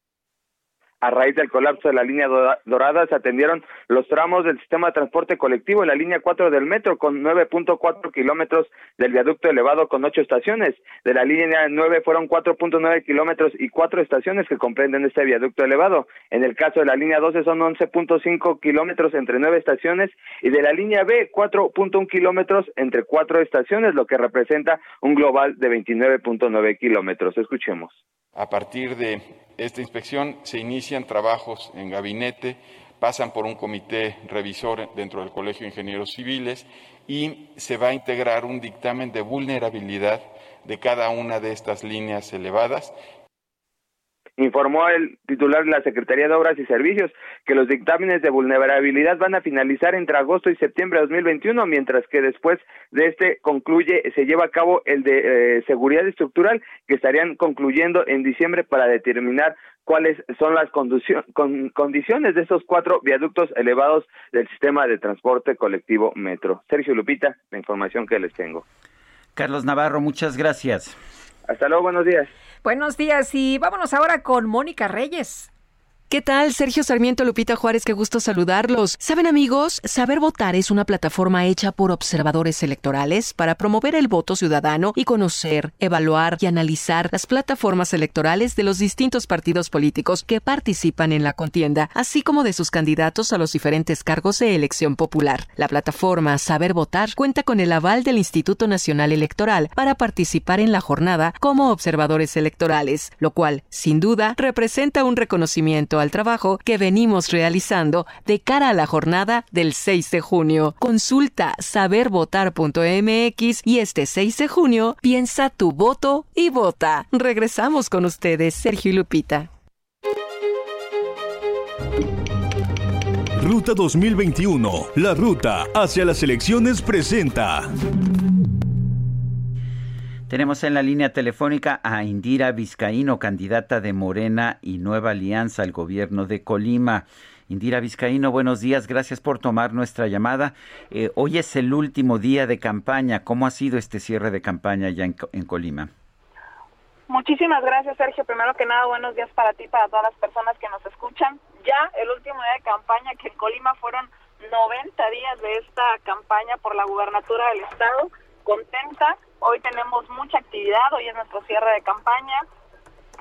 A raíz del colapso de la línea dorada se atendieron los tramos del sistema de transporte colectivo en la línea 4 del metro con 9.4 kilómetros del viaducto elevado con ocho estaciones. De la línea 9 fueron 4.9 kilómetros y cuatro estaciones que comprenden este viaducto elevado. En el caso de la línea 12 son 11.5 kilómetros entre nueve estaciones y de la línea B 4.1 kilómetros entre cuatro estaciones, lo que representa un global de 29.9 kilómetros. Escuchemos. A partir de esta inspección se inician trabajos en gabinete, pasan por un comité revisor dentro del Colegio de Ingenieros Civiles y se va a integrar un dictamen de vulnerabilidad de cada una de estas líneas elevadas informó el titular de la Secretaría de Obras y Servicios que los dictámenes de vulnerabilidad van a finalizar entre agosto y septiembre de 2021, mientras que después de este concluye, se lleva a cabo el de eh, seguridad estructural, que estarían concluyendo en diciembre para determinar cuáles son las condiciones de estos cuatro viaductos elevados del sistema de transporte colectivo Metro. Sergio Lupita, la información que les tengo. Carlos Navarro, muchas gracias. Hasta luego, buenos días. Buenos días y vámonos ahora con Mónica Reyes. ¿Qué tal? Sergio Sarmiento, Lupita Juárez, qué gusto saludarlos. Saben amigos, Saber Votar es una plataforma hecha por observadores electorales para promover el voto ciudadano y conocer, evaluar y analizar las plataformas electorales de los distintos partidos políticos que participan en la contienda, así como de sus candidatos a los diferentes cargos de elección popular. La plataforma Saber Votar cuenta con el aval del Instituto Nacional Electoral para participar en la jornada como observadores electorales, lo cual, sin duda, representa un reconocimiento al trabajo que venimos realizando de cara a la jornada del 6 de junio. Consulta sabervotar.mx y este 6 de junio piensa tu voto y vota. Regresamos con ustedes, Sergio y Lupita. Ruta 2021, la ruta hacia las elecciones presenta. Tenemos en la línea telefónica a Indira Vizcaíno, candidata de Morena y Nueva Alianza al gobierno de Colima. Indira Vizcaíno, buenos días, gracias por tomar nuestra llamada. Eh, hoy es el último día de campaña. ¿Cómo ha sido este cierre de campaña ya en, Colima? Muchísimas gracias, Sergio. Primero que nada, buenos días para ti, para todas las personas que nos escuchan. Ya el último día de campaña, que en Colima fueron 90 días de esta campaña por la gubernatura del Estado. Contenta, hoy tenemos mucha actividad, hoy es nuestro cierre de campaña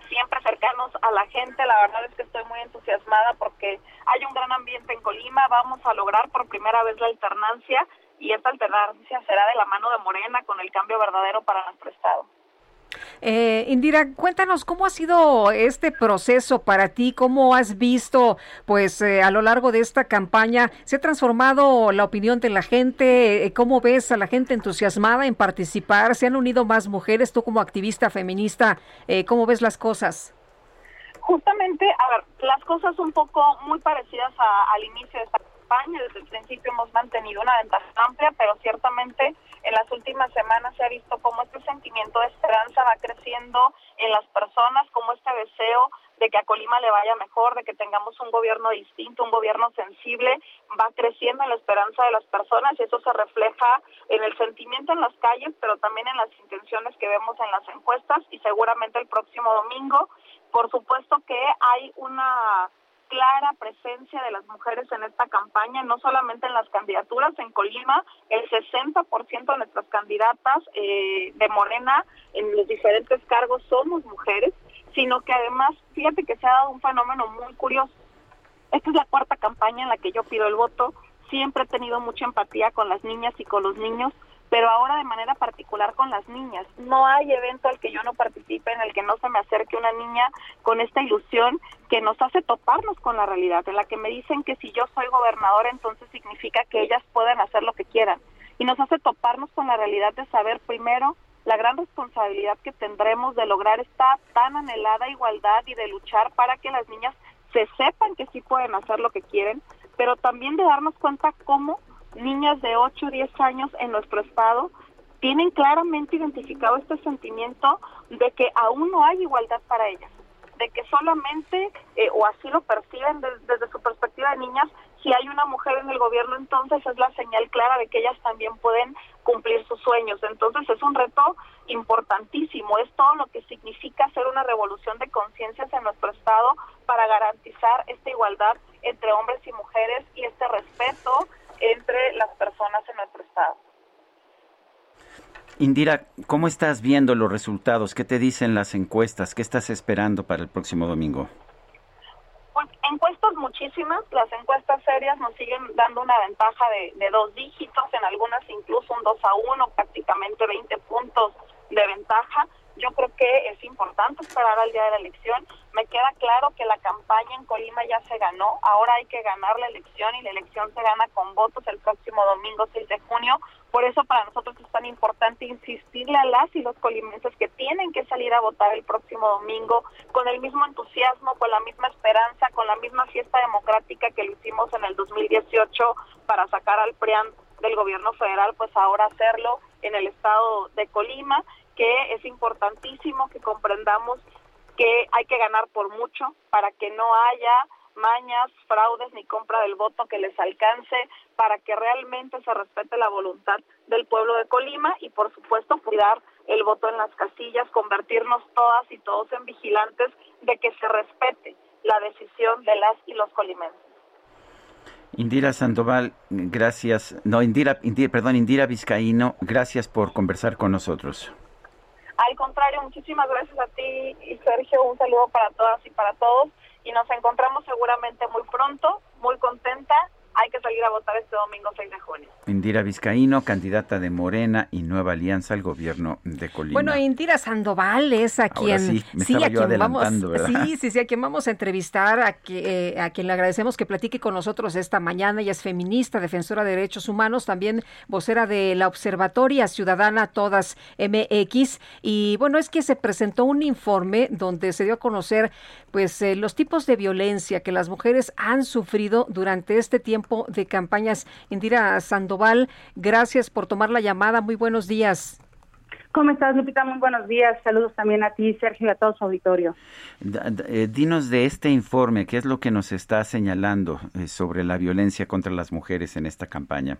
siempre cercanos a la gente. La verdad es que estoy muy entusiasmada porque hay un gran ambiente en Colima. Vamos a lograr por primera vez la alternancia y esta alternancia será de la mano de Morena con el cambio verdadero para nuestro Estado. Eh, Indira, cuéntanos cómo ha sido este proceso para ti, cómo has visto, pues eh, a lo largo de esta campaña, se ha transformado la opinión de la gente, eh, cómo ves a la gente entusiasmada en participar, se han unido más mujeres, tú como activista feminista, eh, ¿cómo ves las cosas? Justamente, a ver, las cosas un poco muy parecidas al inicio de esta campaña, desde el principio hemos mantenido una ventaja amplia, pero ciertamente en las últimas semanas se ha visto cómo este sentimiento de esperanza va creciendo en las personas, como este deseo de que a Colima le vaya mejor, de que tengamos un gobierno distinto, un gobierno sensible, va creciendo en la esperanza de las personas y eso se refleja en el sentimiento en las calles, pero también en las intenciones que vemos en las encuestas y seguramente el próximo domingo. Por supuesto que hay una clara presencia de las mujeres en esta campaña, no solamente en las candidaturas. En Colima, el 60% de nuestras candidatas eh, de Morena en los diferentes cargos somos mujeres, sino que además, fíjate que se ha dado un fenómeno muy curioso. Esta es la cuarta campaña en la que yo pido el voto. Siempre he tenido mucha empatía con las niñas y con los niños pero ahora de manera particular con las niñas. No hay evento al que yo no participe, en el que no se me acerque una niña con esta ilusión que nos hace toparnos con la realidad, en la que me dicen que si yo soy gobernadora, entonces significa que ellas pueden hacer lo que quieran. Y nos hace toparnos con la realidad de saber primero la gran responsabilidad que tendremos de lograr esta tan anhelada igualdad y de luchar para que las niñas se sepan que sí pueden hacer lo que quieren, pero también de darnos cuenta cómo niñas de 8 o 10 años en nuestro estado tienen claramente identificado este sentimiento de que aún no hay igualdad para ellas, de que solamente, eh, o así lo perciben desde su perspectiva de niñas, si hay una mujer en el gobierno, entonces es la señal clara de que ellas también pueden cumplir sus sueños. Entonces es un reto importantísimo, es todo lo que significa hacer una revolución de conciencias en nuestro Estado para garantizar esta igualdad entre hombres y mujeres y este respeto entre las personas en nuestro estado. Indira, ¿cómo estás viendo los resultados? ¿Qué te dicen las encuestas? ¿Qué estás esperando para el próximo domingo? Pues encuestas muchísimas, las encuestas serias nos siguen dando una ventaja de, de dos dígitos, en algunas incluso un 2 a 1, prácticamente 20 puntos de ventaja. Yo creo que es importante esperar al día de la elección. Me queda claro que la campaña en Colima ya se ganó. Ahora hay que ganar la elección y la elección se gana con votos el próximo domingo 6 de junio. Por eso para nosotros es tan importante insistirle a las y los colimenses que tienen que salir a votar el próximo domingo con el mismo entusiasmo, con la misma esperanza, con la misma fiesta democrática que lo hicimos en el 2018 para sacar al PRIAN del gobierno federal, pues ahora hacerlo en el estado de Colima que es importantísimo que comprendamos que hay que ganar por mucho para que no haya mañas, fraudes ni compra del voto que les alcance para que realmente se respete la voluntad del pueblo de Colima y por supuesto cuidar el voto en las casillas, convertirnos todas y todos en vigilantes de que se respete la decisión de las y los colimenses. Indira Sandoval, gracias. No, Indira, Indira, perdón, Indira Vizcaíno, gracias por conversar con nosotros. Al contrario, muchísimas gracias a ti y Sergio, un saludo para todas y para todos y nos encontramos seguramente muy pronto, muy contenta hay que salir a votar este domingo 6 de junio. Indira Vizcaíno, candidata de Morena y Nueva Alianza al gobierno de Colima. Bueno, Indira Sandoval es a quien sí, a quien vamos, sí, sí, sí, a quien vamos a entrevistar, a, que, eh, a quien le agradecemos que platique con nosotros esta mañana. Ella es feminista, defensora de derechos humanos, también vocera de la Observatoria Ciudadana Todas MX. Y bueno, es que se presentó un informe donde se dio a conocer pues eh, los tipos de violencia que las mujeres han sufrido durante este tiempo de campañas. Indira Sandoval, gracias por tomar la llamada. Muy buenos días. ¿Cómo estás, Lupita? Muy buenos días. Saludos también a ti, Sergio, y a todo su auditorio. Eh, dinos de este informe, ¿qué es lo que nos está señalando eh, sobre la violencia contra las mujeres en esta campaña?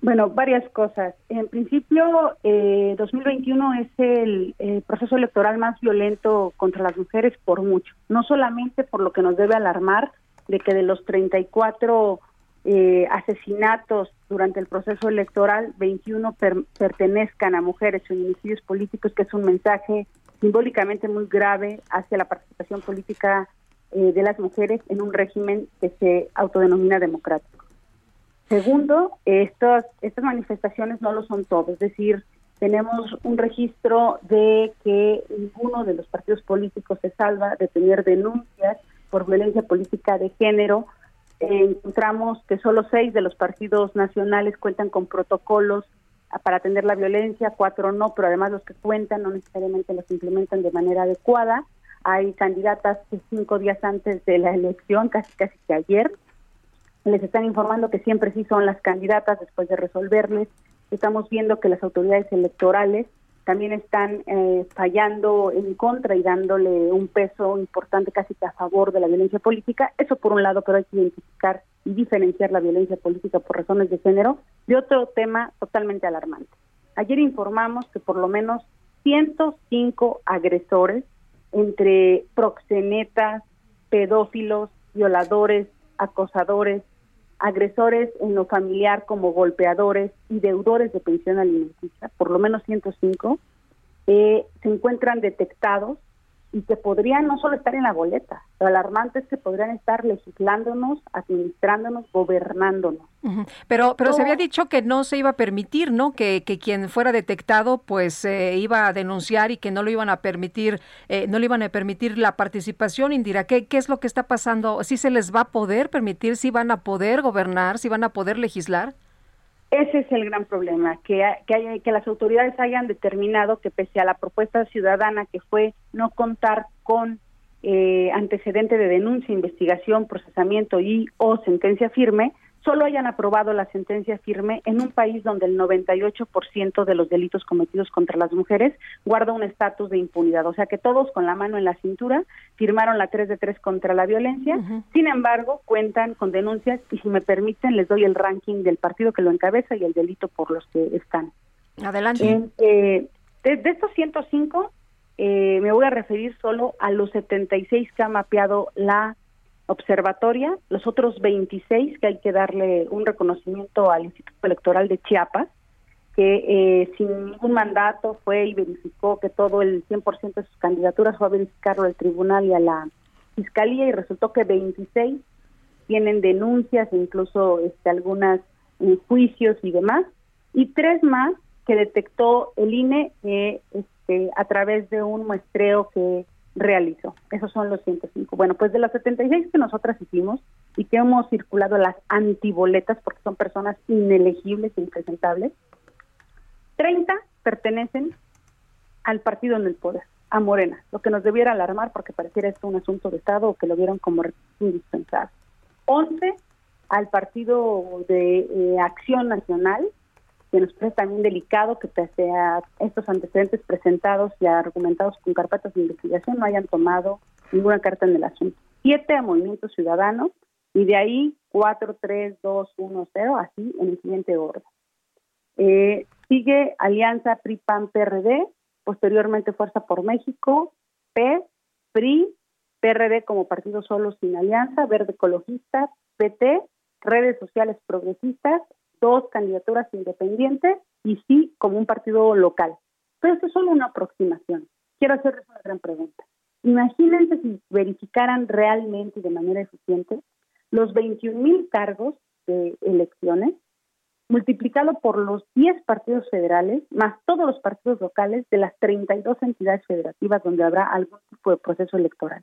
Bueno, varias cosas. En principio, eh, 2021 es el, proceso electoral más violento contra las mujeres por mucho. No solamente por lo que nos debe alarmar de que de los 34 eh, asesinatos durante el proceso electoral, 21 pertenezcan a mujeres, feminicidios políticos, que es un mensaje simbólicamente muy grave hacia la participación política eh, de las mujeres en un régimen que se autodenomina democrático. Segundo, estas, estas manifestaciones no lo son todo, es decir, tenemos un registro de que ninguno de los partidos políticos se salva de tener denuncias por violencia política de género encontramos que solo seis de los partidos nacionales cuentan con protocolos para atender la violencia, cuatro no, pero además los que cuentan no necesariamente los implementan de manera adecuada. Hay candidatas que cinco días antes de la elección, casi casi que ayer, les están informando que siempre sí son las candidatas después de resolverles. Estamos viendo que las autoridades electorales también están eh, fallando en contra y dándole un peso importante casi que a favor de la violencia política. Eso por un lado, pero hay que identificar y diferenciar la violencia política por razones de género de otro tema totalmente alarmante. Ayer informamos que por lo menos 105 agresores entre proxenetas, pedófilos, violadores, acosadores, agresores en lo familiar como golpeadores y deudores de pensión alimenticia, por lo menos 105, eh, se encuentran detectados y que podrían no solo estar en la boleta, lo alarmante es que podrían estar legislándonos, administrándonos, gobernándonos. Pero, pero se había dicho que no se iba a permitir, ¿no? Que, que quien fuera detectado, pues eh, iba a denunciar y que no lo iban a permitir, eh, no le iban a permitir la participación. Indira, ¿qué, ¿qué es lo que está pasando? ¿Sí se les va a poder permitir? ¿Sí van a poder gobernar? ¿Sí van a poder legislar? Ese es el gran problema, que, que, que las autoridades hayan determinado que pese a la propuesta ciudadana que fue no contar con eh, antecedente de denuncia, investigación, procesamiento y o sentencia firme, solo hayan aprobado la sentencia firme en un país donde el 98% de los delitos cometidos contra las mujeres guarda un estatus de impunidad. O sea que todos con la mano en la cintura firmaron la 3 de 3 contra la violencia. Sin embargo, cuentan con denuncias y si me permiten les doy el ranking del partido que lo encabeza y el delito por los que están. Adelante. Eh, de, de, estos 105, eh, me voy a referir solo a los 76 que ha mapeado la observatoria, los otros 26 que hay que darle un reconocimiento al Instituto Electoral de Chiapas, que eh, sin ningún mandato fue y verificó que todo el 100% de sus candidaturas fue a verificarlo al tribunal y a la fiscalía y resultó que 26 tienen denuncias, incluso este, algunas juicios y demás, y tres más que detectó el INE eh, este, a través de un muestreo que realizó. Esos son los 105. Bueno, pues de los 76 que nosotras hicimos y que hemos circulado las antiboletas, porque son personas inelegibles e impresentables, 30 pertenecen al partido en el poder, a Morena, lo que nos debiera alarmar porque pareciera esto un asunto de Estado o que lo vieron como indispensable. 11 al partido de eh, Acción Nacional, que nos parece también delicado que pese a estos antecedentes presentados y argumentados con carpetas de investigación no hayan tomado ninguna carta en el asunto. Siete a Movimiento Ciudadano y de ahí cuatro, tres, dos, uno, cero, así en el siguiente orden. Eh, sigue Alianza PRI-PAN-PRD, posteriormente Fuerza por México, P, PRI, PRD como partido solo sin alianza, Verde Ecologista, PT, redes sociales progresistas, dos candidaturas independientes y sí como un partido local. Pero esto es solo una aproximación. Quiero hacerles una gran pregunta. Imagínense si verificaran realmente de manera eficiente los 21 mil cargos de elecciones multiplicado por los 10 partidos federales, más todos los partidos locales de las 32 entidades federativas donde habrá algún tipo de proceso electoral.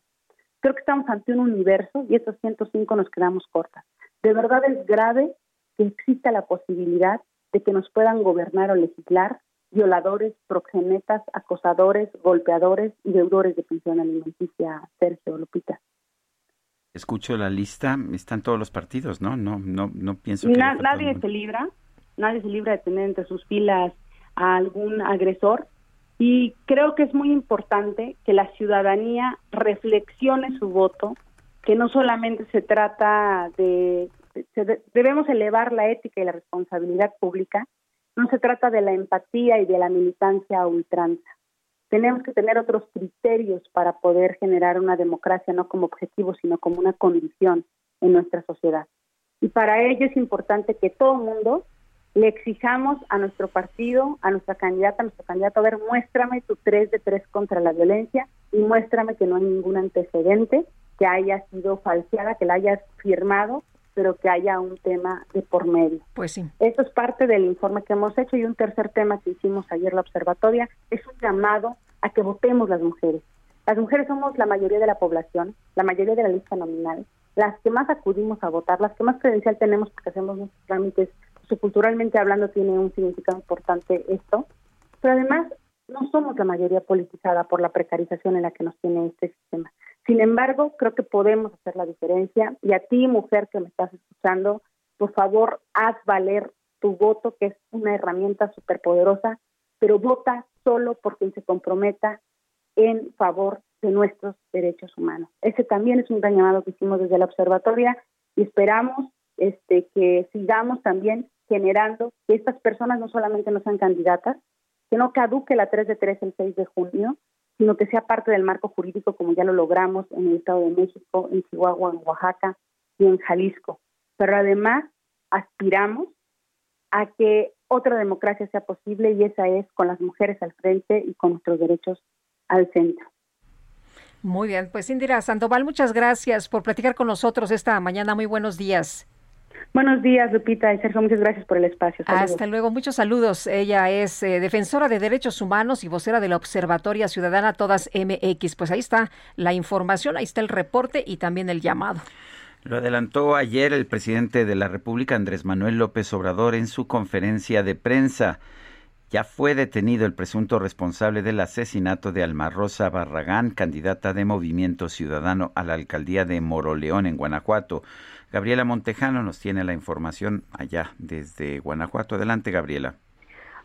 Creo que estamos ante un universo y estos 105 nos quedamos cortas. De verdad es grave que exista la posibilidad de que nos puedan gobernar o legislar violadores, proxenetas, acosadores, golpeadores y deudores de pensión alimenticia, Sergio Lupita. Escucho la lista, están todos los partidos, ¿no? No, no, no pienso que nadie se libra, nadie se libra de tener entre sus filas a algún agresor Y creo que es muy importante que la ciudadanía reflexione su voto, que no solamente se trata de, debemos elevar la ética y la responsabilidad pública, no se trata de la empatía y de la militancia ultranza. Tenemos que tener otros criterios para poder generar una democracia no como objetivo, sino como una condición en nuestra sociedad. Y para ello es importante que todo mundo le exijamos a nuestro partido, a nuestra candidata, a nuestro candidato, a ver, muéstrame tu 3 de 3 contra la violencia y muéstrame que no hay ningún antecedente que haya sido falseada, que la hayas firmado, pero que haya un tema de por medio. Pues sí. Esto es parte del informe que hemos hecho y un tercer tema que hicimos ayer la observatoria es un llamado a que votemos las mujeres. Las mujeres somos la mayoría de la población, la mayoría de la lista nominal, las que más acudimos a votar, las que más credencial tenemos porque hacemos nuestros trámites culturalmente hablando tiene un significado importante esto, pero además no somos la mayoría politizada por la precarización en la que nos tiene este sistema. Sin embargo, creo que podemos hacer la diferencia y a ti, mujer que me estás escuchando, por favor, haz valer tu voto, que es una herramienta súper poderosa, pero vota solo porque se comprometa en favor de nuestros derechos humanos. Ese también es un gran llamado que hicimos desde la observatoria y esperamos este, que sigamos también generando que estas personas no solamente no sean candidatas, que no caduque la 3 de 3 el 6 de junio, sino que sea parte del marco jurídico como ya lo logramos en el Estado de México, en Chihuahua, en Oaxaca y en Jalisco. Pero además aspiramos a que otra democracia sea posible y esa es con las mujeres al frente y con nuestros derechos al centro. Muy bien, pues Indira Sandoval, muchas gracias por platicar con nosotros esta mañana. Muy buenos días. Buenos días, Lupita y Sergio. Muchas gracias por el espacio. Hasta luego. Muchos saludos. Ella es eh, defensora de derechos humanos y vocera de la Observatoria Ciudadana Todas MX. Pues ahí está la información, ahí está el reporte y también el llamado. Lo adelantó ayer el presidente de la República, Andrés Manuel López Obrador, en su conferencia de prensa. Ya fue detenido el presunto responsable del asesinato de Alma Rosa Barragán, candidata de Movimiento Ciudadano a la alcaldía de Moroleón, en Guanajuato. Gabriela Montejano nos tiene la información allá desde Guanajuato. Adelante, Gabriela.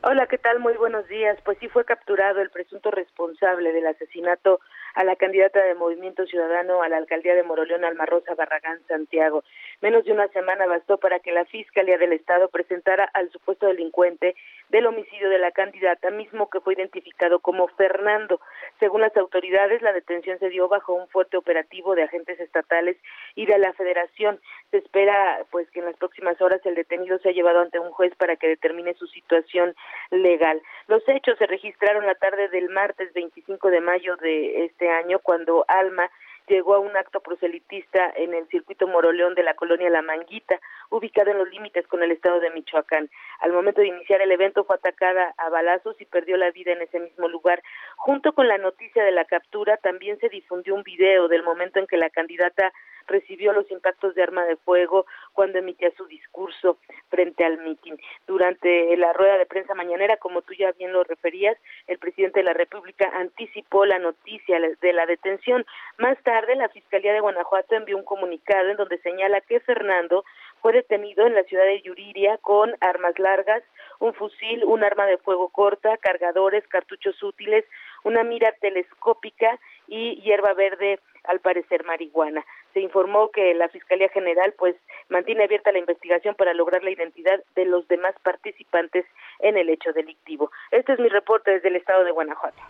Hola, ¿qué tal? Muy buenos días. Pues sí fue capturado el presunto responsable del asesinato a la candidata de Movimiento Ciudadano a la alcaldía de Moroleón, Alma Rosa Barragán Santiago. Menos de una semana bastó para que la Fiscalía del Estado presentara al supuesto delincuente del homicidio de la candidata, mismo que fue identificado como Fernando. Según las autoridades, la detención se dio bajo un fuerte operativo de agentes estatales y de la Federación. Se espera pues que en las próximas horas el detenido sea llevado ante un juez para que determine su situación legal. Los hechos se registraron la tarde del martes 25 de mayo de este año cuando Alma llegó a un acto proselitista en el circuito Moroleón de la colonia La Manguita, ubicado en los límites con el estado de Michoacán. Al momento de iniciar el evento fue atacada a balazos y perdió la vida en ese mismo lugar. Junto con la noticia de la captura, también se difundió un video del momento en que la candidata recibió los impactos de arma de fuego cuando emitía su discurso frente al mitin. Durante la rueda de prensa mañanera, como tú ya bien lo referías, el presidente de la República anticipó la noticia de la detención. Más tarde, la Fiscalía de Guanajuato envió un comunicado en donde señala que Fernando fue detenido en la ciudad de Yuriria con armas largas, un fusil, un arma de fuego corta, cargadores, cartuchos útiles, una mira telescópica y hierba verde, al parecer marihuana. Se informó que la Fiscalía General pues mantiene abierta la investigación para lograr la identidad de los demás participantes en el hecho delictivo. Este es mi reporte desde el estado de Guanajuato.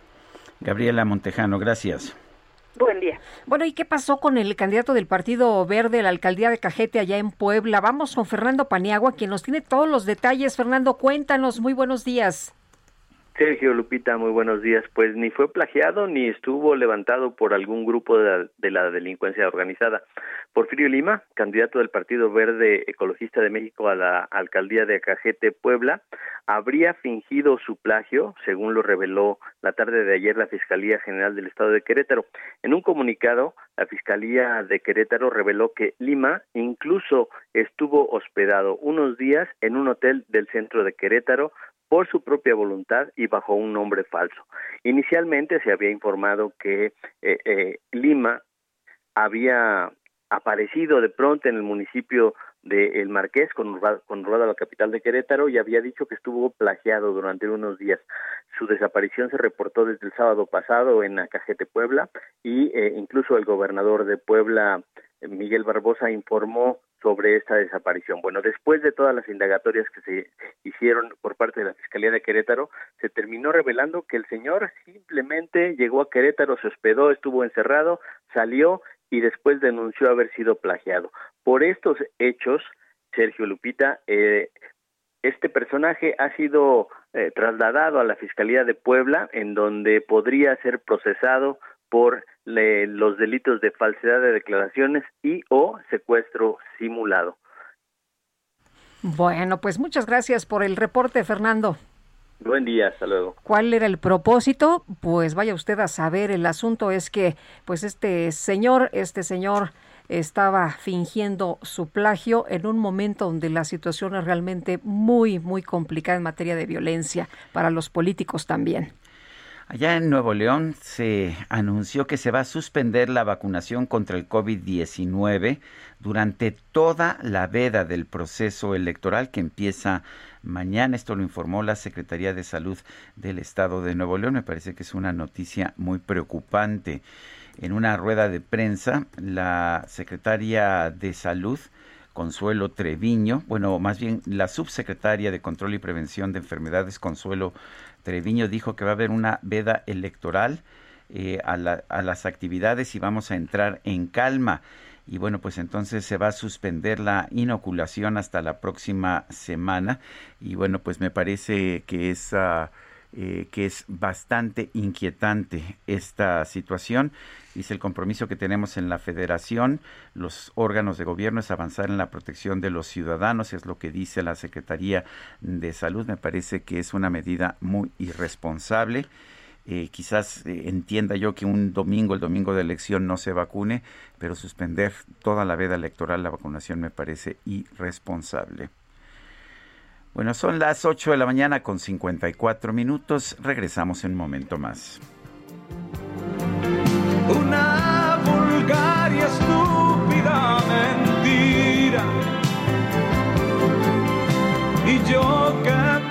Gabriela Montejano, gracias. Buen día. Bueno, ¿y qué pasó con el candidato del Partido Verde a la alcaldía de Cajete allá en Puebla? Vamos con Fernando Paniagua, quien nos tiene todos los detalles. Fernando, cuéntanos. Muy buenos días. Sergio Lupita, muy buenos días. Pues ni fue plagiado ni estuvo levantado por algún grupo de la, delincuencia organizada. Porfirio Lima, candidato del Partido Verde Ecologista de México a la alcaldía de Cajete, Puebla, habría fingido su plagio, según lo reveló la tarde de ayer la Fiscalía General del Estado de Querétaro. En un comunicado, la Fiscalía de Querétaro reveló que Lima incluso estuvo hospedado unos días en un hotel del centro de Querétaro por su propia voluntad y bajo un nombre falso. Inicialmente se había informado que eh, eh, Lima había aparecido de pronto en el municipio de El Marqués, con conurbada la capital de Querétaro, y había dicho que estuvo plagiado durante unos días. Su desaparición se reportó desde el sábado pasado en Acajete, Puebla, y eh, incluso el gobernador de Puebla, Miguel Barbosa, informó sobre esta desaparición. Bueno, después de todas las indagatorias que se hicieron por parte de la Fiscalía de Querétaro, se terminó revelando que el señor simplemente llegó a Querétaro, se hospedó, estuvo encerrado, salió y después denunció haber sido plagiado. Por estos hechos, Sergio Lupita, eh, este personaje ha sido eh, trasladado a la Fiscalía de Puebla, en donde podría ser procesado por los delitos de falsedad de declaraciones y o secuestro simulado. Bueno, pues muchas gracias por el reporte, Fernando. Buen día, hasta luego. ¿Cuál era el propósito? Pues vaya usted a saber, el asunto es que pues este señor, este señor estaba fingiendo su plagio en un momento donde la situación es realmente muy, muy complicada en materia de violencia para los políticos también. Allá en Nuevo León se anunció que se va a suspender la vacunación contra el COVID-19 durante toda la veda del proceso electoral que empieza mañana. Esto lo informó la Secretaría de Salud del Estado de Nuevo León. Me parece que es una noticia muy preocupante. En una rueda de prensa, la secretaria de Salud, Consuelo Treviño, bueno, más bien la subsecretaria de Control y Prevención de Enfermedades, Consuelo Treviño dijo que va a haber una veda electoral eh, a, las actividades y vamos a entrar en calma. Y bueno, pues entonces se va a suspender la inoculación hasta la próxima semana. Y bueno, pues me parece que es... Ah, eh, que es bastante inquietante esta situación. Dice el compromiso que tenemos en la federación, los órganos de gobierno es avanzar en la protección de los ciudadanos, es lo que dice la Secretaría de Salud. Me parece que es una medida muy irresponsable. Eh, quizás eh, entienda yo que un domingo, el domingo de elección, no se vacune, pero suspender toda la veda electoral, la vacunación, me parece irresponsable. Bueno, son las 8 de la mañana con 54 minutos. Regresamos en un momento más. Una vulgar y estúpida mentira. Y yo que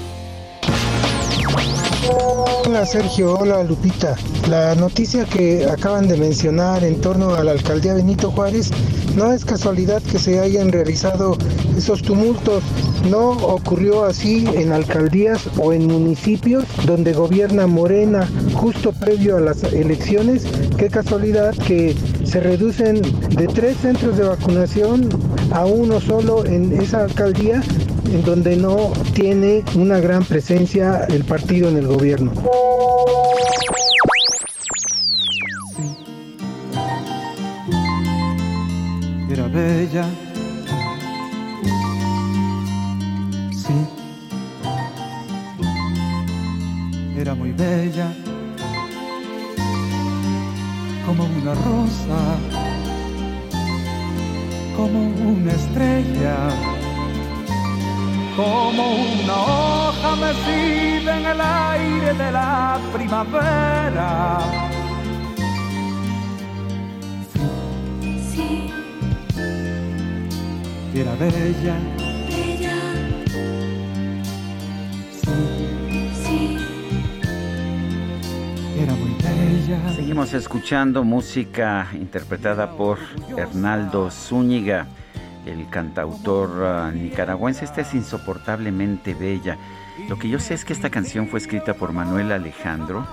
Hola Sergio, hola Lupita. La noticia que acaban de mencionar en torno a la alcaldía Benito Juárez no es casualidad que se hayan realizado esos tumultos. No ocurrió así en alcaldías o en municipios donde gobierna Morena justo previo a las elecciones. Qué casualidad que se reducen de tres centros de vacunación a uno solo en esa alcaldía en donde no tiene una gran presencia el partido en el gobierno. Era bella. Sí. Era muy bella. Como una rosa. Como una estrella como una hoja mecida en el aire de la primavera. Sí, era bella. Bella. Seguimos escuchando música interpretada por Hernaldo Zúñiga el cantautor ah, nicaragüense. Esta es insoportablemente bella. Lo que yo sé es que esta canción fue escrita por Manuel Alejandro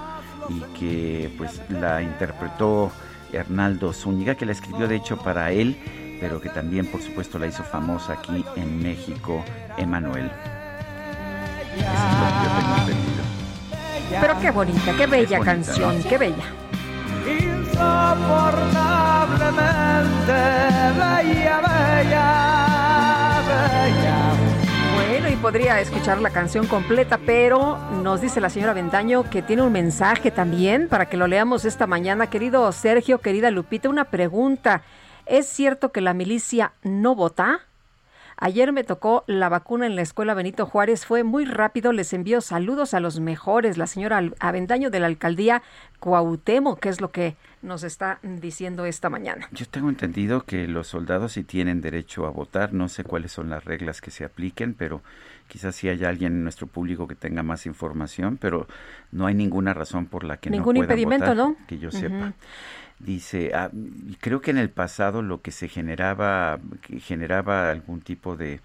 y que pues la interpretó Hernaldo Zúñiga, que la escribió de hecho para él, pero que también por supuesto la hizo famosa aquí en México, Emanuel. Pero qué bonita, qué bella canción, qué bella. Insoportablemente bella, bella, bella. Bueno, y podría escuchar la canción completa, pero nos dice la señora Ventaño que tiene un mensaje también para que lo leamos esta mañana. Querido Sergio, querida Lupita, una pregunta. ¿Es cierto que la milicia no vota? Ayer me tocó la vacuna en la escuela Benito Juárez, fue muy rápido, les envío saludos a los mejores, la señora Avendaño de la alcaldía Cuauhtémoc, que es lo que nos está diciendo esta mañana. Yo tengo entendido que los soldados sí tienen derecho a votar, no sé cuáles son las reglas que se apliquen, pero quizás sí haya alguien en nuestro público que tenga más información, pero no hay ninguna razón por la que Ningún no puedan impedimento, ¿no? que yo sepa. Dice, ah, creo que en el pasado lo que se generaba, generaba algún tipo de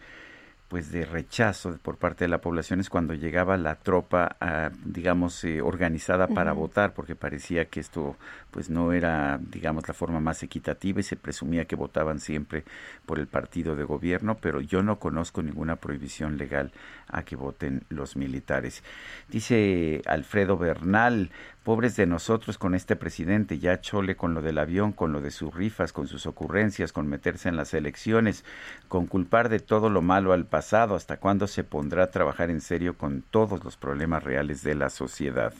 pues de rechazo por parte de la población es cuando llegaba la tropa, digamos, eh, organizada para votar, porque parecía que esto pues no era, digamos, la forma más equitativa y se presumía que votaban siempre por el partido de gobierno, pero yo no conozco ninguna prohibición legal a que voten los militares. Dice Alfredo Bernal, Pobres de nosotros con este presidente, ya chole con lo del avión, con lo de sus rifas, con sus ocurrencias, con meterse en las elecciones, con culpar de todo lo malo al pasado, hasta cuándo se pondrá a trabajar en serio con todos los problemas reales de la sociedad.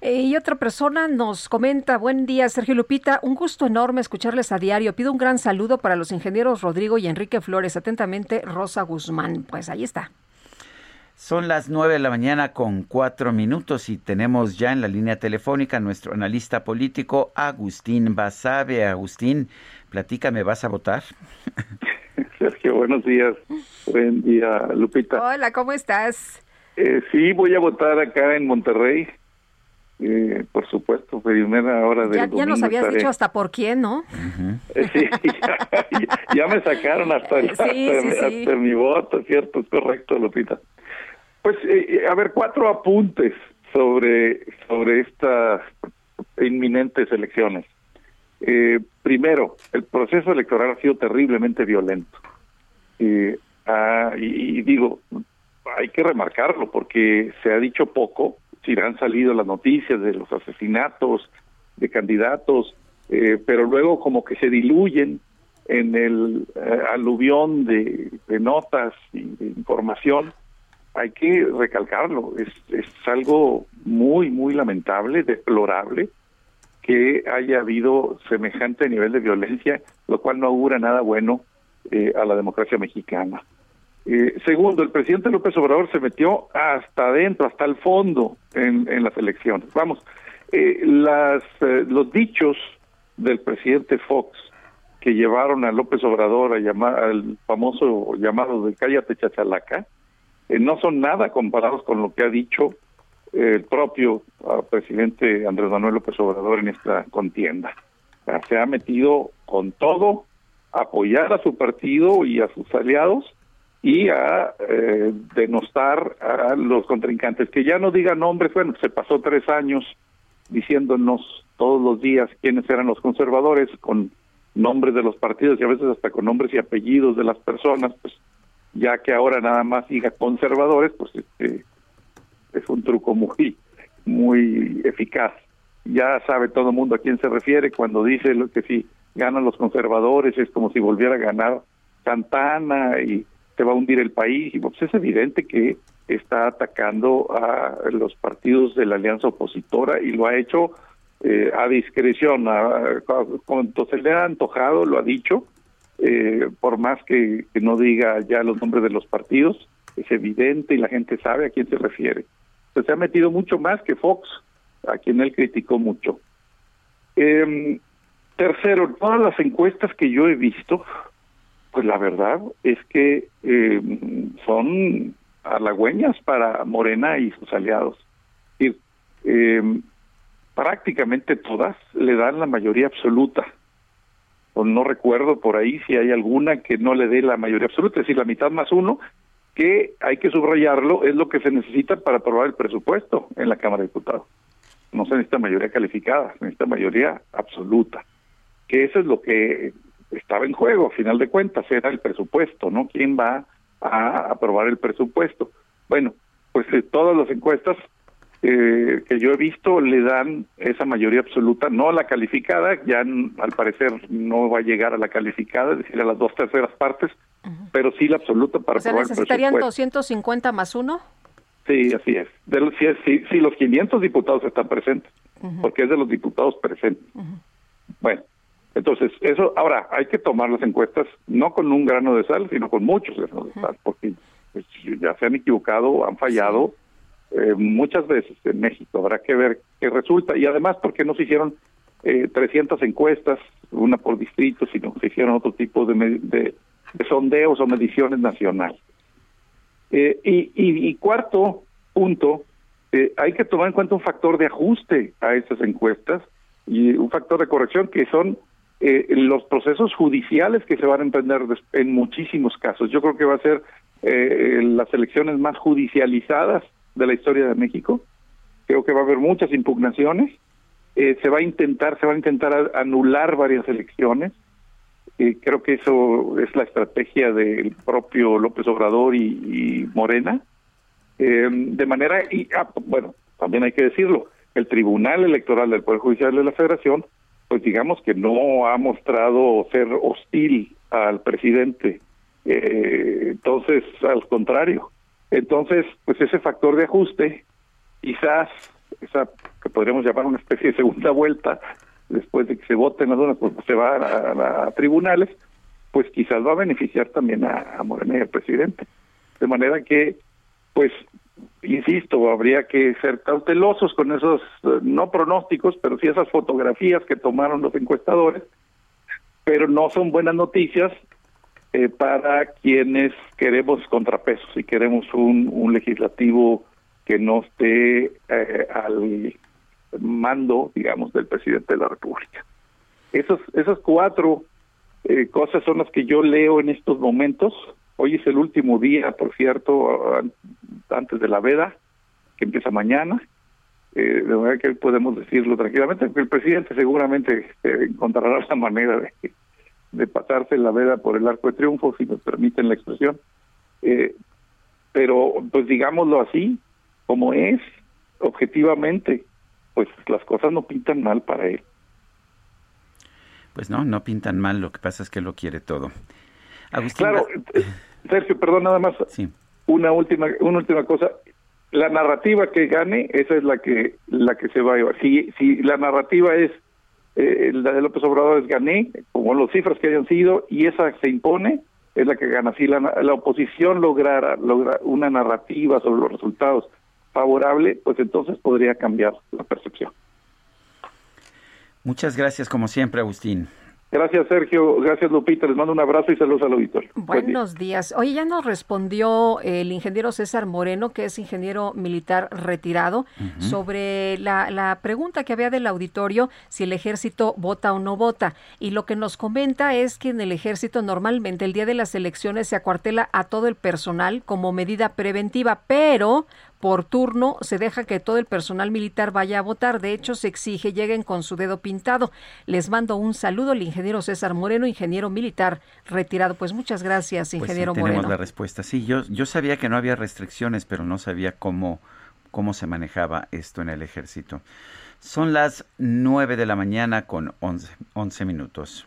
Eh, y otra persona nos comenta, buen día Sergio Lupita, un gusto enorme escucharles a diario. Pido un gran saludo para los ingenieros Rodrigo y Enrique Flores. Atentamente, Rosa Guzmán. Pues ahí está. Son las nueve de la mañana con cuatro minutos y tenemos ya en la línea telefónica nuestro analista político Agustín Basabe. Agustín, platícame, ¿vas a votar? Sergio, buenos días. Buen día, Lupita. Hola, ¿cómo estás? Eh, sí, voy a votar acá en Monterrey. Eh, por supuesto, primera hora de. Ya, ya nos habías dicho hasta por quién, ¿no? Eh, sí, ya, me sacaron hasta, hasta mi voto, ¿cierto? Es correcto, Lupita. Pues, eh, eh, a ver, cuatro apuntes sobre, sobre estas inminentes elecciones. Eh, primero, el proceso electoral ha sido terriblemente violento. Ah, y, digo, hay que remarcarlo porque se ha dicho poco, si han salido las noticias de los asesinatos de candidatos, pero luego como que se diluyen en el aluvión de, de notas y de información hay que recalcarlo, es, es algo muy, muy lamentable, deplorable que haya habido semejante nivel de violencia, lo cual no augura nada bueno eh, a la democracia mexicana. Eh, segundo, el presidente López Obrador se metió hasta adentro, hasta el fondo en, las elecciones. Vamos, eh, las, los dichos del presidente Fox que llevaron a López Obrador a llamar al famoso llamado de cállate chachalaca, eh, no son nada comparados con lo que ha dicho el propio ah, presidente Andrés Manuel López Obrador en esta contienda. se ha metido con todo apoyar a su partido y a sus aliados y a eh, denostar a los contrincantes. Que ya no digan nombres, bueno, se pasó tres años diciéndonos todos los días quiénes eran los conservadores con nombres de los partidos y a veces hasta con nombres y apellidos de las personas, pues ya que ahora nada más diga conservadores, pues este es un truco muy muy eficaz. Ya sabe todo el mundo a quién se refiere cuando dice lo que si ganan los conservadores es como si volviera a ganar Santana y se va a hundir el país y pues es evidente que está atacando a los partidos de la alianza opositora y lo ha hecho eh, a discreción, cuando se le ha antojado, lo ha dicho, eh, por más que, no diga ya los nombres de los partidos, es evidente y la gente sabe a quién se refiere. se ha metido mucho más que Fox, a quien él criticó mucho. Eh, tercero, todas las encuestas que yo he visto, pues la verdad es que eh, son halagüeñas para Morena y sus aliados. Y, eh, prácticamente todas le dan la mayoría absoluta no recuerdo por ahí si hay alguna que no le dé la mayoría absoluta, es decir, la mitad más uno, que hay que subrayarlo, es lo que se necesita para aprobar el presupuesto en la Cámara de Diputados. No se necesita mayoría calificada, se necesita mayoría absoluta. Que eso es lo que estaba en juego, a final de cuentas, era el presupuesto, ¿no? ¿Quién va a aprobar el presupuesto? Bueno, pues eh, todas las encuestas eh, que yo he visto le dan esa mayoría absoluta, no la calificada, ya al parecer no va a llegar a la calificada, es decir, a las dos terceras partes, pero sí la absoluta para o sea, necesitarían 250 más uno. Sí, así es. De los, si, si, los 500 diputados están presentes, porque es de los diputados presentes. Bueno, entonces, eso, ahora, hay que tomar las encuestas no con un grano de sal, sino con muchos granos de sal, porque pues, ya se han equivocado, han fallado eh, muchas veces en México. Habrá que ver qué resulta. Y además, porque no se hicieron eh, 300 encuestas, una por distrito, sino se hicieron otro tipo de, de, sondeos o mediciones nacionales. Eh, y, y, cuarto punto, eh, hay que tomar en cuenta un factor de ajuste a esas encuestas y un factor de corrección que son eh, los procesos judiciales que se van a emprender en muchísimos casos. Yo creo que va a ser eh, las elecciones más judicializadas de la historia de México. Creo que va a haber muchas impugnaciones. Eh, se va a intentar, se va a intentar anular varias elecciones. Eh, creo que eso es la estrategia del propio López Obrador y, Morena. Eh, de manera, y ah, bueno, también hay que decirlo, el Tribunal Electoral del Poder Judicial de la Federación pues digamos que no ha mostrado ser hostil al presidente. Eh, entonces, al contrario. Entonces, pues ese factor de ajuste, quizás, esa que podríamos llamar una especie de segunda vuelta, después de que se voten las zonas, pues se va a, tribunales, pues quizás va a beneficiar también a, a Morena y al presidente. De manera que, pues insisto, habría que ser cautelosos con esos, eh, no pronósticos, pero sí esas fotografías que tomaron los encuestadores, pero no son buenas noticias eh, para quienes queremos contrapesos y queremos un, legislativo que no esté eh, al mando, digamos, del presidente de la República. Esos, esas cuatro cosas son las que yo leo en estos momentos Hoy es el último día, por cierto, antes de la veda, que empieza mañana. Eh, de manera que podemos decirlo tranquilamente, el presidente seguramente eh, encontrará la manera de, de pasarse la veda por el arco de triunfo, si nos permiten la expresión. Eh, pero, pues digámoslo así, como es, objetivamente, pues las cosas no pintan mal para él. Pues no, no pintan mal, lo que pasa es que lo quiere todo. Agustín, claro, Sergio, perdón, nada más. Una última, una última cosa. La narrativa que gane, esa es la que la que se va a llevar. Si, si la narrativa es eh, la de López Obrador es gané, como las cifras que hayan sido, y esa se impone, es la que gana. Si la, la oposición lograra, logra una narrativa sobre los resultados favorable, pues entonces podría cambiar la percepción. Muchas gracias, como siempre, Agustín. Gracias, Sergio. Gracias, Lupita. Les mando un abrazo y saludos al auditorio. Buenos días. Oye, ya nos respondió el ingeniero César Moreno, que es ingeniero militar retirado, sobre la, la, pregunta que había del auditorio, si el ejército vota o no vota. Y lo que nos comenta es que en el ejército normalmente el día de las elecciones se acuartela a todo el personal como medida preventiva, pero por turno se deja que todo el personal militar vaya a votar. De hecho, se exige lleguen con su dedo pintado. Les mando un saludo al ingeniero César Moreno, ingeniero militar retirado. Pues muchas gracias, pues ingeniero pues tenemos la respuesta. Sí, yo, yo sabía que no había restricciones, pero no sabía cómo, cómo se manejaba esto en el ejército. Son las nueve de la mañana con once 11 minutos.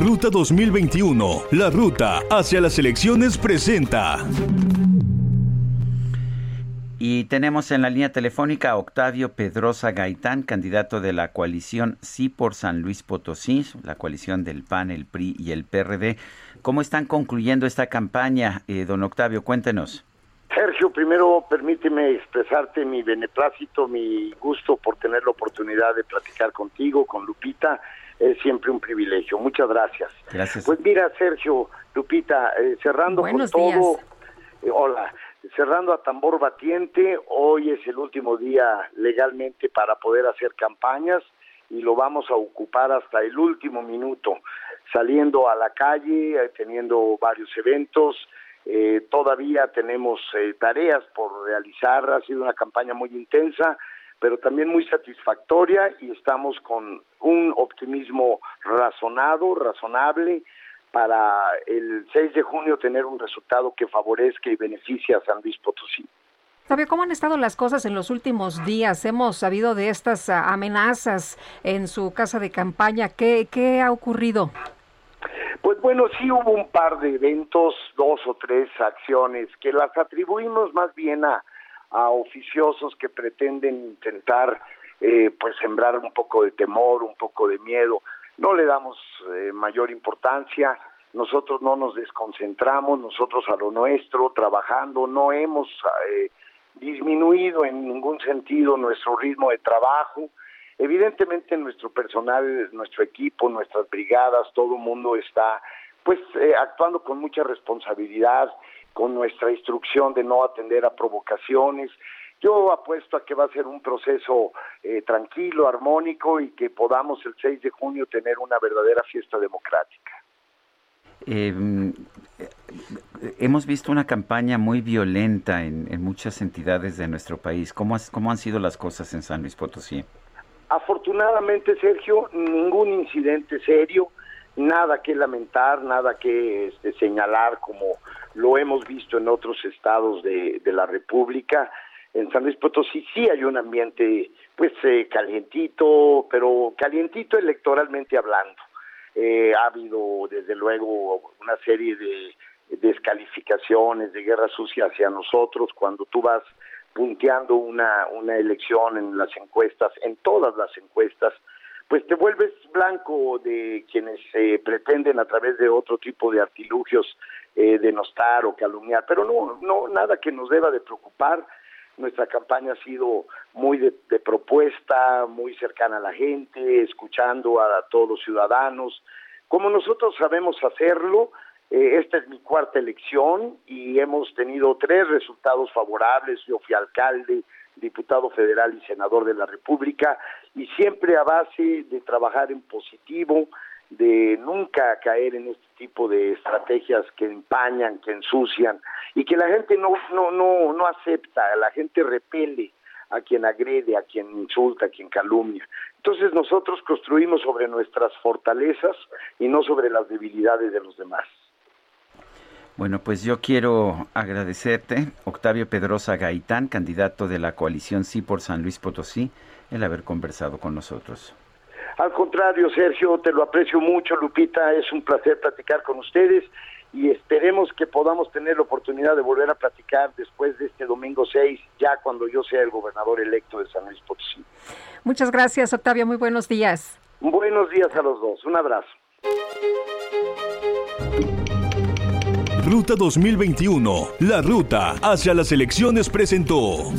Ruta 2021, la ruta hacia las elecciones presenta. Y tenemos en la línea telefónica a Octavio Pedrosa Gaitán, candidato de la coalición Sí por San Luis Potosí, la coalición del PAN, el PRI y el PRD. ¿Cómo están concluyendo esta campaña, eh, don Octavio? Cuéntenos. Sergio, primero permíteme expresarte mi beneplácito, mi gusto por tener la oportunidad de platicar contigo, con Lupita es siempre un privilegio. Muchas gracias. Gracias. Pues mira, Sergio, Lupita, eh, cerrando con todo, eh, hola, cerrando a tambor batiente, hoy es el último día legalmente para poder hacer campañas. y lo vamos a ocupar hasta el último minuto, saliendo a la calle, eh, teniendo varios eventos. Eh, todavía tenemos eh, tareas por realizar, ha sido una campaña muy intensa, pero también muy satisfactoria y estamos con un optimismo razonado, razonable, para el 6 de junio tener un resultado que favorezca y beneficie a San Luis Potosí. Fabio, ¿cómo han estado las cosas en los últimos días? Hemos sabido de estas ah, amenazas en su casa de campaña. ¿Qué, qué ha ocurrido? Pues bueno, sí hubo un par de eventos, dos o tres acciones que las atribuimos más bien a, a oficiosos que pretenden intentar eh, pues sembrar un poco de temor, un poco de miedo. No le damos eh, mayor importancia, nosotros no nos desconcentramos, nosotros a lo nuestro, trabajando, no hemos eh, disminuido en ningún sentido nuestro ritmo de trabajo. Evidentemente nuestro personal, nuestro equipo, nuestras brigadas, todo el mundo está pues eh, actuando con mucha responsabilidad, con nuestra instrucción de no atender a provocaciones. Yo apuesto a que va a ser un proceso eh, tranquilo, armónico y que podamos el 6 de junio tener una verdadera fiesta democrática. Eh, hemos visto una campaña muy violenta en, muchas entidades de nuestro país. ¿Cómo, ¿Cómo han sido las cosas en San Luis Potosí? Afortunadamente, Sergio, ningún incidente serio, nada que lamentar, nada que este, señalar como lo hemos visto en otros estados de, la República. En San Luis Potosí sí hay un ambiente, pues, eh, calientito, pero calientito electoralmente hablando. Eh, ha habido, desde luego, una serie de descalificaciones, de guerra sucia hacia nosotros, cuando tú vas punteando una, una elección en las encuestas, en todas las encuestas, pues te vuelves blanco de quienes se pretenden a través de otro tipo de artilugios eh, denostar o calumniar, pero no, no, nada que nos deba de preocupar. Nuestra campaña ha sido muy de, propuesta, muy cercana a la gente, escuchando a todos los ciudadanos. Como nosotros sabemos hacerlo, eh, esta es mi cuarta elección y hemos tenido tres resultados favorables. Yo fui alcalde, diputado federal y senador de la República y siempre a base de trabajar en positivo, de nunca caer en este tipo de estrategias que empañan, que ensucian y que la gente no no no no acepta, la gente repele a quien agrede, a quien insulta, a quien calumnia. Entonces nosotros construimos sobre nuestras fortalezas y no sobre las debilidades de los demás. Bueno, pues yo quiero agradecerte, Octavio Pedrosa Gaitán, candidato de la coalición Sí por San Luis Potosí, el haber conversado con nosotros. Al contrario, Sergio, te lo aprecio mucho, Lupita, es un placer platicar con ustedes y esperemos que podamos tener la oportunidad de volver a platicar después de este domingo 6, ya cuando yo sea el gobernador electo de San Luis Potosí. Muchas gracias, Octavio, muy buenos días. Buenos días a los dos, un abrazo. Ruta 2021, la ruta hacia las elecciones presentó.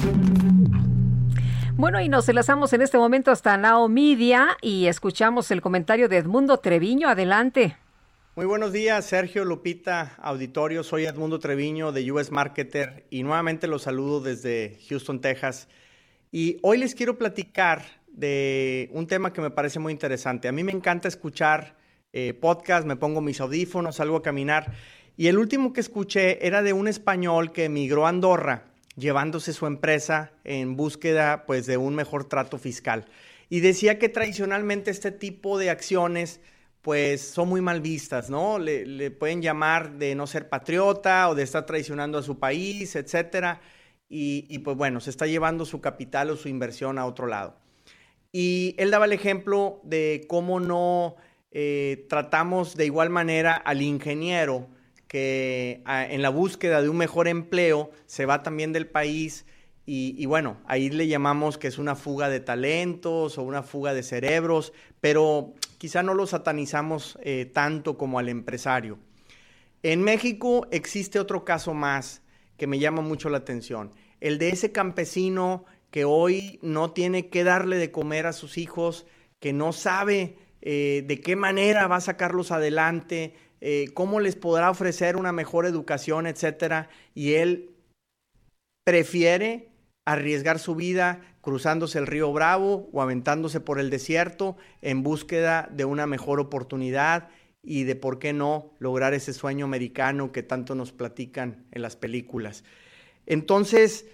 Bueno, y nos enlazamos en este momento hasta Nao Media y escuchamos el comentario de Edmundo Treviño. Adelante. Muy buenos días, Sergio Lupita, auditorio. Soy Edmundo Treviño de US Marketer y nuevamente los saludo desde Houston, Texas. Y hoy les quiero platicar de un tema que me parece muy interesante. A mí me encanta escuchar eh, podcast, me pongo mis audífonos, salgo a caminar y el último que escuché era de un español que emigró a Andorra, llevándose su empresa en búsqueda pues, de un mejor trato fiscal. Y decía que tradicionalmente este tipo de acciones pues son muy mal vistas, ¿no? Le, pueden llamar de no ser patriota o de estar traicionando a su país, etcétera. Y, pues bueno, se está llevando su capital o su inversión a otro lado. Y él daba el ejemplo de cómo no eh, tratamos de igual manera al ingeniero que ah, en la búsqueda de un mejor empleo se va también del país y, bueno, ahí le llamamos que es una fuga de talentos o una fuga de cerebros, pero quizá no lo satanizamos eh, tanto como al empresario. En México existe otro caso más que me llama mucho la atención, el de ese campesino que hoy no tiene que darle de comer a sus hijos, que no sabe eh, de qué manera va a sacarlos adelante, eh, cómo les podrá ofrecer una mejor educación, etcétera, y él prefiere arriesgar su vida cruzándose el río Bravo o aventándose por el desierto en búsqueda de una mejor oportunidad y de por qué no lograr ese sueño americano que tanto nos platican en las películas. Entonces,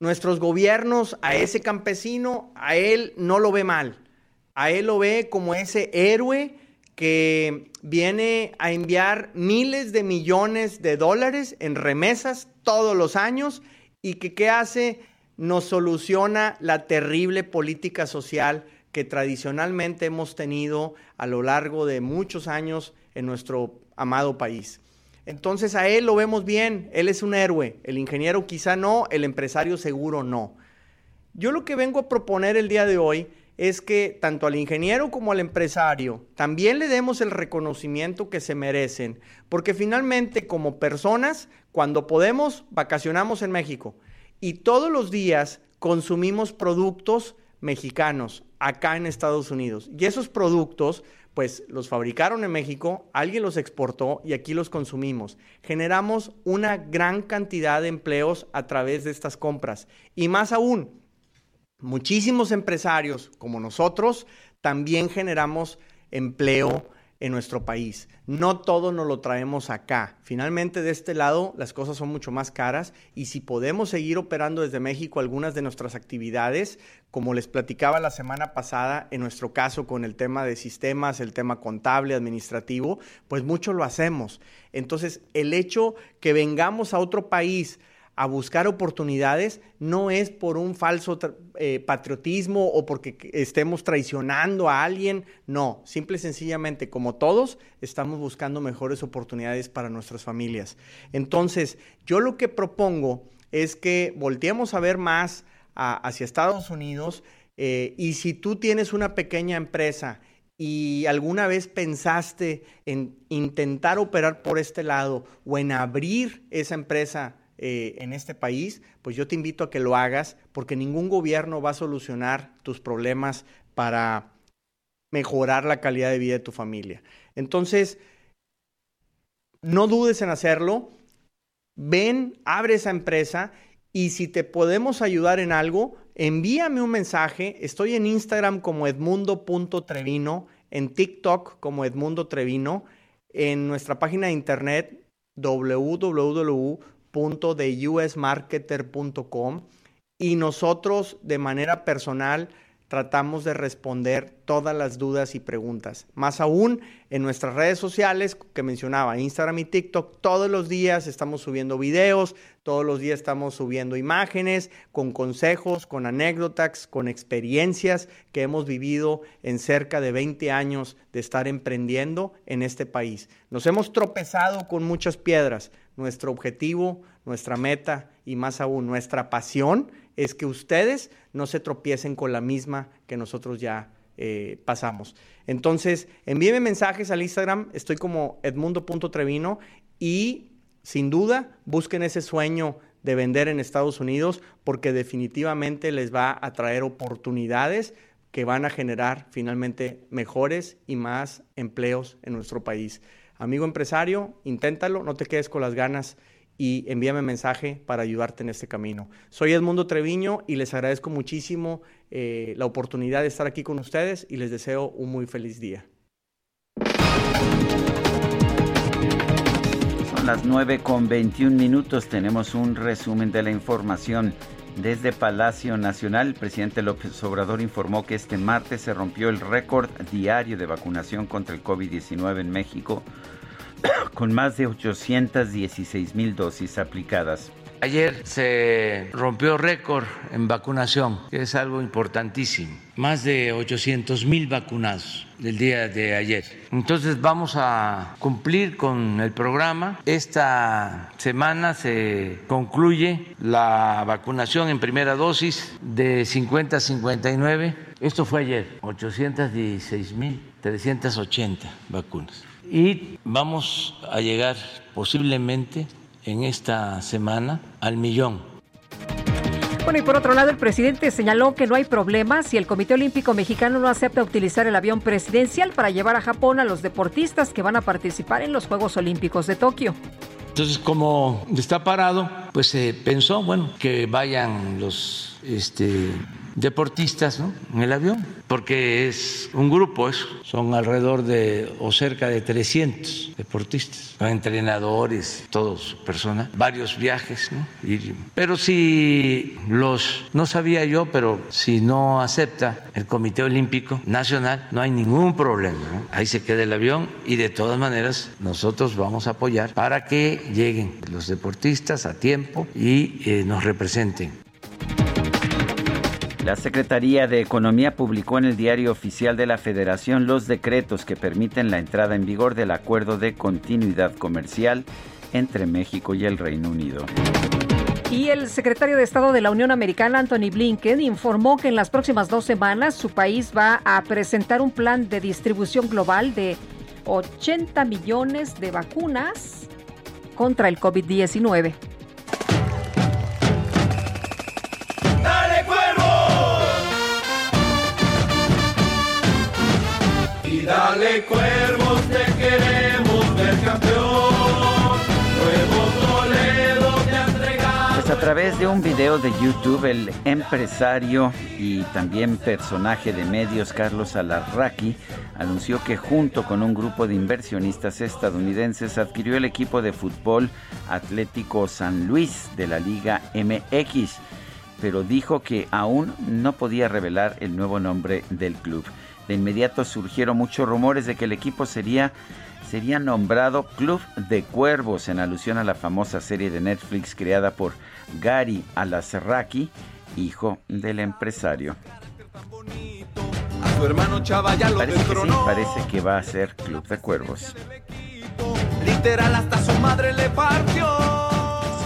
nuestros gobiernos a ese campesino, a él no lo ve mal, a él lo ve como ese héroe que viene a enviar miles de millones de dólares en remesas todos los años y que qué hace nos soluciona la terrible política social que tradicionalmente hemos tenido a lo largo de muchos años en nuestro amado país. Entonces a él lo vemos bien, él es un héroe, el ingeniero quizá no, el empresario seguro no. Yo lo que vengo a proponer el día de hoy es que tanto al ingeniero como al empresario también le demos el reconocimiento que se merecen, porque finalmente como personas, cuando podemos, vacacionamos en México y todos los días consumimos productos mexicanos acá en Estados Unidos. Y esos productos, pues los fabricaron en México, alguien los exportó y aquí los consumimos. Generamos una gran cantidad de empleos a través de estas compras. Y más aún, muchísimos empresarios como nosotros también generamos empleo en nuestro país. No todo nos lo traemos acá. Finalmente, de este lado, las cosas son mucho más caras y si podemos seguir operando desde México algunas de nuestras actividades, como les platicaba la semana pasada, en nuestro caso con el tema de sistemas, el tema contable, administrativo, pues mucho lo hacemos. Entonces, el hecho que vengamos a otro país, a buscar oportunidades no es por un falso eh, patriotismo o porque estemos traicionando a alguien, no, simple y sencillamente como todos estamos buscando mejores oportunidades para nuestras familias. Entonces, yo lo que propongo es que volteemos a ver más hacia Estados Unidos eh, y si tú tienes una pequeña empresa y alguna vez pensaste en intentar operar por este lado o en abrir esa empresa eh, en este país, pues yo te invito a que lo hagas porque ningún gobierno va a solucionar tus problemas para mejorar la calidad de vida de tu familia. Entonces, no dudes en hacerlo, ven, abre esa empresa y si te podemos ayudar en algo, envíame un mensaje. Estoy en Instagram como edmundo.trevino, en TikTok como Edmundo Trevino, en nuestra página de internet www de usmarketer.com y nosotros de manera personal tratamos de responder todas las dudas y preguntas. Más aún en nuestras redes sociales que mencionaba, Instagram y TikTok, todos los días estamos subiendo videos, todos los días estamos subiendo imágenes con consejos, con anécdotas, con experiencias que hemos vivido en cerca de 20 años de estar emprendiendo en este país. Nos hemos tropezado con muchas piedras. Nuestro objetivo, nuestra meta y más aún nuestra pasión es que ustedes no se tropiecen con la misma que nosotros ya eh, pasamos. Entonces, envíeme mensajes al Instagram, estoy como edmundo.trevino y sin duda busquen ese sueño de vender en Estados Unidos porque definitivamente les va a traer oportunidades que van a generar finalmente mejores y más empleos en nuestro país. Amigo empresario, inténtalo, no te quedes con las ganas y envíame mensaje para ayudarte en este camino. Soy Edmundo Treviño y les agradezco muchísimo eh, la oportunidad de estar aquí con ustedes y les deseo un muy feliz día. Son las 9 con 21 minutos. Tenemos un resumen de la información. Desde Palacio Nacional, el presidente López Obrador informó que este martes se rompió el récord diario de vacunación contra el COVID-19 en México con más de 816 mil dosis aplicadas. Ayer se rompió récord en vacunación, que es algo importantísimo. Más de 800 mil vacunados del día de ayer. Entonces vamos a cumplir con el programa. Esta semana se concluye la vacunación en primera dosis de 50 a 59. Esto fue ayer, 816 mil 380 vacunas y vamos a llegar posiblemente en esta semana al millón. Bueno, y por otro lado, el presidente señaló que no hay problema si el Comité Olímpico Mexicano no acepta utilizar el avión presidencial para llevar a Japón a los deportistas que van a participar en los Juegos Olímpicos de Tokio. Entonces, como está parado, pues se pensó, bueno, que vayan los este, deportistas ¿no? en el avión, porque es un grupo, eso. son alrededor de o cerca de 300 deportistas, entrenadores, todos personas, varios viajes, ¿no? pero si los, no sabía yo, pero si no acepta el Comité Olímpico Nacional, no hay ningún problema, ahí se queda el avión y de todas maneras nosotros vamos a apoyar para que lleguen los deportistas a tiempo y eh, nos representen. La Secretaría de Economía publicó en el Diario Oficial de la Federación los decretos que permiten la entrada en vigor del acuerdo de continuidad comercial entre México y el Reino Unido. Y el secretario de Estado de la Unión Americana, Anthony Blinken, informó que en las próximas dos semanas su país va a presentar un plan de distribución global de 80 millones de vacunas contra el COVID-19. A través de un video de YouTube, el empresario y también personaje de medios Carlos Alarraqui anunció que junto con un grupo de inversionistas estadounidenses adquirió el equipo de fútbol Atlético San Luis de la Liga MX, pero dijo que aún no podía revelar el nuevo nombre del club. De inmediato surgieron muchos rumores de que el equipo sería, sería nombrado Club de Cuervos en alusión a la famosa serie de Netflix creada por Gary Alazraqui, hijo del empresario. parece que sí, parece que va a ser Club de Cuervos. Literal hasta su madre le partió.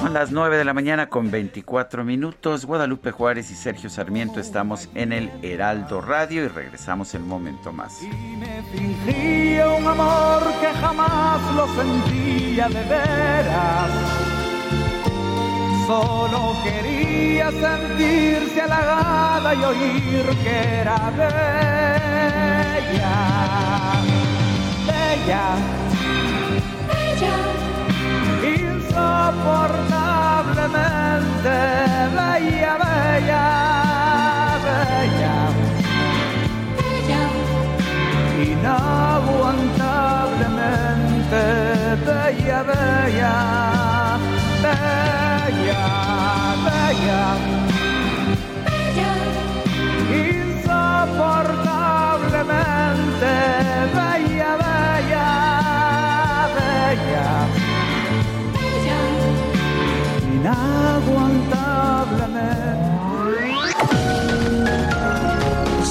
Son las 9 de la mañana con 24 minutos. Guadalupe Juárez y Sergio Sarmiento estamos en el Heraldo Radio y regresamos en un momento más. Y me fingía un amor que jamás lo sentía de veras. Solo quería sentirse halagada y oír que era bella. Bella. Bella insoportablemente bella, bella, bella, bella, inaguantablemente bella, bella, bella,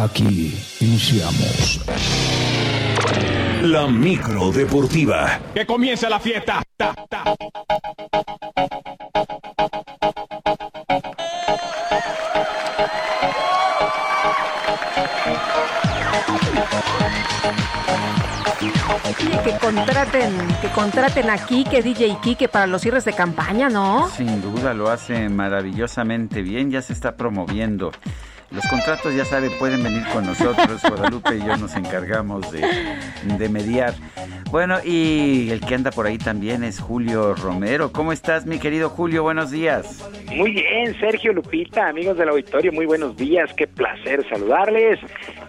Aquí iniciamos la micro deportiva. Que comience la fiesta. que contraten, que contraten aquí que DJ Kike para los cierres de campaña, ¿no? Sin duda lo hace maravillosamente bien, ya se está promoviendo. Los contratos, ya sabe, pueden venir con nosotros. Guadalupe y yo nos encargamos de, de, mediar. Bueno, y el que anda por ahí también es Julio Romero. ¿Cómo estás, mi querido Julio? Buenos días. Muy bien, Sergio Lupita, amigos del auditorio, muy buenos días. Qué placer saludarles.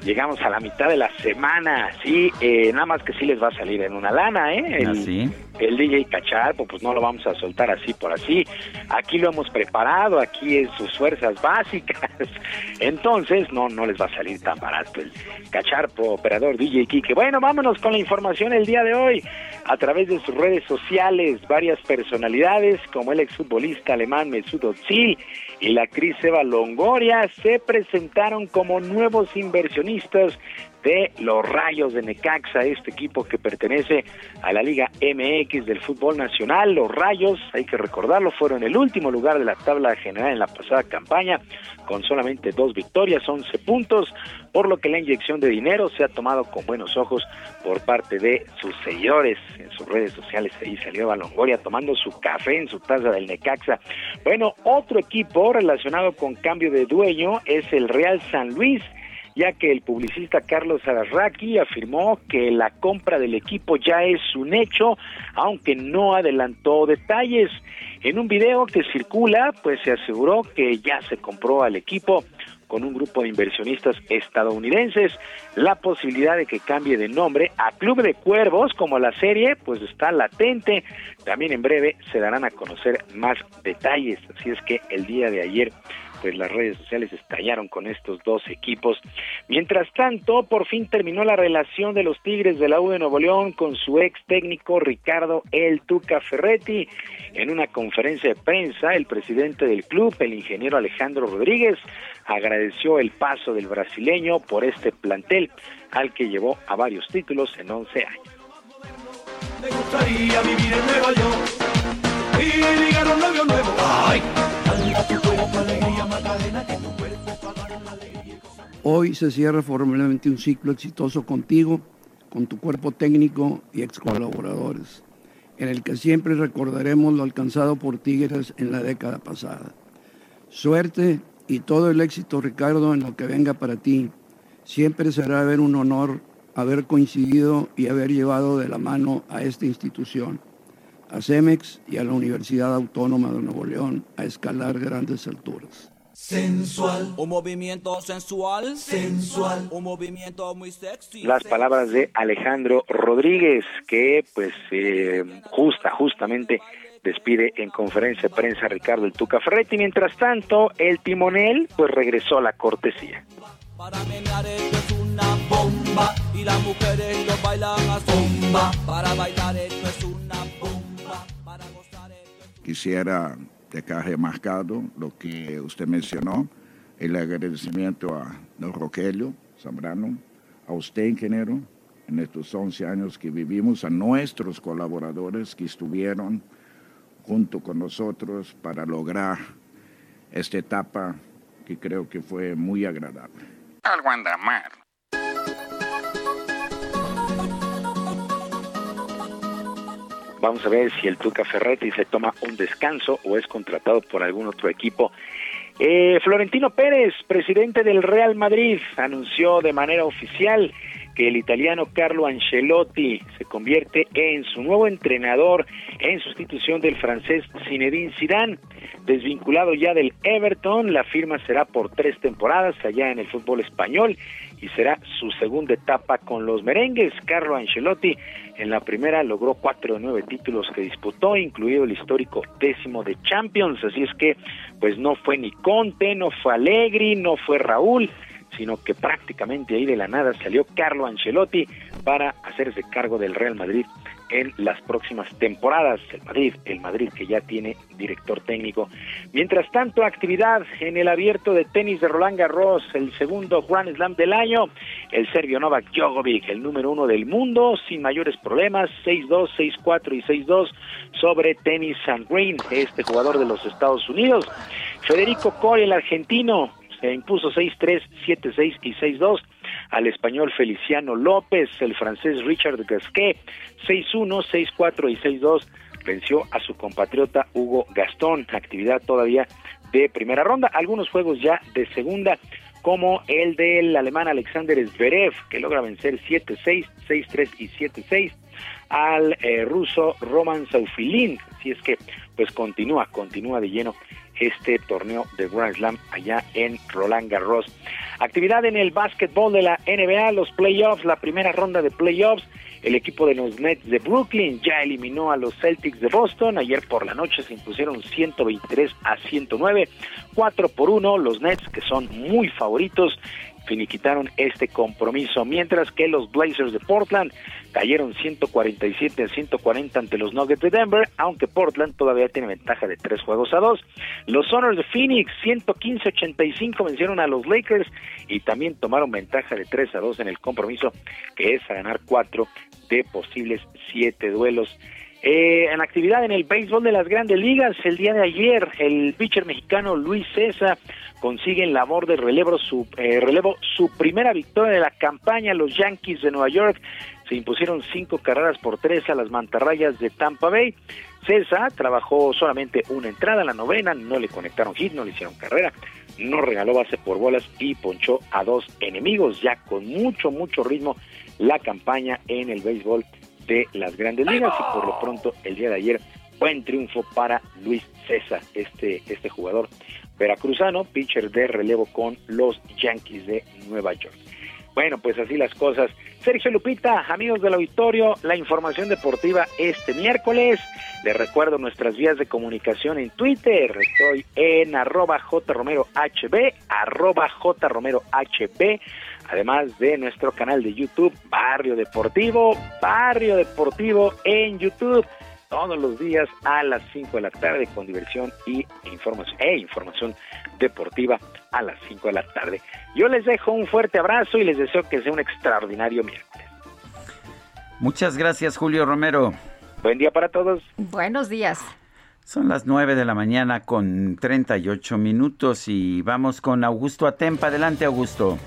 Llegamos a la mitad de la semana. Sí, eh, nada más que sí les va a salir en una lana, ¿eh? El, ¿Ah, el DJ Cacharpo, pues no lo vamos a soltar así por así. Aquí lo hemos preparado, aquí es sus fuerzas básicas. Entonces, no, no les va a salir tan barato el Cacharpo, operador DJ Kike. Bueno, vámonos con la información el día de hoy. A través de sus redes sociales, varias personalidades, como el exfutbolista alemán Mesut Özil y la actriz Eva Longoria, se presentaron como nuevos inversionistas de los Rayos de Necaxa, este equipo que pertenece a la Liga MX del fútbol nacional. Los Rayos, hay que recordarlo, fueron el último lugar de la tabla general en la pasada campaña, con solamente dos victorias, 11 puntos, por lo que la inyección de dinero se ha tomado con buenos ojos por parte de sus seguidores en sus redes sociales. Ahí salió Longoria tomando su café en su taza del Necaxa. Bueno, otro equipo relacionado con cambio de dueño es el Real San Luis ya que el publicista Carlos Ararraqui afirmó que la compra del equipo ya es un hecho, aunque no adelantó detalles. En un video que circula, pues se aseguró que ya se compró al equipo con un grupo de inversionistas estadounidenses. La posibilidad de que cambie de nombre a Club de Cuervos, como la serie, pues está latente. También en breve se darán a conocer más detalles. Así es que el día de ayer pues las redes sociales estallaron con estos dos equipos. Mientras tanto, por fin terminó la relación de los Tigres de la U de Nuevo León con su ex técnico Ricardo El Tuca Ferretti. En una conferencia de prensa, el presidente del club, el ingeniero Alejandro Rodríguez, agradeció el paso del brasileño por este plantel al que llevó a varios títulos en 11 años. Me gustaría vivir en Nueva York y un novio. Ay. Hoy se cierra formalmente un ciclo exitoso contigo, con tu cuerpo técnico y ex colaboradores, en el que siempre recordaremos lo alcanzado por Tigres en la década pasada. Suerte y todo el éxito, Ricardo, en lo que venga para ti. Siempre será ver un honor haber coincidido y haber llevado de la mano a esta institución a CEMEX y a la Universidad Autónoma de Nuevo León a escalar grandes alturas. Sensual, un movimiento sensual, sensual, un movimiento muy sexy. Las palabras de Alejandro Rodríguez, que pues eh, justa, justamente despide en conferencia de prensa Ricardo el Tuca Ferretti. Mientras tanto, el timonel pues regresó a la cortesía. Para es una bomba y las mujeres lo bailan a bomba. Para bailar esto es una Quisiera dejar remarcado lo que usted mencionó, el agradecimiento a don Zambrano, a usted, ingeniero, en estos 11 años que vivimos, a nuestros colaboradores que estuvieron junto con nosotros para lograr esta etapa que creo que fue muy agradable. Algo anda Vamos a ver si el Tuca Ferretti se toma un descanso o es contratado por algún otro equipo. Eh, Florentino Pérez, presidente del Real Madrid, anunció de manera oficial que el italiano Carlo Ancelotti se convierte en su nuevo entrenador en sustitución del francés Zinedine Zidane. Desvinculado ya del Everton, la firma será por tres temporadas allá en el fútbol español y será su segunda etapa con los merengues. Carlo Ancelotti en la primera logró cuatro de nueve títulos que disputó, incluido el histórico décimo de Champions. Así es que, pues no fue ni Conte, no fue Allegri, no fue Raúl, sino que prácticamente ahí de la nada salió Carlo Ancelotti para hacerse cargo del Real Madrid en las próximas temporadas. El Madrid, el Madrid que ya tiene director técnico. Mientras tanto, actividad en el abierto de tenis de Roland Garros, el segundo Grand Slam del año. El serbio Novak Djokovic, el número uno del mundo, sin mayores problemas, 6-2, 6-4 y 6-2 sobre Tennis and Green, este jugador de los Estados Unidos. Federico Coy, el argentino, se impuso 6-3, 7-6 y 6-2 al español Feliciano López, el francés Richard Gasquet, 6-1, 6-4 y 6-2 venció a su compatriota Hugo Gastón, actividad todavía de primera ronda, algunos juegos ya de segunda, como el del alemán Alexander Zverev, que logra vencer 7-6, 6-3 y 7-6 al eh, ruso Roman Saufilin, así es que pues continúa, continúa de lleno este torneo de Grand Slam allá en Roland Garros. Actividad en el básquetbol de la NBA, los playoffs, la primera ronda de playoffs. El equipo de los Nets de Brooklyn ya eliminó a los Celtics de Boston. Ayer por la noche se impusieron 123 a 109, 4 por 1. Los Nets, que son muy favoritos, finiquitaron este compromiso, mientras que los Blazers de Portland cayeron 147 a 140 ante los Nuggets de Denver, aunque Portland todavía tiene ventaja de tres juegos a dos. Los Soners de Phoenix 115 85 vencieron a los Lakers y también tomaron ventaja de 3 a 2 en el compromiso que es a ganar cuatro de posibles siete duelos. Eh, en actividad en el béisbol de las grandes ligas, el día de ayer, el pitcher mexicano Luis César consigue en labor de relevo su, eh, relevo su primera victoria de la campaña. Los Yankees de Nueva York se impusieron cinco carreras por tres a las mantarrayas de Tampa Bay. César trabajó solamente una entrada, la novena, no le conectaron hit, no le hicieron carrera, no regaló base por bolas y ponchó a dos enemigos, ya con mucho, mucho ritmo la campaña en el béisbol de las grandes ligas y por lo pronto el día de ayer buen triunfo para Luis César, este, este jugador veracruzano, pitcher de relevo con los Yankees de Nueva York. Bueno, pues así las cosas. Sergio Lupita, amigos del auditorio, la información deportiva este miércoles. Les recuerdo nuestras vías de comunicación en Twitter. Estoy en arroba jromerohb, arroba jromerohb además de nuestro canal de YouTube Barrio Deportivo, Barrio Deportivo en YouTube, todos los días a las 5 de la tarde con diversión y información, e información deportiva a las 5 de la tarde. Yo les dejo un fuerte abrazo y les deseo que sea un extraordinario miércoles. Muchas gracias, Julio Romero. Buen día para todos. Buenos días. Son las 9 de la mañana con 38 minutos y vamos con Augusto Atempa. Adelante, Augusto.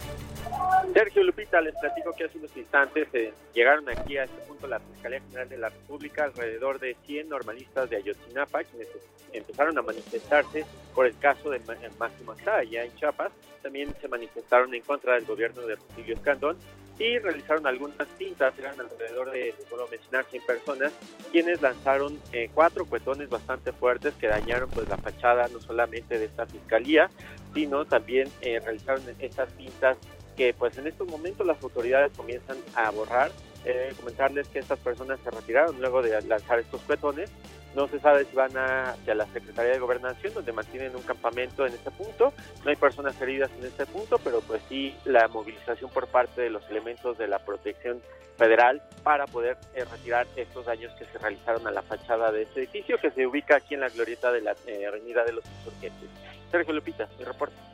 Sergio Lupita, les platico que hace unos instantes eh, llegaron aquí a este punto la Fiscalía General de la República alrededor de 100 normalistas de Ayotzinapa quienes empezaron a manifestarse por el caso de Máximo allá en Chiapas. También se manifestaron en contra del gobierno de Rutilio Escandón y realizaron algunas cintas, eran alrededor de, solo mencionar, 100 personas, quienes lanzaron eh, cuatro cuetones bastante fuertes que dañaron pues la fachada no solamente de esta fiscalía, sino también eh, realizaron estas cintas que pues en estos momentos las autoridades comienzan a borrar. Eh, comentarles que estas personas se retiraron luego de lanzar estos petones. No se sabe si van a, hacia la Secretaría de Gobernación, donde mantienen un campamento en este punto. No hay personas heridas en este punto, pero pues sí la movilización por parte de los elementos de la protección federal para poder eh, retirar estos daños que se realizaron a la fachada de este edificio, que se ubica aquí en la glorieta de la eh, Avenida de los Insurgentes. Sergio Lupita, mi reporte.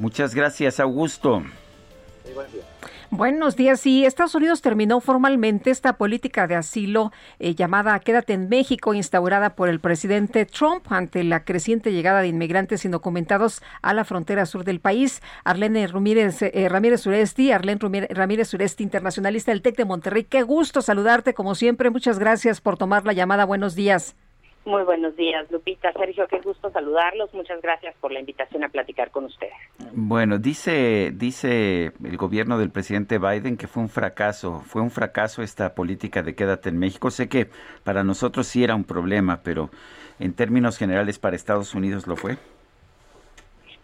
Muchas gracias, Augusto. Buenos días. Sí, Estados Unidos terminó formalmente esta política de asilo eh, llamada Quédate en México, instaurada por el presidente Trump ante la creciente llegada de inmigrantes indocumentados a la frontera sur del país. Arlene Ramírez, eh, Ramírez Arlene Ramírez Suresti, internacionalista del TEC de Monterrey. Qué gusto saludarte como siempre. Muchas gracias por tomar la llamada. Buenos días. Muy buenos días, Lupita. Sergio, qué gusto saludarlos. Muchas gracias por la invitación a platicar con ustedes. Bueno, dice, dice el gobierno del presidente Biden que fue un fracaso, fue un fracaso esta política de quédate en México. Sé que para nosotros sí era un problema, pero en términos generales para Estados Unidos lo fue.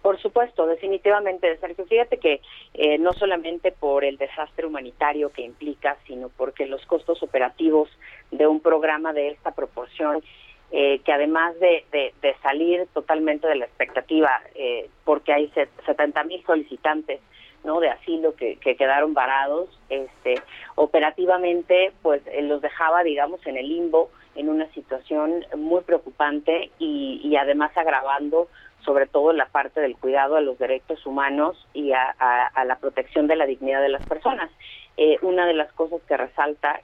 Por supuesto, definitivamente, Sergio. Fíjate que eh, no solamente por el desastre humanitario que implica, sino porque los costos operativos de un programa de esta proporción eh, que además de, salir totalmente de la expectativa, eh, porque hay 70 mil solicitantes no de asilo que, quedaron varados, este, operativamente pues eh, los dejaba digamos en el limbo en una situación muy preocupante y, además agravando sobre todo la parte del cuidado a los derechos humanos y a, la protección de la dignidad de las personas. Una de las cosas que resalta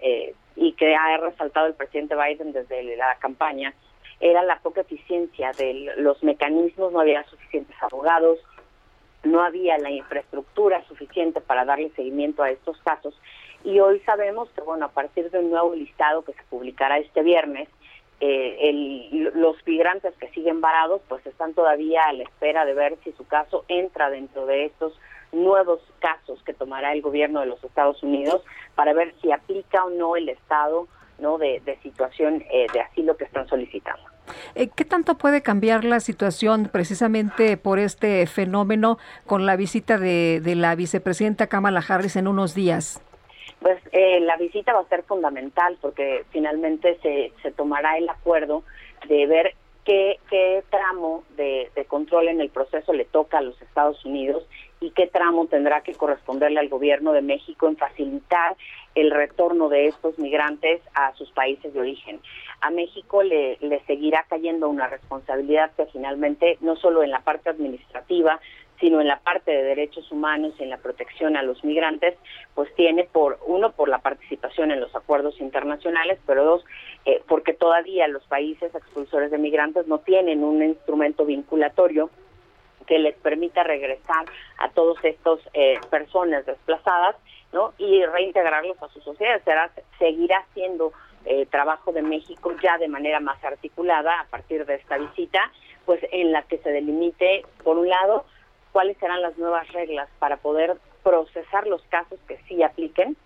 y que ha resaltado el presidente Biden desde la campaña era la poca eficiencia de los mecanismos, no había suficientes abogados, no había la infraestructura suficiente para darle seguimiento a estos casos. Y hoy sabemos que, bueno, a partir de un nuevo listado que se publicará este viernes, eh, los migrantes que siguen varados, pues están todavía a la espera de ver si su caso entra dentro de estos nuevos casos que tomará el gobierno de los Estados Unidos para ver si aplica o no el estado no de, situación eh, de asilo que están solicitando. Eh, ¿Qué tanto puede cambiar la situación precisamente por este fenómeno con la visita de, la vicepresidenta Kamala Harris en unos días? Pues eh, la visita va a ser fundamental porque finalmente se, se tomará el acuerdo de ver qué, qué tramo de, control en el proceso le toca a los Estados Unidos y qué tramo tendrá que corresponderle al gobierno de México en facilitar el retorno de estos migrantes a sus países de origen. A México le, le seguirá cayendo una responsabilidad que finalmente no solo en la parte administrativa, sino en la parte de derechos humanos y en la protección a los migrantes, pues tiene por uno por la participación en los acuerdos internacionales, pero dos eh, porque todavía los países expulsores de migrantes no tienen un instrumento vinculatorio que les permita regresar a todos estos eh, personas desplazadas, ¿no? Y reintegrarlos a su sociedad. Será, seguirá siendo eh, trabajo de México ya de manera más articulada a partir de esta visita, pues en la que se delimite, por un lado, cuáles serán las nuevas reglas para poder procesar los casos que sí apliquen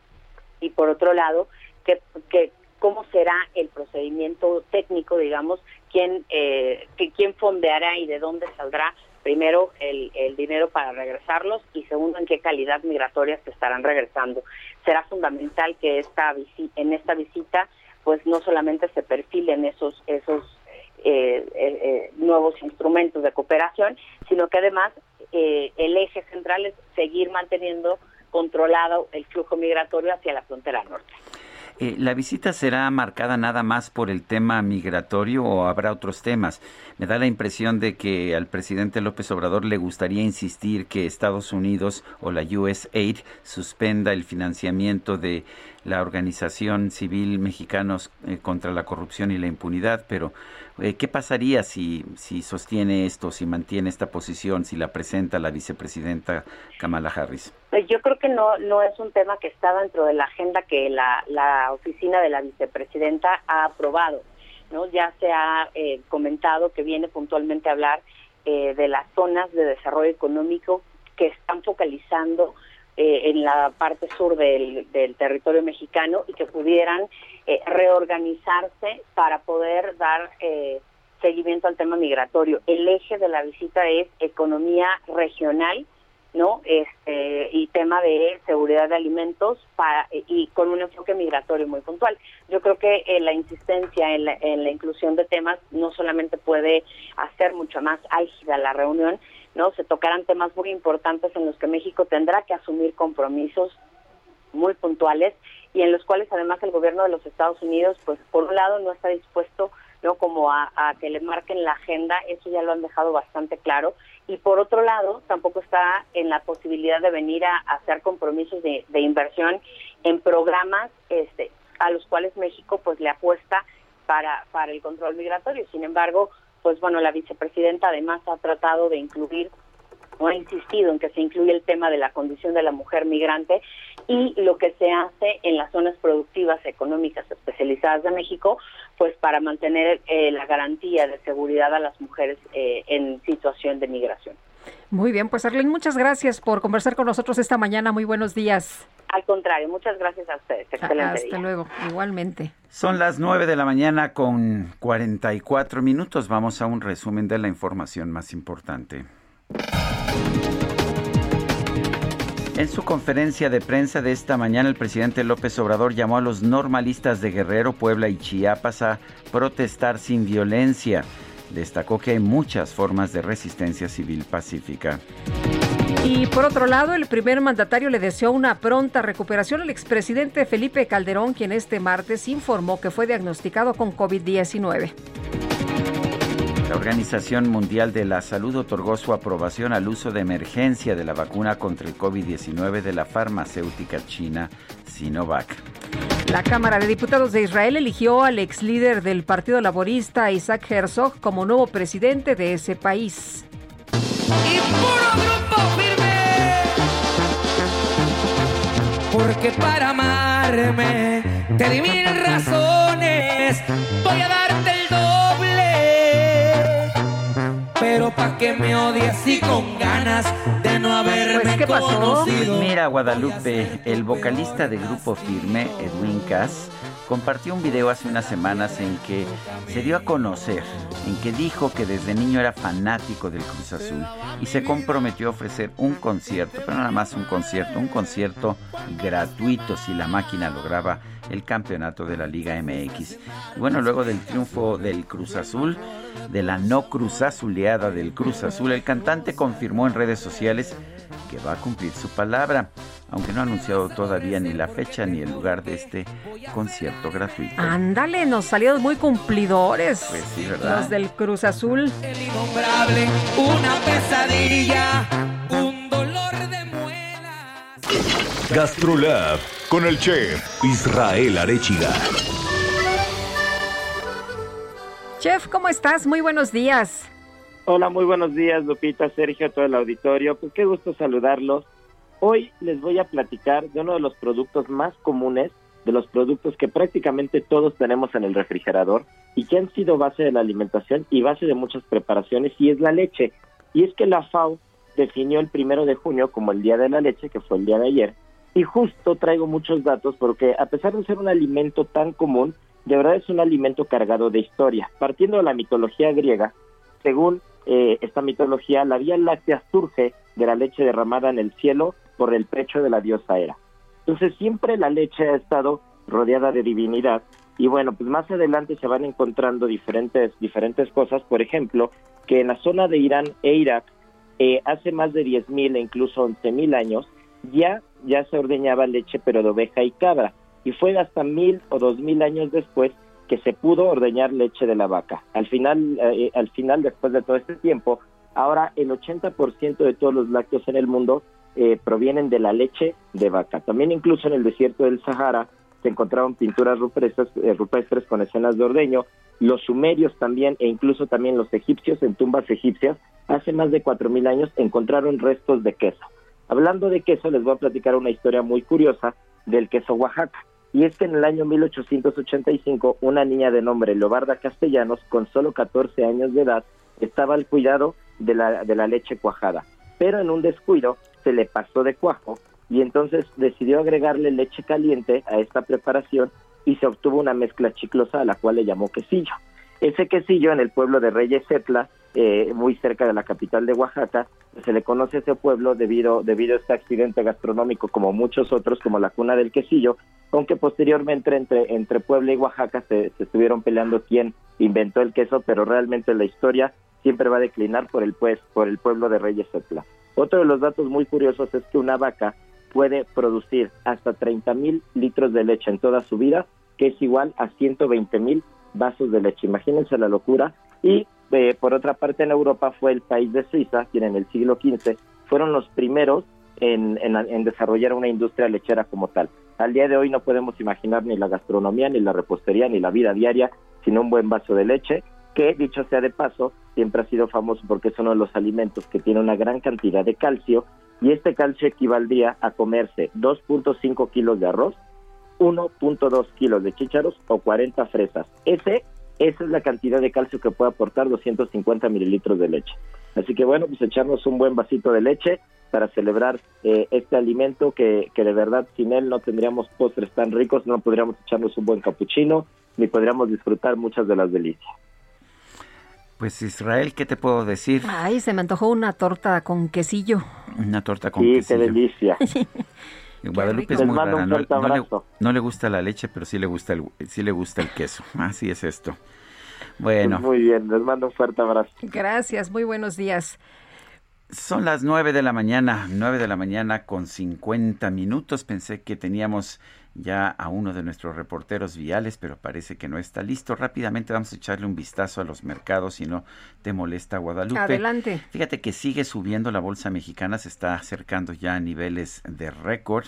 y por otro lado que, que cómo será el procedimiento técnico digamos quién eh, que quién fondeará y de dónde saldrá primero el, el dinero para regresarlos y segundo en qué calidad migratoria se estarán regresando será fundamental que esta en esta visita pues no solamente se perfilen esos esos eh, eh, nuevos instrumentos de cooperación, sino que además eh, el eje central es seguir manteniendo controlado el flujo migratorio hacia la frontera norte. Eh, ¿La visita será marcada nada más por el tema migratorio o habrá otros temas? Me da la impresión de que al presidente López Obrador le gustaría insistir que Estados Unidos o la USAID suspenda el financiamiento de la Organización Civil Mexicanos eh, contra la Corrupción y la Impunidad, pero eh, ¿qué pasaría si, si sostiene esto, si mantiene esta posición, si la presenta la vicepresidenta Kamala Harris? Pues yo creo que no, no es un tema que está dentro de la agenda que la, la oficina de la vicepresidenta ha aprobado. ¿no? Ya se ha eh, comentado que viene puntualmente a hablar de las zonas de desarrollo económico que están focalizando eh, en la parte sur del, territorio mexicano y que pudieran eh, reorganizarse para poder dar eh, seguimiento al tema migratorio. El eje de la visita es economía regional, ¿no? Este, y tema de seguridad de alimentos para, y con un enfoque migratorio muy puntual. Yo creo que la insistencia en la, en la inclusión de temas no solamente puede hacer mucho más álgida la reunión, ¿no? Se tocarán temas muy importantes en los que México tendrá que asumir compromisos muy puntuales y en los cuales además el gobierno de los Estados Unidos, pues por un lado no está dispuesto no como a, que le marquen la agenda, eso ya lo han dejado bastante claro, y por otro lado tampoco está en la posibilidad de venir a, hacer compromisos de, de, inversión en programas este, a los cuales México pues le apuesta para, para el control migratorio. Sin embargo, pues bueno, la vicepresidenta además ha tratado de incluir o ha insistido en que se incluya el tema de la condición de la mujer migrante y lo que se hace en las zonas productivas económicas especializadas de México, pues para mantener eh, la garantía de seguridad a las mujeres eh, en situación de migración. Muy bien, pues Arlene, muchas gracias por conversar con nosotros esta mañana. Muy buenos días. Al contrario, muchas gracias a ustedes. Excelente Hasta luego, igualmente. Son las 9 de la mañana con 44 minutos. Vamos a un resumen de la información más importante. En su conferencia de prensa de esta mañana, el presidente López Obrador llamó a los normalistas de Guerrero, Puebla y Chiapas a protestar sin violencia. Destacó que hay muchas formas de resistencia civil pacífica. Y por otro lado, el primer mandatario le deseó una pronta recuperación al expresidente Felipe Calderón, quien este martes informó que fue diagnosticado con COVID-19. La Organización Mundial de la Salud otorgó su aprobación al uso de emergencia de la vacuna contra el COVID-19 de la farmacéutica china Sinovac. La Cámara de Diputados de Israel eligió al ex líder del Partido Laborista, Isaac Herzog, como nuevo presidente de ese país. Y puro grupo firme. Porque para amarme te di mil razones. Voy a darte el doble. Pero pa' que me odies y con ganas de no haberme pues, ¿qué pasó? conocido. Mira, Guadalupe, el vocalista de Grupo Firme, Edwin Cass, compartió un video hace unas semanas en que se dio a conocer, en que dijo que desde niño era fanático del Cruz Azul y se comprometió a ofrecer un concierto, pero nada más un concierto, un concierto gratuito si la máquina lograba el campeonato de la Liga MX. Y bueno, luego del triunfo del Cruz Azul, de la no Cruz Azuleada del Cruz Azul, el cantante confirmó en redes sociales que va a cumplir su palabra, aunque no ha anunciado todavía ni la fecha ni el lugar de este concierto gratuito. Ándale, nos salieron muy cumplidores. Pues sí, ¿verdad? Los del Cruz Azul. El innombrable, una pesadilla, un dolor de muelas. Gastrolab con el chef Israel Arechiga. Chef, ¿cómo estás? Muy buenos días. Hola, muy buenos días, Lupita, Sergio, todo el auditorio. Pues qué gusto saludarlos. Hoy les voy a platicar de uno de los productos más comunes, de los productos que prácticamente todos tenemos en el refrigerador y que han sido base de la alimentación y base de muchas preparaciones, y es la leche. Y es que la FAO definió el primero de junio como el Día de la Leche, que fue el día de ayer, y justo traigo muchos datos porque a pesar de ser un alimento tan común, de verdad es un alimento cargado de historia. Partiendo de la mitología griega, según eh, esta mitología, la Vía Láctea surge de la leche derramada en el cielo por el pecho de la diosa Hera. Entonces siempre la leche ha estado rodeada de divinidad y bueno, pues más adelante se van encontrando diferentes, diferentes cosas, por ejemplo, que en la zona de Irán e Irak, eh, hace más de 10.000 e incluso 11.000 años, ya, ya se ordeñaba leche pero de oveja y cabra, y fue hasta mil o dos mil años después que se pudo ordeñar leche de la vaca. Al final, eh, al final, después de todo este tiempo, ahora el 80% de todos los lácteos en el mundo eh, provienen de la leche de vaca. También incluso en el desierto del Sahara se encontraron pinturas rupestres, eh, rupestres con escenas de ordeño. Los sumerios también e incluso también los egipcios en tumbas egipcias hace más de 4.000 años encontraron restos de queso. Hablando de queso, les voy a platicar una historia muy curiosa del queso Oaxaca. Y es que en el año 1885 una niña de nombre Lobarda Castellanos, con solo 14 años de edad, estaba al cuidado de la, de la leche cuajada. Pero en un descuido se le pasó de cuajo y entonces decidió agregarle leche caliente a esta preparación y se obtuvo una mezcla chiclosa a la cual le llamó quesillo. Ese quesillo en el pueblo de Reyes eh, muy cerca de la capital de Oaxaca, se le conoce a ese pueblo debido, debido a este accidente gastronómico como muchos otros, como la cuna del quesillo, aunque posteriormente entre, entre Puebla y Oaxaca se, estuvieron peleando quién inventó el queso, pero realmente la historia siempre va a declinar por el, pues, por el pueblo de Reyes Setla. Otro de los datos muy curiosos es que una vaca puede producir hasta 30 mil litros de leche en toda su vida, que es igual a 120 mil vasos de leche. Imagínense la locura. Y eh, por otra parte en Europa fue el país de Suiza, quien en el siglo XV fueron los primeros en, en, desarrollar una industria lechera como tal. Al día de hoy no podemos imaginar ni la gastronomía, ni la repostería, ni la vida diaria sin un buen vaso de leche, que dicho sea de paso, siempre ha sido famoso porque es uno de los alimentos que tiene una gran cantidad de calcio y este calcio equivaldría a comerse 2.5 kilos de arroz, 1.2 kilos de chícharos o 40 fresas. Ese, esa es la cantidad de calcio que puede aportar 250 mililitros de leche. Así que bueno, pues echarnos un buen vasito de leche para celebrar eh, este alimento que, que de verdad sin él no tendríamos postres tan ricos, no podríamos echarnos un buen capuchino, ni podríamos disfrutar muchas de las delicias. Pues Israel, ¿qué te puedo decir? Ay, se me antojó una torta con quesillo. Una torta con sí, quesillo. qué delicia. Guadalupe es muy rara. No, le, gusta la leche, pero sí le gusta el, sí le gusta el queso. Así es esto. Bueno. Pues muy bien, les mando un fuerte abrazo. Gracias, muy buenos días. Son las nueve de la mañana, nueve de la mañana con 50 minutos. Pensé que teníamos ya a uno de nuestros reporteros viales, pero parece que no está listo. Rápidamente vamos a echarle un vistazo a los mercados si no te molesta Guadalupe. Adelante. Fíjate que sigue subiendo la bolsa mexicana, se está acercando ya a niveles de récord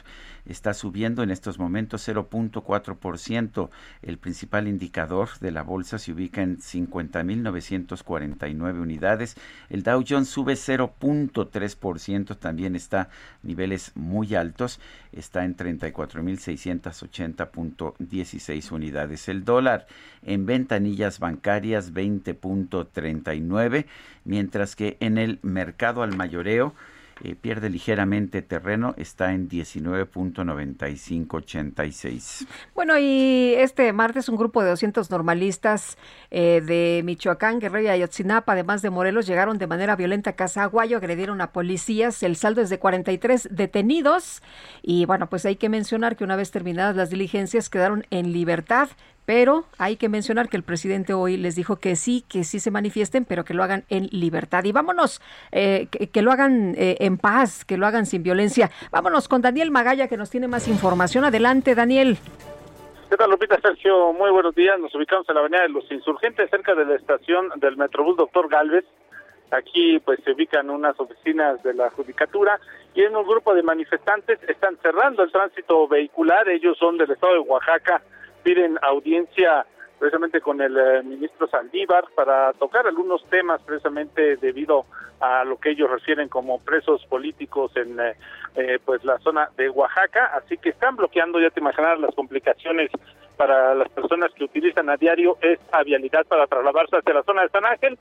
está subiendo en estos momentos 0.4%. El principal indicador de la bolsa se ubica en 50.949 unidades. El Dow Jones sube 0.3%, también está a niveles muy altos, está en 34.680.16 unidades. El dólar en ventanillas bancarias 20.39, mientras que en el mercado al mayoreo eh, pierde ligeramente terreno, está en 19.9586. Bueno, y este martes un grupo de 200 normalistas eh, de Michoacán, Guerrero y Ayotzinapa, además de Morelos, llegaron de manera violenta a Casa Aguayo, agredieron a policías. El saldo es de 43 detenidos. Y bueno, pues hay que mencionar que una vez terminadas las diligencias quedaron en libertad pero hay que mencionar que el presidente hoy les dijo que sí, que sí se manifiesten, pero que lo hagan en libertad. Y vámonos, eh, que, lo hagan eh, en paz, que lo hagan sin violencia. Vámonos con Daniel Magalla, que nos tiene más información. Adelante, Daniel. ¿Qué tal, Lupita Sergio? Muy buenos días. Nos ubicamos en la Avenida de los Insurgentes, cerca de la estación del Metrobús Doctor Galvez. Aquí pues se ubican unas oficinas de la Judicatura y en un grupo de manifestantes están cerrando el tránsito vehicular. Ellos son del estado de Oaxaca, piden audiencia precisamente con el eh, ministro Saldívar para tocar algunos temas precisamente debido a lo que ellos refieren como presos políticos en eh, eh, pues la zona de Oaxaca, así que están bloqueando, ya te imaginarás las complicaciones para las personas que utilizan a diario esta vialidad para trasladarse hacia la zona de San Ángel.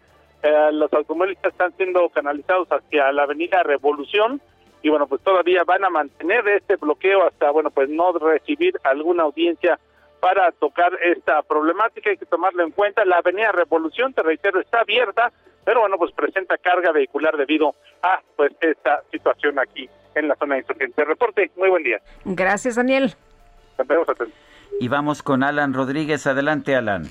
los automovilistas están siendo canalizados hacia la avenida Revolución y bueno, pues todavía van a mantener este bloqueo hasta, bueno, pues no recibir alguna audiencia para tocar esta problemática. Hay que tomarlo en cuenta. La avenida Revolución, te reitero, está abierta, pero bueno, pues presenta carga vehicular debido a pues esta situación aquí en la zona de insurgente. Reporte, muy buen día. Gracias, Daniel. Y vamos con Alan Rodríguez. Adelante, Alan.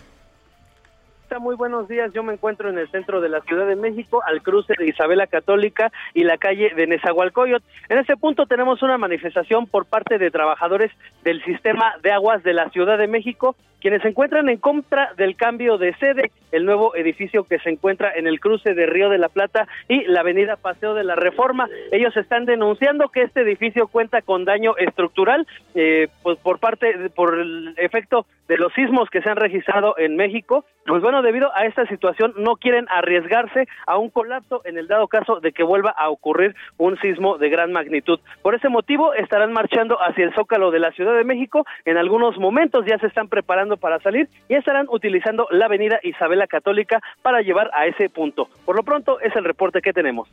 Muy buenos días. Yo me encuentro en el centro de la Ciudad de México, al cruce de Isabela Católica y la calle de Nezahualcóyotl. En ese punto tenemos una manifestación por parte de trabajadores del sistema de aguas de la Ciudad de México quienes se encuentran en contra del cambio de sede, el nuevo edificio que se encuentra en el cruce de Río de la Plata y la avenida Paseo de la Reforma. Ellos están denunciando que este edificio cuenta con daño estructural, eh, pues por parte, por el efecto de los sismos que se han registrado en México. Pues bueno, debido a esta situación no quieren arriesgarse a un colapso en el dado caso de que vuelva a ocurrir un sismo de gran magnitud. Por ese motivo estarán marchando hacia el Zócalo de la Ciudad de México. En algunos momentos ya se están preparando para salir y estarán utilizando la avenida Isabela Católica para llevar a ese punto. Por lo pronto es el reporte que tenemos.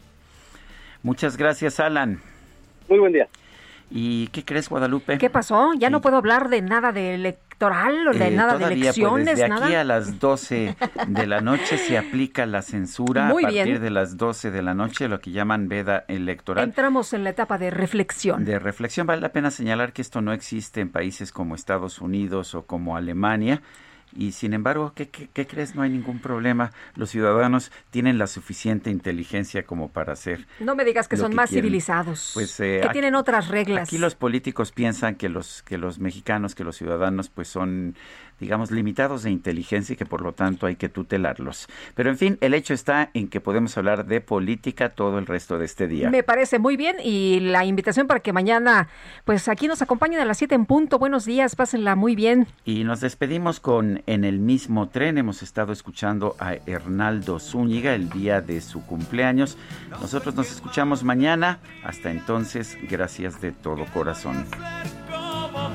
Muchas gracias, Alan. Muy buen día. ¿Y qué crees, Guadalupe? ¿Qué pasó? Ya no puedo hablar de nada de electoral o de eh, nada de pues, elecciones, desde aquí a las 12 de la noche se aplica la censura a partir de las 12 de la noche, lo que llaman veda electoral. Entramos en la etapa de reflexión. De reflexión. Vale la pena señalar que esto no existe en países como Estados Unidos o como Alemania y sin embargo, ¿qué, crees? No hay ningún problema. Los ciudadanos tienen la suficiente inteligencia como para hacer. No me digas que son más civilizados. Pues, eh, que tienen otras reglas. Aquí los políticos piensan que los que los mexicanos, que los ciudadanos, pues son digamos, limitados de inteligencia y que por lo tanto hay que tutelarlos. Pero en fin, el hecho está en que podemos hablar de política todo el resto de este día. Me parece muy bien y la invitación para que mañana, pues aquí nos acompañen a las 7 en punto. Buenos días, pásenla muy bien. Y nos despedimos con En el mismo tren. Hemos estado escuchando a Hernaldo Zúñiga el día de su cumpleaños. Nosotros nos escuchamos mañana. Hasta entonces, gracias de todo corazón.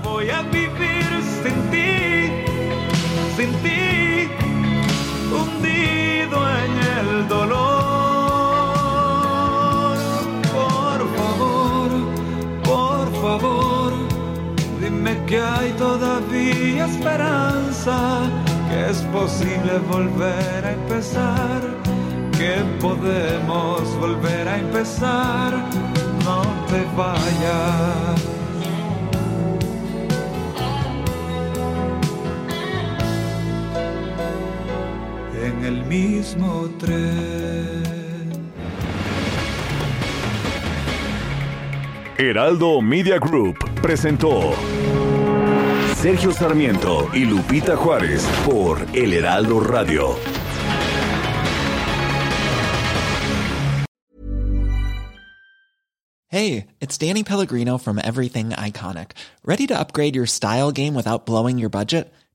voy a vivir sin ti? Sin ti, hundido en el dolor. Por favor, por favor, dime que hay todavía esperanza, que es posible volver a empezar, que podemos volver a empezar. No te vayas. El mismo tren. Heraldo Media Group presentó Sergio Sarmiento y Lupita Juárez por El Heraldo Radio. Hey, it's Danny Pellegrino from Everything Iconic. Ready to upgrade your style game without blowing your budget?